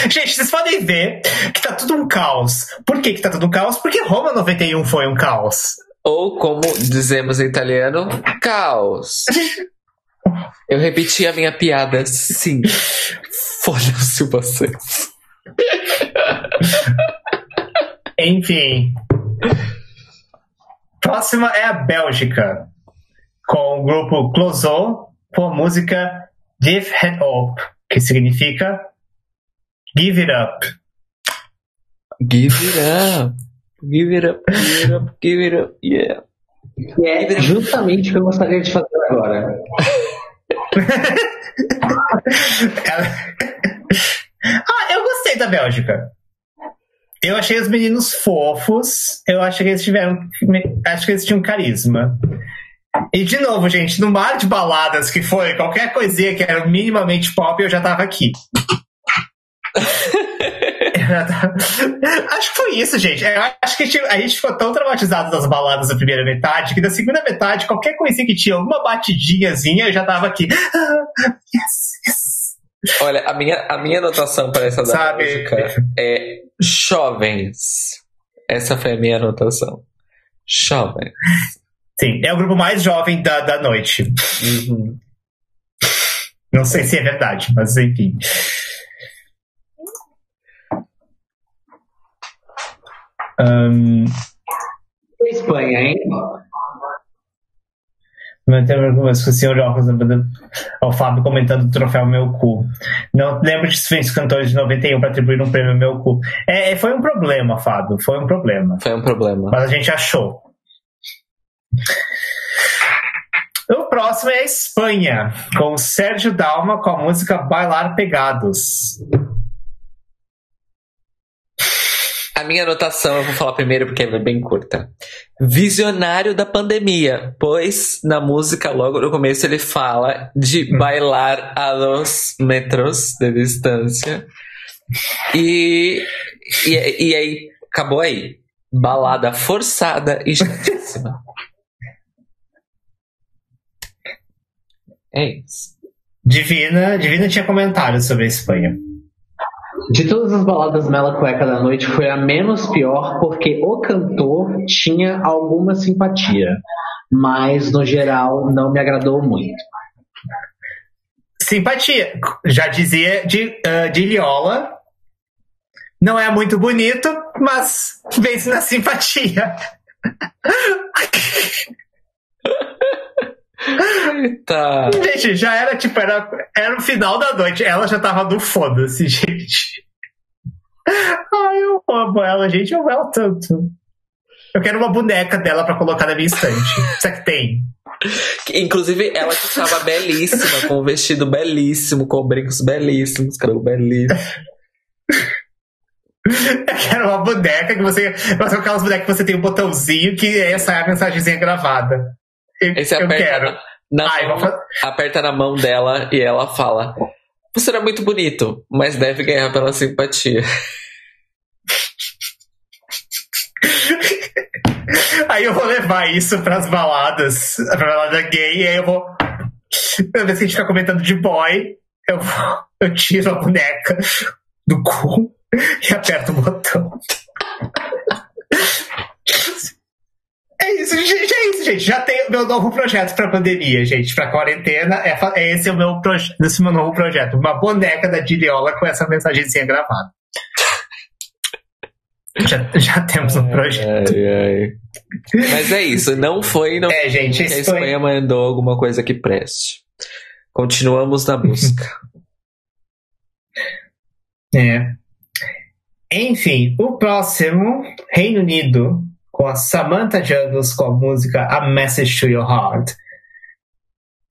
Gente, vocês podem ver que tá tudo um caos. Por que, que tá tudo um caos? Porque Roma 91 foi um caos. Ou como dizemos em italiano, caos. Eu repeti a minha piada, sim. Foda-se vocês. Enfim. Próxima é a Bélgica, com o grupo Clouseau, com a música Give It Up, que significa Give It Up. Give it up. Give it up, give it up, give it up, yeah. que é justamente o que eu gostaria de fazer agora. Ah, eu gostei da Bélgica. Eu achei os meninos fofos. Eu acho que eles tiveram. Acho que eles tinham carisma. E de novo, gente, no mar de baladas que foi, qualquer coisinha que era minimamente pop, eu já tava aqui. Acho que foi isso, gente. Eu acho que tipo, a gente ficou tão traumatizado das baladas da primeira metade que da segunda metade, qualquer coisinha que tinha alguma batidinhazinha, eu já tava aqui. Yes, yes. Olha, a minha, a minha anotação para essa Sabe? Bélgica é jovens. Essa foi a minha anotação. Jovem. Sim, é o grupo mais jovem da, da noite. Uhum. Não sei se é verdade, mas enfim. E a Espanha, hein? Mantendo algumas com o senhor óculos na banda. Ó, O Fábio comentando o troféu Meu Cu. Não lembro de diferentes cantores de 91 para atribuir um prêmio Meu Cu. É, é, foi um problema, Fábio. Foi um problema. Foi um problema. Mas a gente achou. O próximo é a Espanha, com o Sérgio Dalma com a música Bailar Pegados. A minha anotação eu vou falar primeiro porque ela é bem curta. Visionário da pandemia, pois na música, logo no começo, ele fala de bailar a dos metros de distância. E, e, e aí, acabou aí. Balada forçada e chatíssima. É isso. Divina, Divina tinha comentários sobre a Espanha. De todas as baladas Mela Cueca da noite, foi a menos pior porque o cantor tinha alguma simpatia. Mas, no geral, não me agradou muito. Simpatia. Já dizia de, ah, de Liola. Não é muito bonito, mas vence na simpatia. Eita. Gente, já era tipo, era, era o final da noite. Ela já tava no foda-se, gente. Ai, eu amo ela, gente. Eu amo ela tanto. Eu quero uma boneca dela pra colocar na minha estante. Será que tem? Inclusive, ela que estava belíssima, com um vestido belíssimo, com brincos belíssimos, cabelo belíssimo. Eu quero uma boneca que você. Aquelas bonecas que você tem um botãozinho que essa é a mensagenzinha gravada. Eu, Esse eu aperta quero. na, na Ai, mão, vou fa- aperta na mão dela e ela fala: Você era muito bonito, mas deve ganhar pela simpatia. Aí eu vou levar isso pras baladas, pra balada gay, e aí eu vou. Toda vez que a gente fica comentando de boy, eu, vou, eu tiro a boneca do cu e aperto o botão. É isso, gente, é isso, gente. Já tenho meu novo projeto pra pandemia, gente. Pra quarentena, é, é esse é o meu, proje esse é meu novo projeto. Uma boneca da Diriola com essa mensagenzinha gravada. Já, já temos um projeto. Ai, ai. Mas é isso, não foi não É, gente, a Espanha foi... mandou alguma coisa que preste. Continuamos na busca. É. Enfim, o próximo, Reino Unido, com a Samantha Jungles com a música A Message to Your Heart.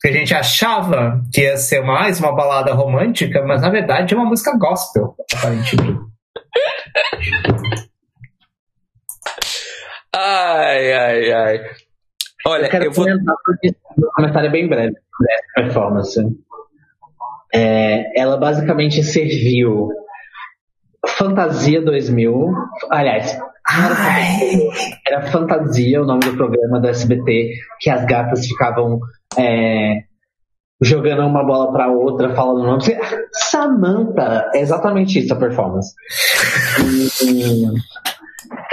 Que a gente achava que ia ser mais uma balada romântica, mas na verdade é uma música gospel, aparentemente. Ai, ai, ai. Olha, Eu quero eu vou. comentar porque meu comentário é bem breve sobre essa performance. É, ela basicamente serviu Fantasia 2000. Aliás, era, Fantasia, era Fantasia, o nome do programa do SBT, que as gatas ficavam é, jogando uma bola pra outra, falando o nome. Samantha! É exatamente isso a performance. E,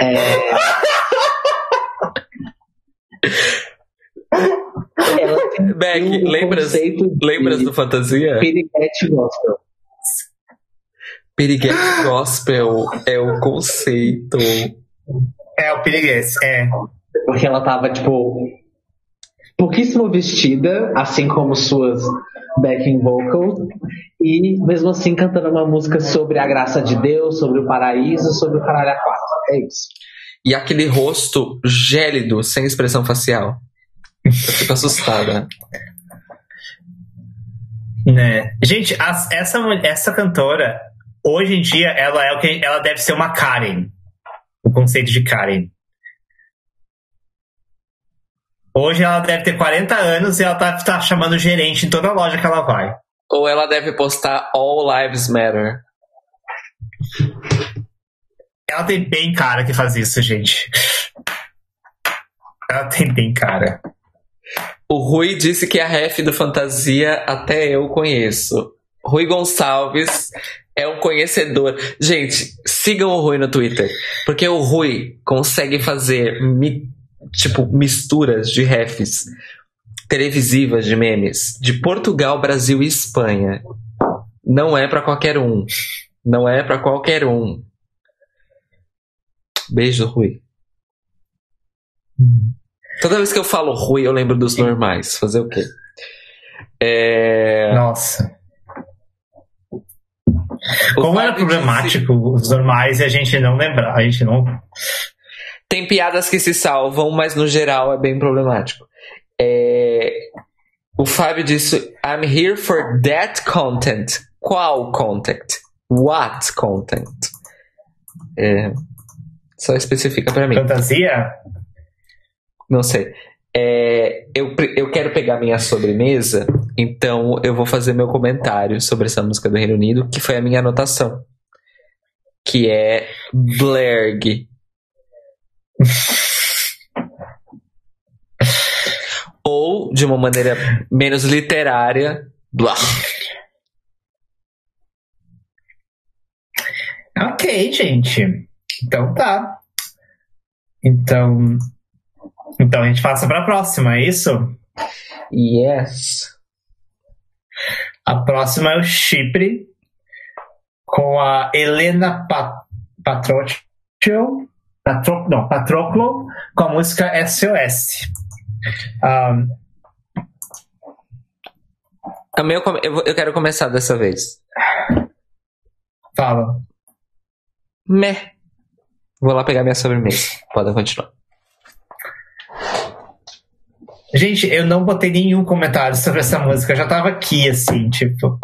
é, Beck, um lembras, lembras do Fantasia? piriguete gospel. Piriguete Gospel é o conceito. É o Piriguês, é. Porque ela tava, tipo, pouquíssimo vestida, assim como suas backing vocals, e mesmo assim cantando uma música sobre a graça de Deus, sobre o paraíso, sobre o caralho a quatro. É isso. E aquele rosto gélido, sem expressão facial. Eu fico assustada. Né? Gente, as- essa, mulher- essa cantora, hoje em dia, ela é o que ela deve ser uma Karen. O conceito de Karen. Hoje ela deve ter 40 anos e ela tá, tá chamando gerente em toda loja que ela vai. Ou ela deve postar All Lives Matter. Ela tem bem cara que faz isso, gente. Ela tem bem cara. O Rui disse que a ref do Fantasia até eu conheço. Rui Gonçalves é um conhecedor. Gente, sigam o Rui no Twitter. Porque o Rui consegue fazer mi- tipo misturas de refs televisivas de memes de Portugal, Brasil e Espanha. Não é pra qualquer um. Não é pra qualquer um. Beijo, Rui. Toda vez que eu falo Rui, eu lembro dos normais. Fazer o quê? É... Nossa. O Como era problemático os normais e a gente não lembrar, a gente não. Tem piadas que se salvam, mas no geral é bem problemático. É, O Fábio disse: I'm here for that content. Qual content? What content? É, Só especifica pra mim. Fantasia? Não sei. É, eu, eu quero pegar minha sobremesa, então eu vou fazer meu comentário sobre essa música do Reino Unido, que foi a minha anotação. Que é Blerg. Ou, de uma maneira menos literária, Blah. Ok, gente. Então tá. Então. Então a gente passa pra próxima, é isso? Yes. A próxima é o Chipre, com a Helena pa Patroclo, Patro, não, Patroclo, com a música SOS. Um, Também eu, eu quero começar dessa vez. fala. Meh. Vou lá pegar minha sobremesa. Podem continuar. Gente, eu não botei nenhum comentário sobre essa música, eu já tava aqui, assim, tipo.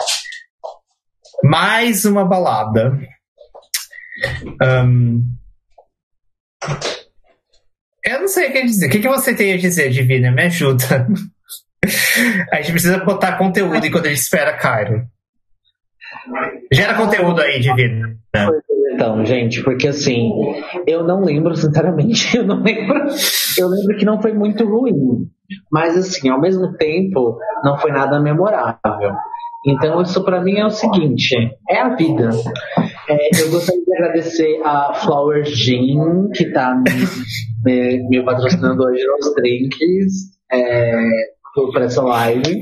Mais uma balada. Ahn, eu não sei o que dizer. O que, que você tem a dizer, Divina? Me ajuda. A gente precisa botar conteúdo enquanto a gente espera Cairo. Gera conteúdo aí, Divina. Então, gente, porque assim, eu não lembro, sinceramente, eu não lembro. Eu lembro que não foi muito ruim. Mas assim, ao mesmo tempo, não foi nada memorável. Então, isso para mim é o seguinte: é a vida. É, eu gostaria de agradecer a Flower Jean, que está me, me, patrocinando hoje nos drinks é, por essa live.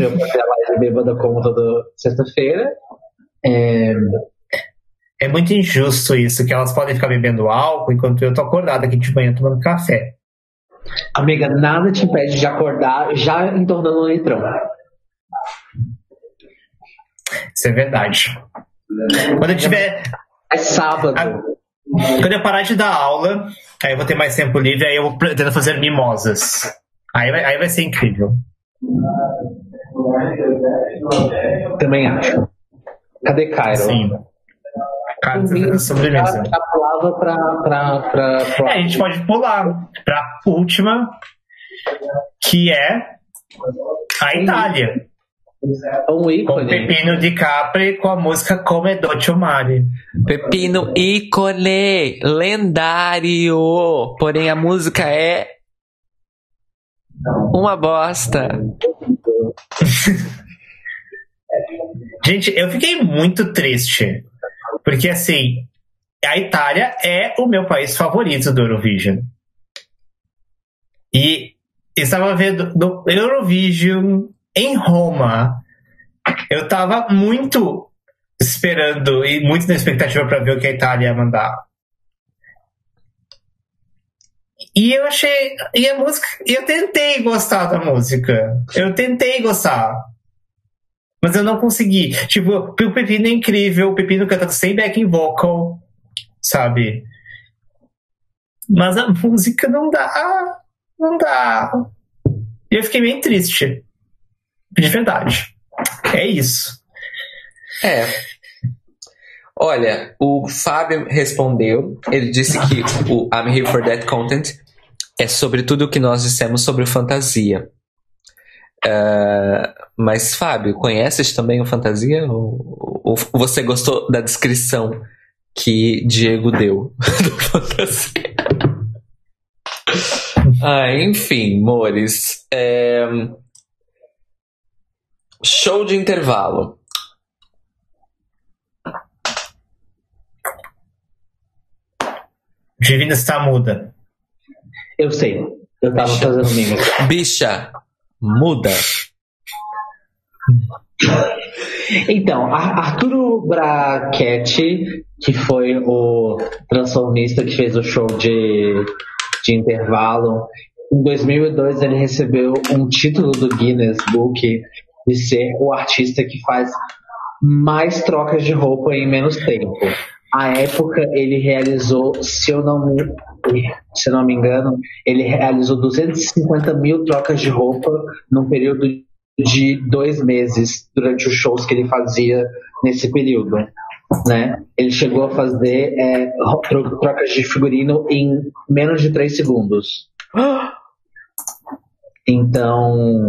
Eu fazer a live bêbada como toda sexta-feira. É, é muito injusto isso, que elas podem ficar bebendo álcool enquanto eu tô acordada aqui de manhã tomando café. Amiga, nada te impede de acordar já entornando um litrão. Isso é verdade. Quando eu tiver. É sábado. Quando eu parar de dar aula, aí eu vou ter mais tempo livre, aí eu vou tentar fazer mimosas. Aí vai, aí vai ser incrível. Também acho. Cadê Cairo? Sim. Cara, tá sobremesa. Já pulava pra, pra, pra, pra... É, a gente pode pular pra última, que é a Itália. Um ícone. Com Pepino de Capri com a música Come Dolce Mare. Pepino ícone, lendário. Porém a música é uma bosta. Gente, eu fiquei muito triste. Porque assim, a Itália é o meu país favorito do Eurovision. E estava vendo do Eurovision em Roma, eu estava muito esperando e muito na expectativa para ver o que a Itália ia mandar. E eu achei. E a música. Eu tentei gostar da música. Eu tentei gostar. Mas eu não consegui. Tipo, o Pepino é incrível, o Pepino cantando sem backing vocal, sabe? Mas a música não dá. Não dá. E eu fiquei bem triste de verdade. É isso. É. Olha, o Fábio respondeu. Ele disse que o I'm Here for That Content é sobre tudo o que nós dissemos sobre fantasia. Uh, mas, Fábio, conheces também o fantasia? Ou, ou, você gostou da descrição que Diego deu do fantasia? ah, enfim, Mores. É, Show de intervalo. Divina está muda. Eu sei. Eu tava Bicha. fazendo mímica. Bicha, muda. Então, Arturo Brachetti, que foi o transformista que fez o show de, de intervalo, em 2002 ele recebeu um título do Guinness Book de ser o artista que faz mais trocas de roupa em menos tempo. A época ele realizou, se eu não me, se não me engano, ele realizou 250 mil trocas de roupa num período de dois meses durante os shows que ele fazia nesse período. Né? Ele chegou a fazer é, trocas de figurino em menos de três segundos. Então,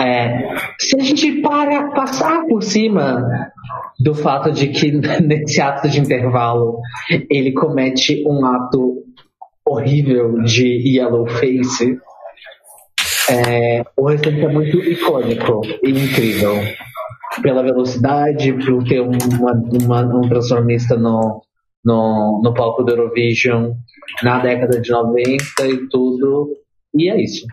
é, se a gente para passar por cima do fato de que nesse ato de intervalo ele comete um ato horrível de yellow face, é, o restante é muito icônico e incrível. Pela velocidade, por ter uma, uma, um transformista no, no, no palco do Eurovision na década de 90 e tudo. E é isso.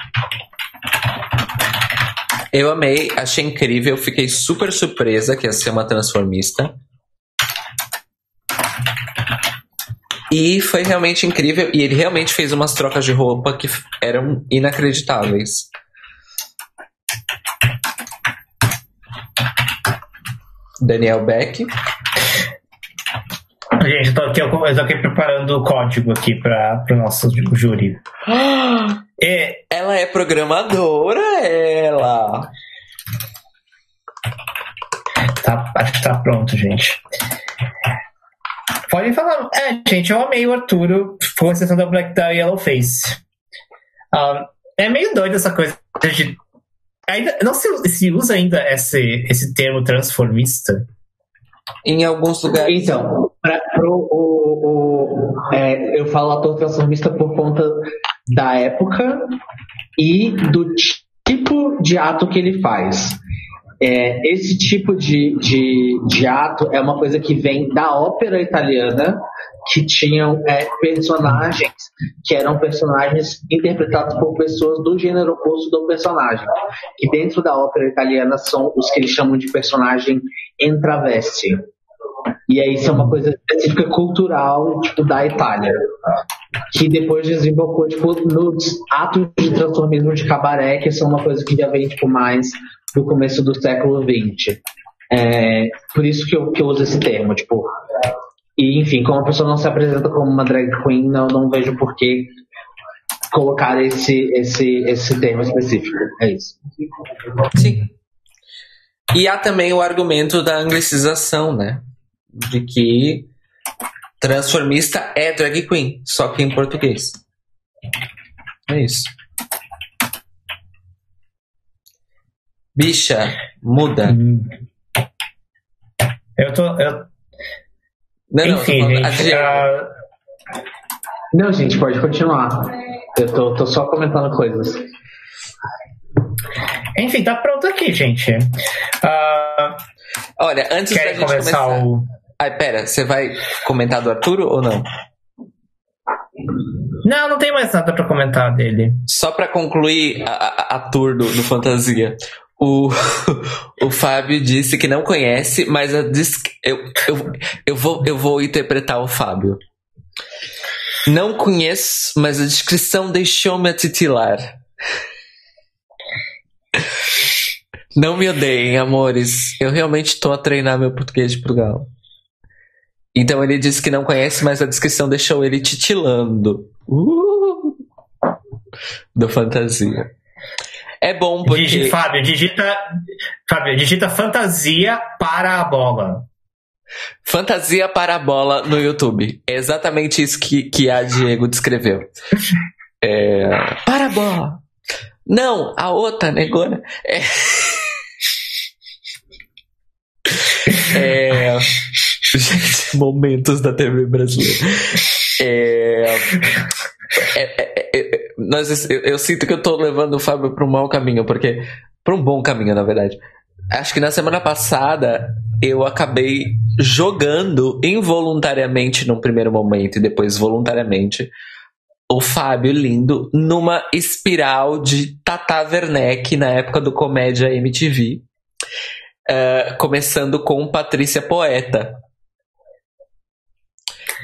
Eu amei, achei incrível, fiquei super surpresa que ia ser uma transformista. E foi realmente incrível. E ele realmente fez umas trocas de roupa que eram inacreditáveis. Daniel Beck. Gente, eu tô aqui, eu tô aqui preparando o código aqui para o nosso júri. É, ela é programadora, ela. Tá, acho que tá pronto, gente. Podem falar. É, gente, eu amei o Arturo com exceção da Black Tie Yellow Face. Um, é meio doido essa coisa de. Ainda, não se, se usa ainda esse, esse termo transformista. em alguns lugares. Então, pra, pro, o, o, é, eu falo ator transformista por conta da época e do tipo de ato que ele faz. É, esse tipo de, de, de, ato é uma coisa que vem da ópera italiana, que tinham é, personagens que eram personagens interpretados por pessoas do gênero oposto do personagem. Que dentro da ópera italiana são os que eles chamam de personagem entraveste. E aí isso é uma coisa específica cultural, tipo, da Itália. Que depois desembocou, tipo, nos atos de transformismo de cabaré, que são uma coisa que já vem, tipo, mais do começo do século XX. É, por isso que eu, que eu uso esse termo, tipo. E, enfim, como a pessoa não se apresenta como uma drag queen, eu não vejo por que colocar esse, esse, esse termo específico. É isso. Sim. E há também o argumento da anglicização, né? De que transformista é drag queen, só que em português. É isso. Bicha, muda. Hum. Eu tô. Eu... Não, Enfim, não, gente. Uh... Não, gente, pode continuar. Eu tô, tô só comentando coisas. Enfim, tá pronto aqui, gente. Uh... Olha, antes Querem da gente começar começar... o. Ai, pera, você vai comentar do Arturo ou não? Não, não tem mais nada pra comentar dele. Só pra concluir a, a, a tour do, do Fantasia. O, o Fábio disse que não conhece, mas eu, eu, eu, vou, eu vou interpretar o Fábio. Não conheço, mas a descrição deixou-me a titilar. Não me odeiem, amores. Eu realmente estou a treinar meu português de Portugal. Então ele disse que não conhece, mas a descrição deixou ele titilando. Uh! Do fantasia. É bom porque. Digi, Fábio, digita. Fábio, digita fantasia para a bola. Fantasia para a bola no YouTube. É exatamente isso que, que a Diego descreveu. É... Para a bola. Não, a outra negona. É... é... Momentos da TV brasileira. É... É, é, é, nós, eu, eu, sinto que eu tô levando o Fábio para um mau caminho, porque. para um bom caminho, na verdade. Acho que na semana passada eu acabei jogando involuntariamente num primeiro momento e depois voluntariamente o Fábio lindo numa espiral de Tata Werneck na época do Comédia MTV. Uh, começando com Patrícia Poeta.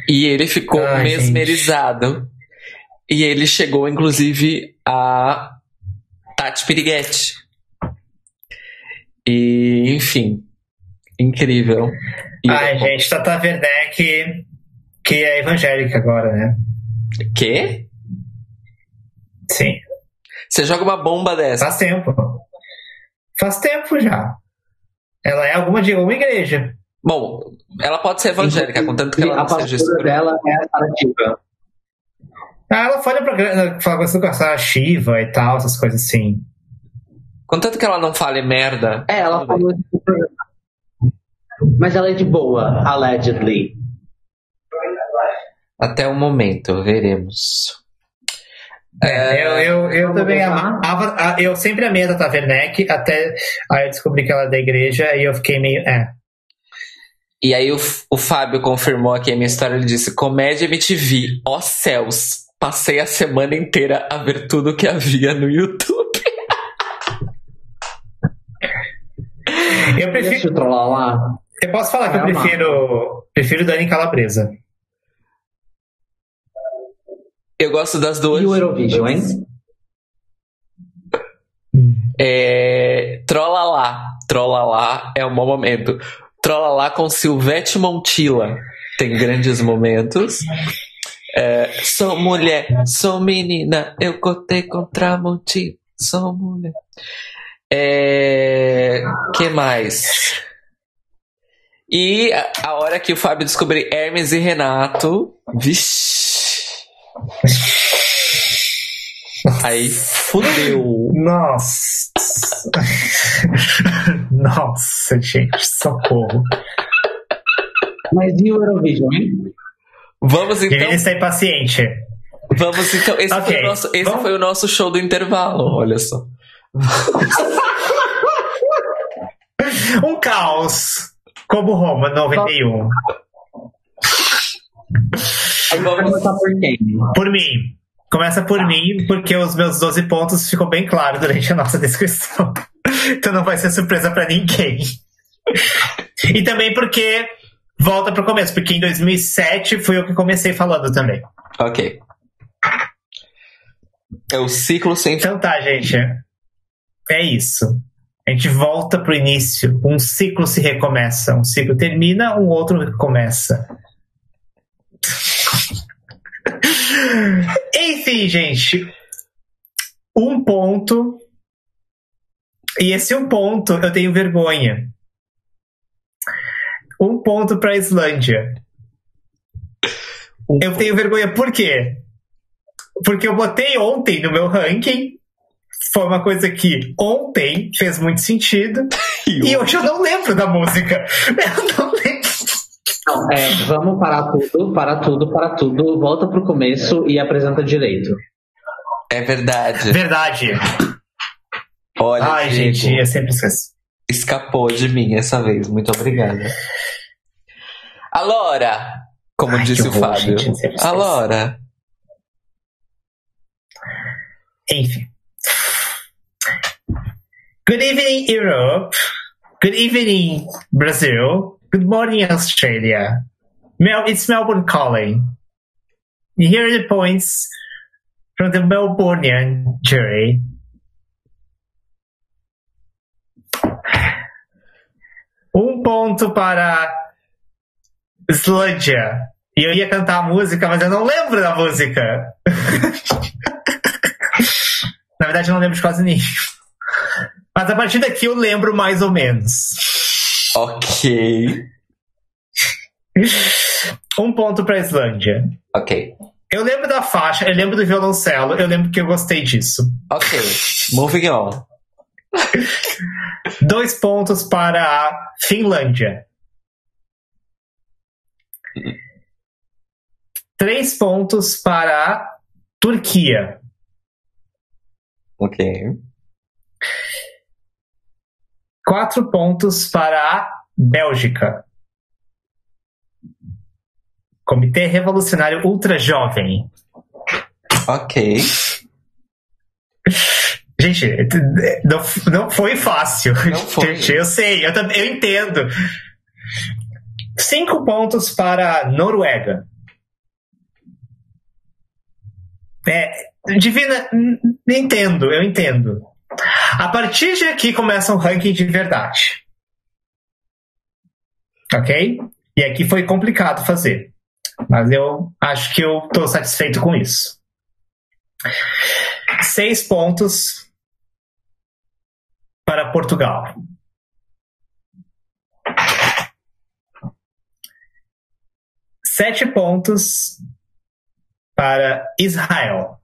E ele ficou Ai, mesmerizado. Gente. E ele chegou, inclusive, a Tati Piriguete. E, enfim, incrível. E Ai, gente, Tata Werneck, que é evangélica agora, né? Quê? Sim. Você joga uma bomba dessa? Faz tempo. Faz tempo já. Ela é alguma de alguma igreja. Bom, ela pode ser evangélica, contanto que ela não seja escura. dela é a. Ah, ela fala programa, fala com a Shiva e tal, essas coisas assim. Contanto que ela não fale merda. É, ela falou Mas ela é de boa, allegedly. Até o momento, veremos. É, eu, eu, eu também amava. Eu sempre amei a Tata Werneck, até aí eu descobri que ela é da igreja e eu fiquei meio. É. E aí o, o Fábio confirmou aqui a minha história, ele disse: Comédia MTV, ó céus, passei a semana inteira a ver tudo que havia no YouTube. eu prefiro. Eu, lá. eu posso falar que eu prefiro, prefiro Dani Calabresa. Eu gosto das duas. E o Eurovision, hein? É... Trola lá. Trola lá é um bom momento. Trola lá com Silvete Montilla. Tem grandes momentos. É, sou mulher, sou menina, eu cotei contra Montilla. Sou mulher. É, que mais? E a, hora que o Fábio descobrir Hermes e Renato, vixi. Aí fudeu. Nossa. Nossa, gente, socorro. Mas e o Eurovision, hein? Vamos então. Ele está impaciente. Vamos então. Esse, Ok, foi, o nosso, esse vamos- foi o nosso show do intervalo, olha só. Um caos. Como Roma 91. Aí vai começar por quem? Por mim. Começa por mim, porque os meus 12 pontos ficou bem claro durante a nossa descrição. Então não vai ser surpresa pra ninguém. E também porque volta pro começo, porque em 2007 fui eu que comecei falando também. Ok. É o ciclo sem. Então tá, gente. É isso. A gente volta pro início. Um ciclo se recomeça. Um ciclo termina, um outro recomeça. Enfim, gente. Um ponto. E esse um ponto eu tenho vergonha. Um ponto pra Islândia. Eu tenho vergonha por quê? Porque eu botei ontem no meu ranking. Foi uma coisa que ontem fez muito sentido. E hoje eu não lembro da música. Eu não lembro. É, vamos parar tudo, parar tudo, parar tudo, volta pro começo e apresenta direito. É verdade. Verdade. Olha, Ai, Diego, gente, eu sempre esqueço. escapou de mim essa vez. Muito obrigada. Alora, como Ai, disse o horror, Fábio. gente. Alora. Enfim. Good evening, Europe. Good evening, Brazil. Good morning, Australia. Mel, it's Melbourne calling. Here are the points from the Melbourneian jury. Um ponto para Islândia. E eu ia cantar a música, mas eu não lembro da música. Na verdade, eu não lembro de quase nenhum. Mas a partir daqui eu lembro mais ou menos. Ok. Um ponto para Islândia. Ok. Eu lembro da faixa, eu lembro do violoncelo, eu lembro que eu gostei disso. Ok. Moving on. Dois pontos para a Finlândia. Três pontos para a Turquia. Ok. Quatro pontos para a Bélgica. Comitê Revolucionário Ultra Jovem. Ok. Gente, não, não foi fácil. Não foi. Gente, eu sei, eu, eu entendo. Cinco pontos para a Noruega. É, Divina, entendo, eu entendo. A partir de aqui começa um ranking de verdade. Ok? E aqui foi complicado fazer. Mas eu acho que eu estou satisfeito com isso. Seis pontos para Portugal. Sete pontos para Israel.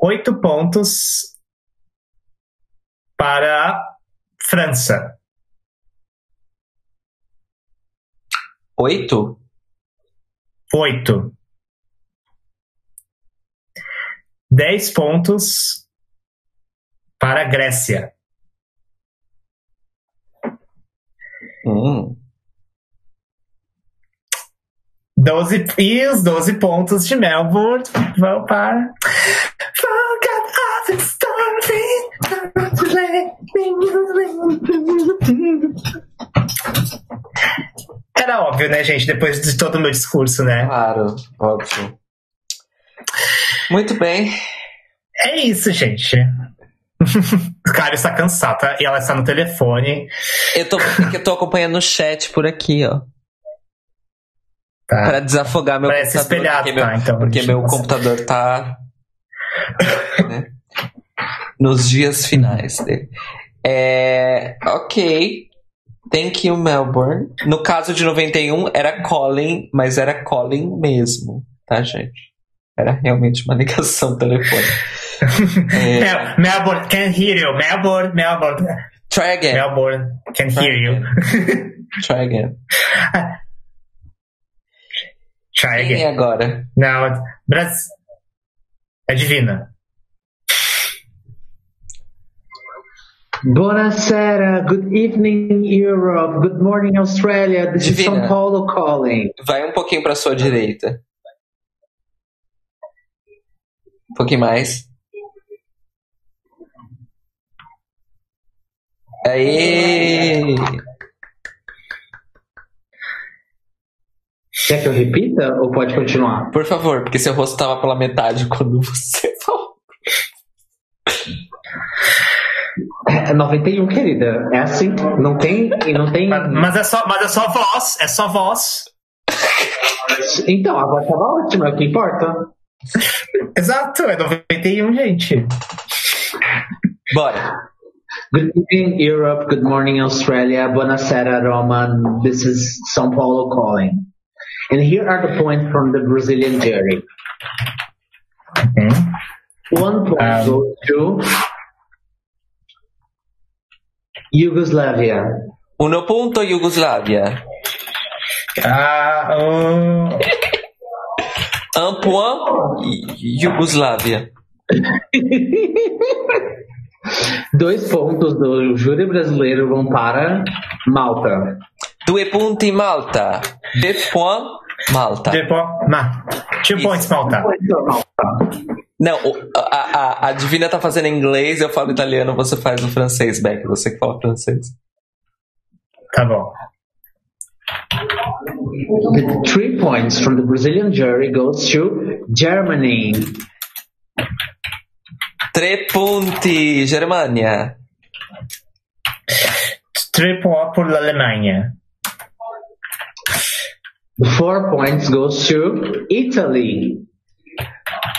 Oito pontos para a França. Oito? Oito. Dez pontos para a Grécia. Hum. 12, e os 12 pontos de Melbourne vão para. Era óbvio, né, gente? Depois de todo o meu discurso, né? Claro, óbvio. Muito bem. É isso, gente. O cara está cansado, tá? E ela está no telefone. Eu tô, é eu tô acompanhando o chat por aqui, ó. Tá? Pra desafogar meu Parece computador. espelhado, porque meu, tá? Então, porque meu computador tá. né, nos dias finais dele. É, ok. Thank you, Melbourne. No caso de 91, era Colin, mas era Colin mesmo, tá, gente? Era realmente uma ligação telefônica. É, Mel- Melbourne, can hear you. Melbourne, Melbourne. Try again. Melbourne, can hear you. Try again. Try Quem é again. agora? Não, Brasil. Adivina. Buonasera, good evening Europe, good morning Australia, this is Divina. São Paulo calling. Vai um pouquinho pra sua direita. Um pouquinho mais. Aê! Quer que eu repita ou pode continuar? Por favor, porque seu rosto tava pela metade quando você falou. É 91, querida. É assim, não tem, e não tem. Mas, é só, mas é só voz, é só voz. Então, a voz tava ótima, é o que importa. Exato, é 91, gente. Bora. Good evening Europe, good morning Australia, buonasera Roma, this is São Paulo calling. And here are the points from the Brazilian jury. One point Um, goes to Yugoslavia. Uno punto Iugoslávia. Ah, oh, Un point Iugoslávia. Dois pontos do júri brasileiro vão para Malta. Due punti Malta. De point Malta. depois, ma, two points, Malta. Não, a, a, a Divina tá fazendo inglês, eu falo italiano, você faz o francês, Beck. Você que fala francês. Tá bom. The three points from the Brazilian jury goes to Germany. Tre punti Germania. Três points por l'Allemagne. Four points goes to Italy.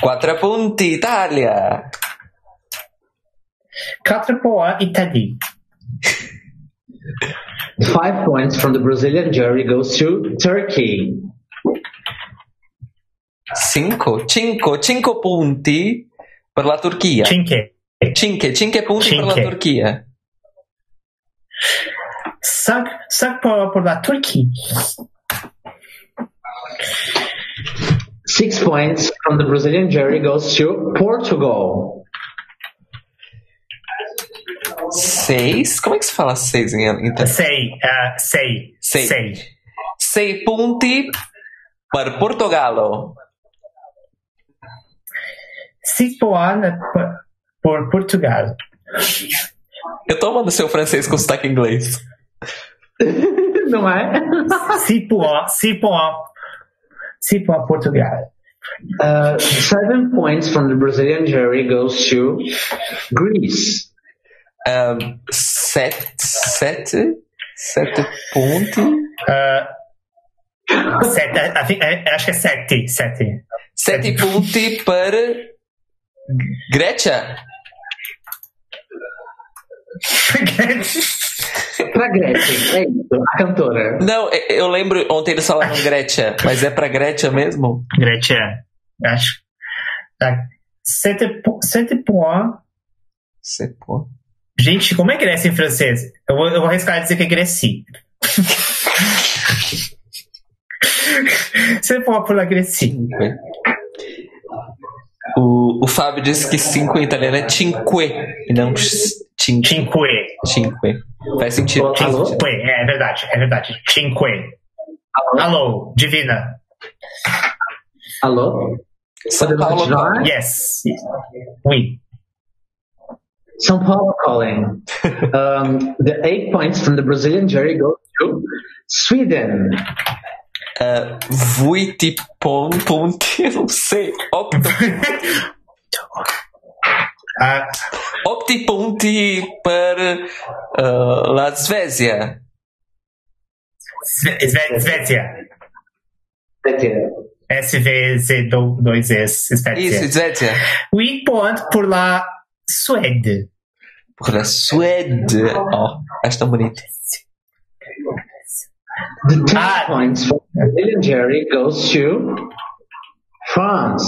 Quattro punti Italia. Quatre points Italie. Five points from the Brazilian jury goes to Turkey. Cinco, cinco, cinco punti per la Turchia. Cinque. Cinque, cinque punti per la Cinque. Turchia. Cinq, cinq points pour la Turquie. Six points from the Brazilian jury goes to Portugal. Seis? Como é que se fala seis em italiano? Sei, uh, sei, Sei. sei. Sei punti per Portogallo. Six points por, por Portugal. Eu tô amando seu francês com sotaque inglês. Não é? Points. Six points Portugal. Uh, seven points from the Brazilian jury goes to Greece. Um, sete, sete, sete punti. Uh, sete, I think, I, acho que é sete, sete. Sete punti per Grécia. Pra Gretchen, é isso, a cantora. Não, eu- eu lembro ontem eles falaram Grécia, mas é pra Grécia mesmo? Gretchen, acho. Tá. Sete, po- sete points. Gente, como é Grécia em francês? Eu vou, eu vou arriscar dizer que é Grécia. Sete points por la Grécia. O, o Fábio disse que cinco em italiano é cinque e não cinque. Cinque. Cinque. Faz sentido. Alô? Cinque, é verdade, é verdade. Cinque. Alô, Divina. Alô? São Paulo. Yes. Oui. São Paulo calling. Um, the eight points from the Brazilian jury go to Sweden. Uh, vuiti pon, punti, eu não sei. Octo, Ah, opti punti per uh, la Svezia. Sve- Sve- Svezia. Svezia. SVZ2S. Isso, Svezia. Svezia. Oui, point pour la Suède. Por la Suede. Ó, acho tão bonito. The ten Ah. points from the Brazilian jury goes to France.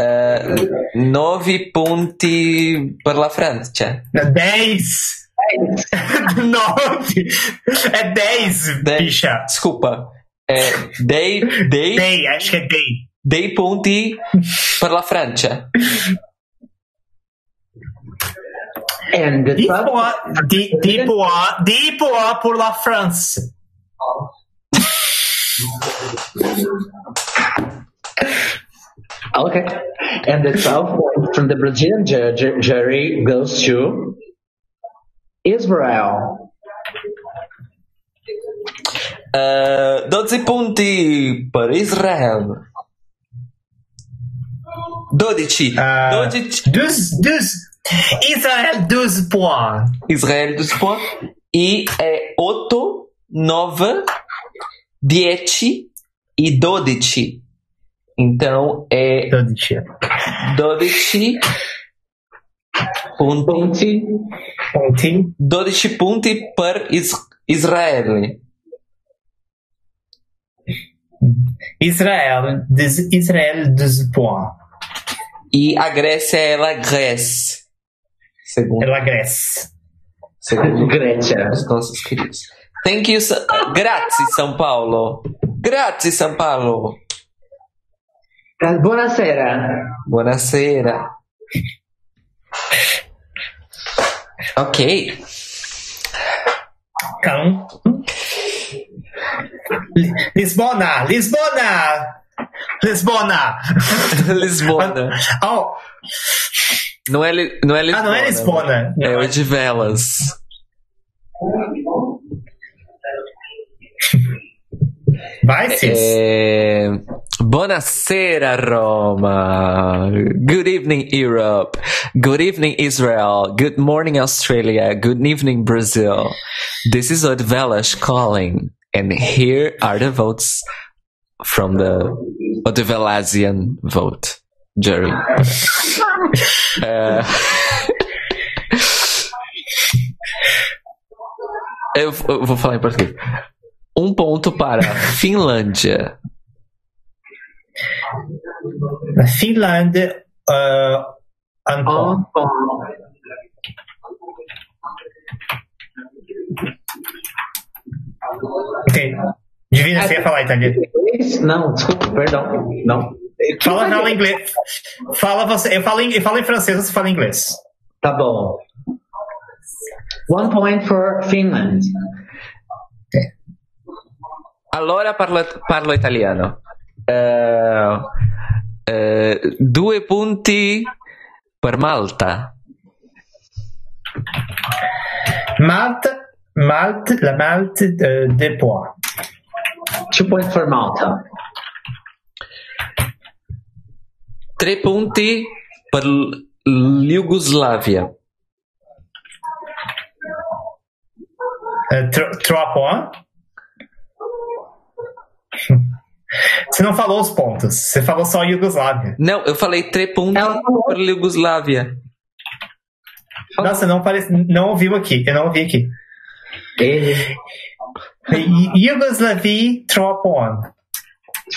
Uh, nove punti per la Francia. 10. Nove. É dez, Dez. bicha. Desculpa. É dei, dei, Dei, acho que é dei. dei punti per la Francia. And the Dis-moi, di- dis-moi, dis-moi pour la France. okay. And the 12 points from the Brazilian ju- jury goes to Israel. Uh, 12 punti per Israel. 12. Uh, 12. 12. Israel Dusport. Israel Dusport. E é 8, 9, 10 e 12. Então é. 12. 12 punti. Punti. 12 punti per Israel. Israel, Israel dos Bois. E a Grécia, ela é Grécia. Segundo, É la Grèce. segundo Grécia. os nossos queridos. Thank you, Sa- grazie São Paulo. Grazie São Paulo. Buonasera. Buonasera. Ok. Então. Li- Lisbona, Lisbona, Lisbona. Lisbona. Oh, Não é, Li- não é Lisbona. ah, não é Lisbona. É o de velas. Vai, Cis. É... Buonasera, Roma. Good evening, Europe. Good evening, Israel. Good morning, Australia. Good evening, Brazil. This is Odvelas calling, and here are the votes from the Odvelasian vote jury. É... Eu, eu vou falar em português. Um ponto para Finlândia. Finlande, uh, un point. On, on. Ok. Divina, você ia falar italiano. Não, desculpa, perdão. Não. Fala em inglês. Fala você. Eu falo em, eu falo em francês, você fala em inglês. Tá bom. One point for Finland. Allora parlo, parlo italiano. Eh, eh, due punti per Malta. Malte, Malte, la Malte, uh, deux points. Two points for Malta. Tre punti per L- Jugoslavia. Uh, tr- trois points. Você não falou os pontos, você falou só Iugoslávia. Não, eu falei tre punti Ela falou. per Jugoslavia. Nossa, não, parece, não ouviu aqui, eu não ouvi aqui. Yugoslavia, trois points.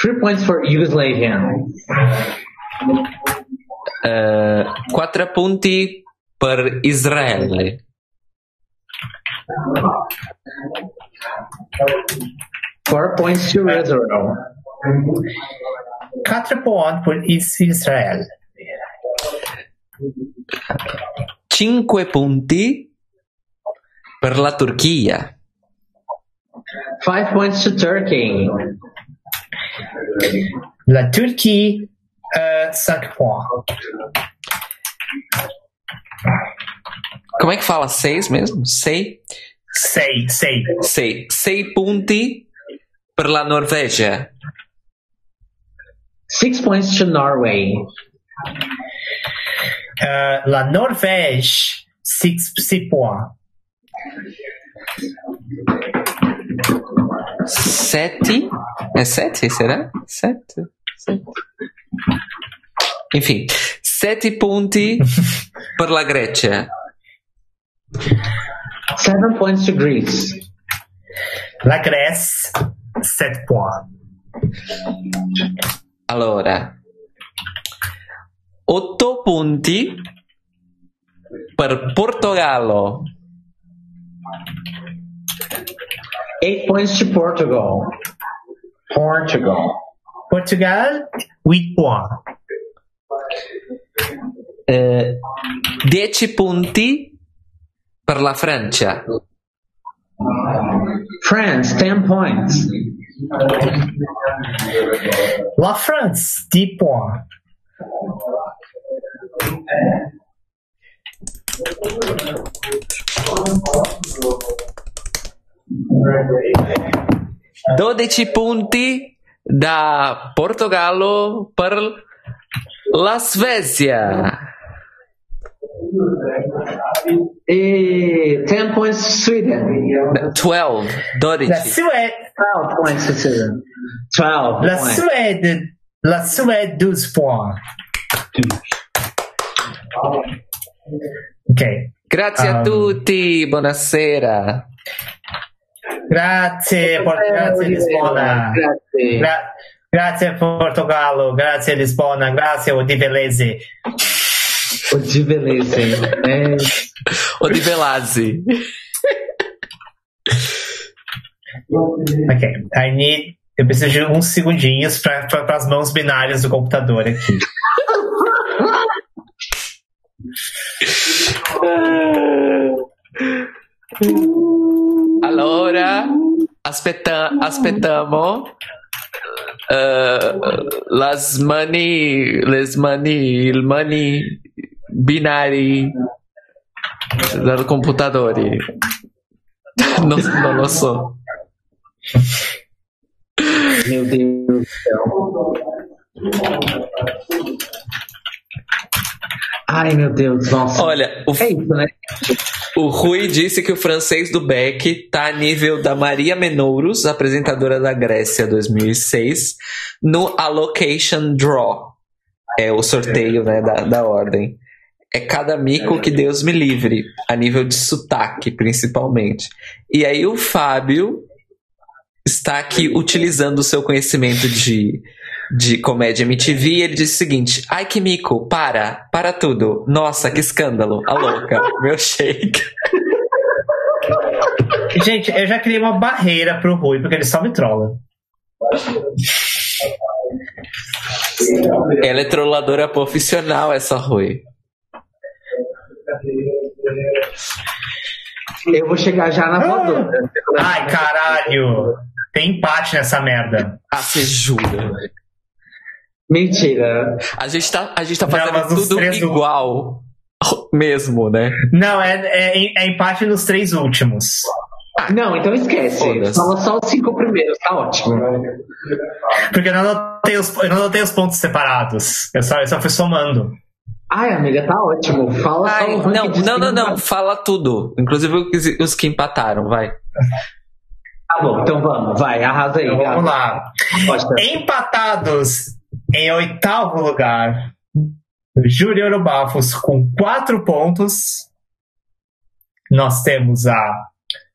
Three points for Yugoslavian. Eh, quattro punti per Israele. Four points to Israel. Quatre points por Is- Israel. Cinque punti per la Turchia. Five points to Turkey. La Turquie, uh, cinq points. Como é que fala seis mesmo? Sei. Sei, sei. Sei. Sei punti per la Norvegia. Six points to Norway. Uh, la Norvège, six, six points. Sete. É sete, será? Sete. Sete. Enfim. Sete punti per la Grecia. Seven points to Greece. La Grèce, sept points. Allora. Otto punti per Portogallo. Eight points to Portugal. Portugal. Portugal, 8 points. Eh, 10 punti per la Francia. France, 10 points. La France, 10 points. Dodici punti da Portogallo per la Svezia. E 10 points to Sweden. 12, La 12. Suède, 12 points to Sweden. 12 la points. Suède, la Suède, 12 points. Ok. Grazie a Um, tutti, buonasera. Grazie, Por- grazie Lisbona. Grazie. Gra- grazie Portogallo, grazie Lisbona, grazie Odivelese. O de beleza, hein? É, Velazzi. Ok, I need. Eu preciso de uns segundinhos para as mãos binárias do computador aqui. Aspetta, aspettiamo. eh, las mani, les mani, il mani binari del computadore. Non, non lo so. meu Deus do céu. Ai, meu Deus, nossa. Olha, o, É isso, né? o Rui disse que o francês do Beck tá a nível da Maria Menouros, apresentadora da Grécia 2006, no Allocation Draw. É o sorteio né, da, da ordem. É cada mico que Deus me livre, a nível de sotaque, principalmente. E aí o Fábio está aqui utilizando o seu conhecimento de, de comédia MTV e ele disse o seguinte: Ai que mico, para, para tudo. Nossa, que escândalo, a louca, meu shake. Gente, eu já criei uma barreira pro Rui, porque ele só me trola. Ela é trolladora profissional, essa Rui. Eu vou chegar já na voadora. Ai, caralho! Tem empate nessa merda. Ah, você jura? Mentira. A gente tá, a gente tá Não, fazendo os tudo três igual. Mesmo, né? Não, é, é, é empate nos três últimos. Não, então esquece. Fala só os cinco primeiros, tá ótimo. Porque eu não anotei os, eu não anotei os pontos separados. Eu só, eu só fui somando. Ai, amiga, tá ótimo. Fala só Ai, ranking não, não, não, não. Fala tudo. Inclusive os, os que empataram, vai. Tá bom, então vamos. Vai, arrasa aí. Então vamos lá. Empatados em oitavo lugar, Júlio Eurobafos com quatro pontos. Nós temos a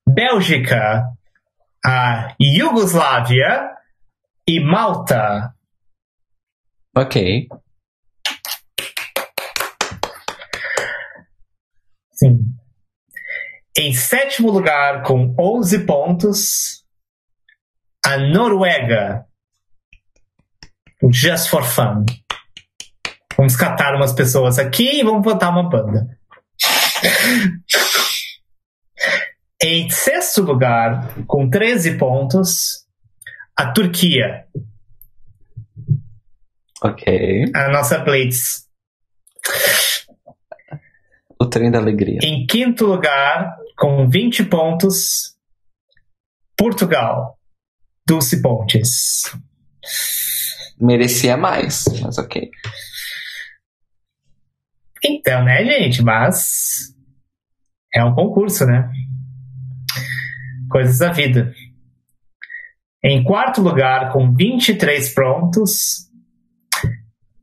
Bélgica, a Iugoslávia e Malta. Ok. Sim. Em sétimo lugar, com 11 pontos, a Noruega. O Just for Fun. Vamos catar umas pessoas aqui e vamos botar uma banda. em sexto lugar, com 13 pontos, a Turquia. Ok. A nossa Blitz. O trem da alegria. Em quinto lugar, com 20 pontos, Portugal. Dulce Pontes. Merecia mais, mas ok. Então, né, gente? Mas é um concurso, né? Coisas da vida. Em quarto lugar, com 23 pontos,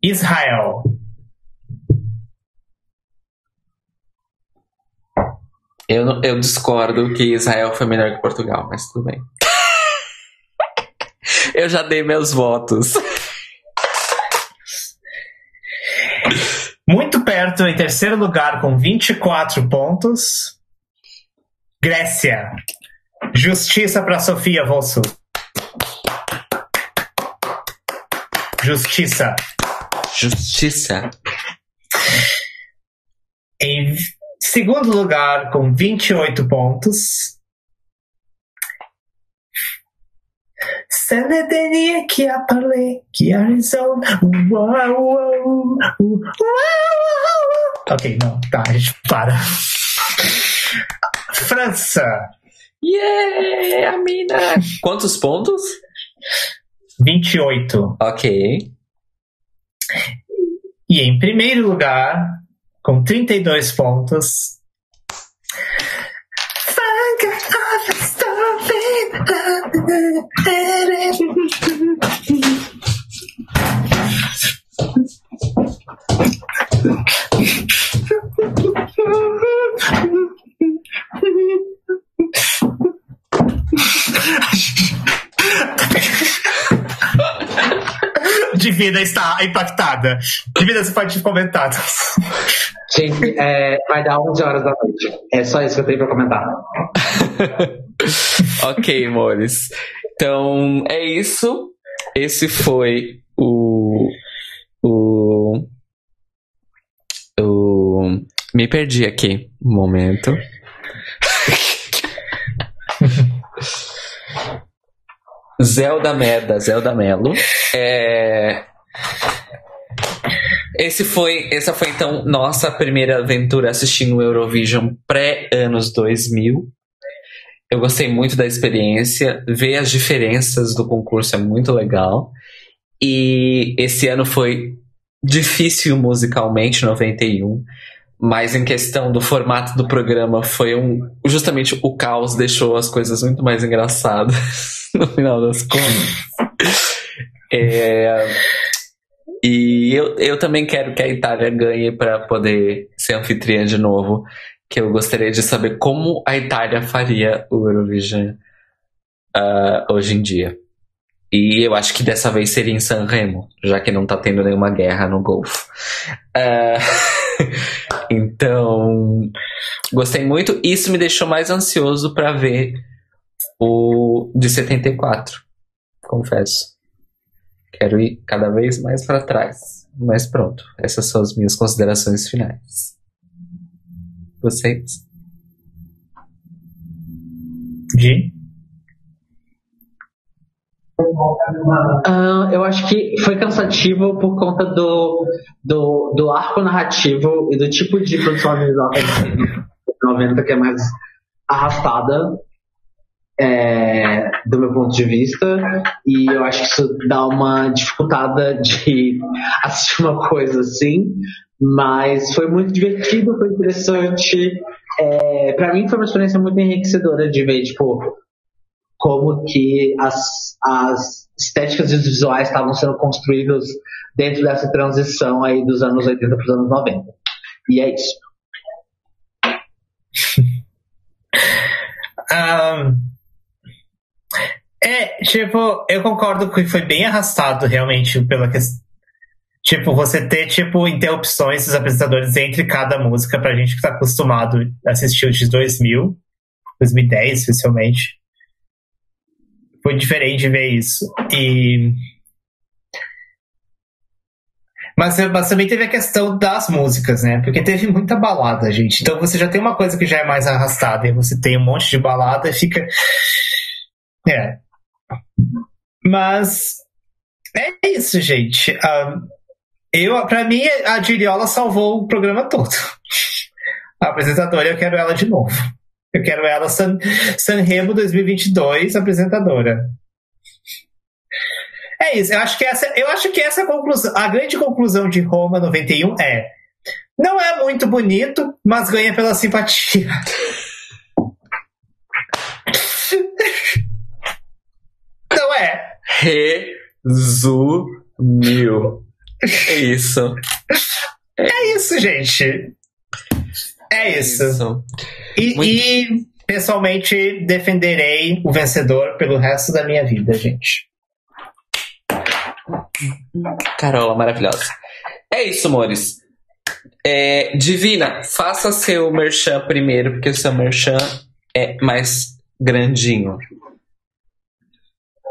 Israel. Eu, eu discordo que Israel foi melhor que Portugal, mas tudo bem. eu já dei meus votos. Muito perto, em terceiro lugar, com 24 pontos, Grécia. Justiça para Sofia Vosso. Justiça. Justiça. Em segundo lugar, com 28 pontos. Cenedenia que a parler, que a razão. Uau, uau, uau, uau. Ok, não, tá, a gente para. França. Yeah, a mina! Quantos pontos? 28. Ok. E em primeiro lugar, com 32 pontos. Divina está impactada. Divina, você pode comentar. Gente, é, vai dar 11 horas da noite. É só isso que eu tenho pra comentar. ok, amores. Então, é isso. Esse foi o. O. O. Me perdi aqui. Um momento. Zelda Merda, Zelda Melo. É... Esse foi, essa foi então nossa primeira aventura assistindo o Eurovision pré-anos 2000. Eu gostei muito da experiência, ver as diferenças do concurso é muito legal. E esse ano foi difícil musicalmente, 91, mas em questão do formato do programa foi um. Justamente o caos deixou as coisas muito mais engraçadas no final das contas. É, e eu, eu também quero que a Itália ganhe para poder ser anfitriã de novo. Que eu gostaria de saber como a Itália faria o Eurovision uh, hoje em dia. E eu acho que dessa vez seria em Sanremo, já que não tá tendo nenhuma guerra no Golfo. Uh, então, gostei muito. Isso me deixou mais ansioso para ver o de 74, confesso. Quero ir cada vez mais para trás. Mas pronto, essas são as minhas considerações finais. Vocês? Gi? Ah, eu acho que foi cansativo por conta do, do, do arco narrativo e do tipo de produção audiovisual que a gente tem 90 que é mais arrastada é, do meu ponto de vista e eu acho que isso dá uma dificultada de assistir uma coisa assim mas foi muito divertido, foi interessante é, para mim foi uma experiência muito enriquecedora de ver tipo como que as, as estéticas visuais estavam sendo construídos dentro dessa transição aí dos anos 80 para os anos 90 e é isso um, é, tipo, eu concordo que foi bem arrastado realmente pela questão. Tipo, você ter, tipo, interrupções dos apresentadores entre cada música pra gente que tá acostumado a assistir o de 2000, 2010, especialmente. Foi diferente ver isso. E... Mas, mas também teve a questão das músicas, né? Porque teve muita balada, gente. Então você já tem uma coisa que já é mais arrastada e você tem um monte de balada e fica. É, mas é isso, gente. Um, eu, para mim, a Diriola salvou o programa todo. A apresentadora, eu quero ela de novo. Eu quero ela San, Sanremo 2022, apresentadora. É isso. Eu acho que essa, eu acho que essa conclusão, a grande conclusão de Roma 91 é: não é muito bonito, mas ganha pela simpatia. Não é. Resumiu. É isso. É isso, gente. É isso. isso. E, Muito... e, pessoalmente, defenderei o vencedor pelo resto da minha vida, gente. Carola, maravilhosa. É isso, amores. É, Divina, faça seu merchan primeiro, porque o seu merchan é mais grandinho.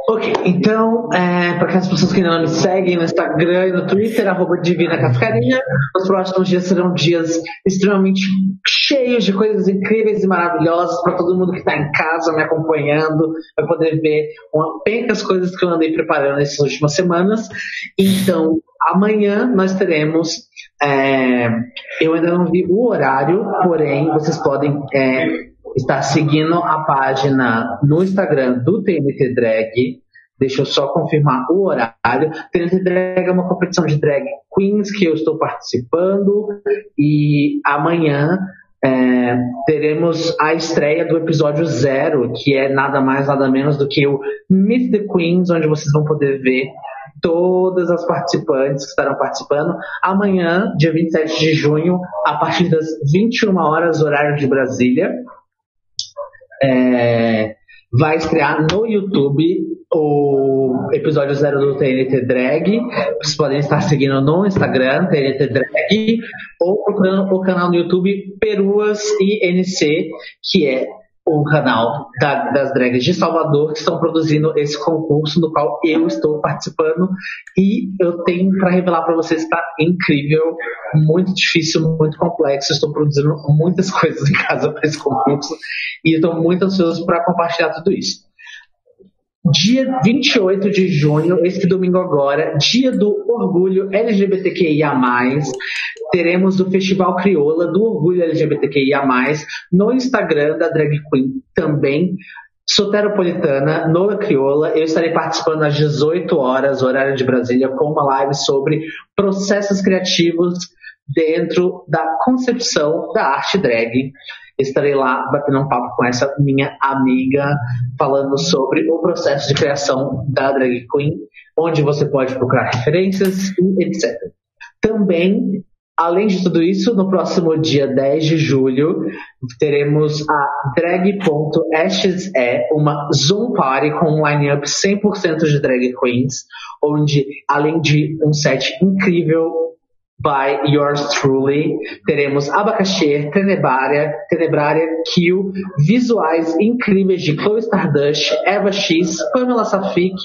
Ok, então, é, para aquelas pessoas que ainda não me seguem no Instagram e no Twitter, arroba Divina Cascarinha, os próximos dias serão dias extremamente cheios de coisas incríveis e maravilhosas para todo mundo que está em casa me acompanhando, vai poder ver uma pencas coisas que eu andei preparando nessas últimas semanas. Então, amanhã nós teremos. É, eu ainda não vi o horário, porém, vocês podem. É, está seguindo a página no Instagram do TNT Drag. Deixa eu só confirmar o horário. TNT Drag é uma competição de drag queens que eu estou participando e amanhã é, teremos a estreia do episódio zero, que é nada mais nada menos do que o Meet the Queens, onde vocês vão poder ver todas as participantes que estarão participando. Amanhã, dia 27 de junho, a partir das 21 horas, horário de Brasília é, vai estrear no YouTube o episódio zero do TNT Drag. Vocês podem estar seguindo no Instagram, TNT Drag, ou procurando o canal no YouTube Peruas INC, que é o canal da, das drags de Salvador que estão produzindo esse concurso no qual eu estou participando e eu tenho para revelar para vocês está incrível, muito difícil, muito complexo. Estou produzindo muitas coisas em casa para esse concurso e estou muito ansioso para compartilhar tudo isso. Dia 28 de junho, esse domingo agora, dia do orgulho LGBTQIA+, teremos o Festival Crioula do Orgulho LGBTQIA+, no Instagram da Drag Queen também, Soteropolitana, Nola Crioula. Eu estarei participando às 18 horas, horário de Brasília, com uma live sobre processos criativos dentro da concepção da arte drag. Estarei lá batendo um papo com essa minha amiga, falando sobre o processo de criação da drag queen, onde você pode procurar referências e etc. Também Além de tudo isso, no próximo dia 10 de julho, teremos a Drag.exe, uma Zoom Party com um line-up 100% de drag queens, onde, além de um set incrível, by yours truly. Teremos Abacaxi, Tenebrária, Tenebrária, Kill, visuais incríveis de Chloe Stardust, Eva X, Pamela Safik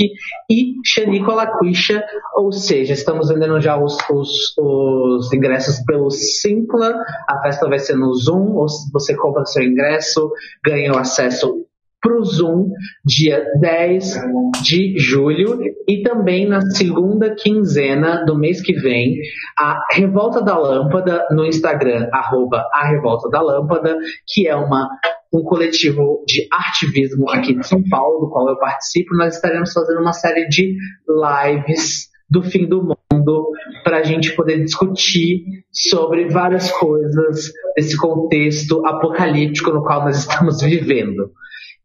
e Shanico Laquisha. Ou seja, estamos vendendo já os, os, os ingressos pelo Simpla. A festa vai ser no Zoom. Você compra seu ingresso, ganha o acesso para o Zoom, dia 10 de julho, e também na segunda quinzena do mês que vem, a Revolta da Lâmpada no Instagram, arroba a Revolta da Lâmpada, que é uma, um coletivo de ativismo aqui de São Paulo, do qual eu participo. Nós estaremos fazendo uma série de lives do fim do mundo para a gente poder discutir sobre várias coisas desse contexto apocalíptico no qual nós estamos vivendo.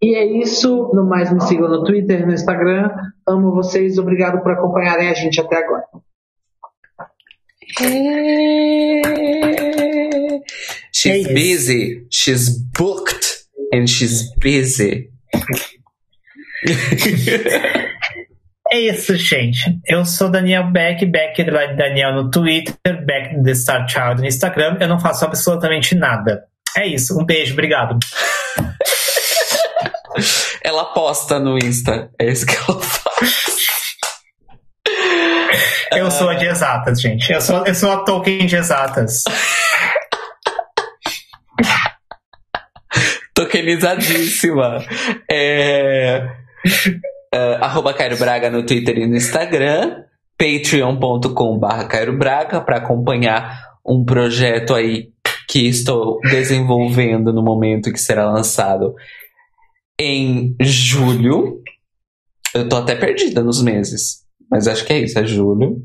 E é isso. No mais, me sigam no Twitter, no Instagram. Amo vocês. Obrigado por acompanharem a gente até agora. She's é busy. She's booked. And she's busy. É isso, gente. Eu sou Daniel Beck, Beck Daniel no Twitter, Beck The Star Child no Instagram. Eu não faço absolutamente nada. É isso. Um beijo, obrigado. Ela posta no Insta. É isso que ela faz. Eu sou a de exatas, gente. Eu sou, eu sou a Tolkien de exatas. Tokenizadíssima. É, uh, arroba Cairo Braga no Twitter e no Instagram. patreon.com.br Cairo Braga para acompanhar um projeto aí que estou desenvolvendo no momento que será lançado em julho. Eu tô até perdida nos meses. Mas acho que é isso, é julho.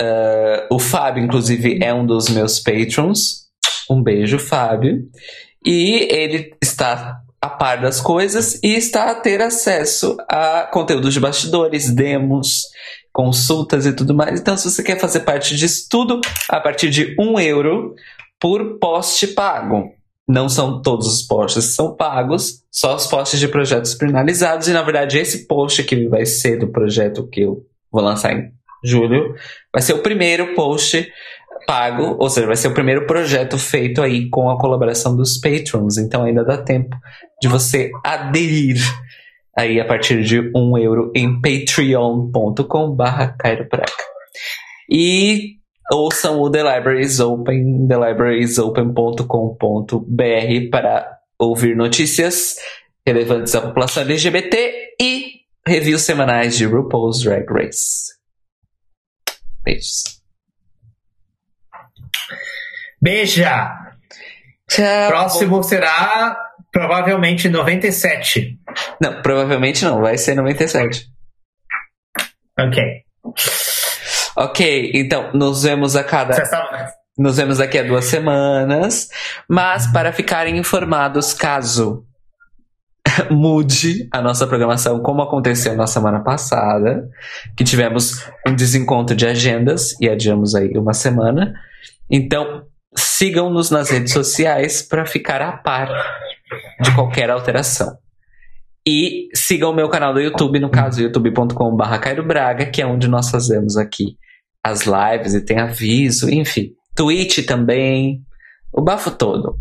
Uh, o Fábio, inclusive, é um dos meus patrons. Um beijo, Fábio. E ele está a par das coisas e está a ter acesso a conteúdos de bastidores, demos, consultas e tudo mais. Então, se você quer fazer parte disso tudo, a partir de um euro por post pago. Não são todos os posts que são pagos, só os posts de projetos finalizados. E na verdade, esse post que vai ser do projeto que eu vou lançar em julho vai ser o primeiro post pago, ou seja, vai ser o primeiro projeto feito aí com a colaboração dos patrons, então ainda dá tempo de você aderir aí a partir de um euro em patreon.com barra E ouçam o The Libraries Open, thelibrariesopen.com.br para ouvir notícias relevantes à população LGBT e reviews semanais de RuPaul's Drag Race. Beijos. Beija! Tchau. Próximo será provavelmente 97. Não, provavelmente não, vai ser 97. Ok. Ok, então nos vemos a cada. Está... Nos vemos daqui a duas semanas. Mas para ficarem informados, caso mude a nossa programação, como aconteceu na semana passada, que tivemos um desencontro de agendas e adiamos aí uma semana. Então, sigam-nos nas redes sociais para ficar a par de qualquer alteração. E sigam o meu canal do YouTube, no caso, youtube.com.br Cairo Braga, que é onde nós fazemos aqui as lives e tem aviso, enfim. Twitch também, o bafo todo.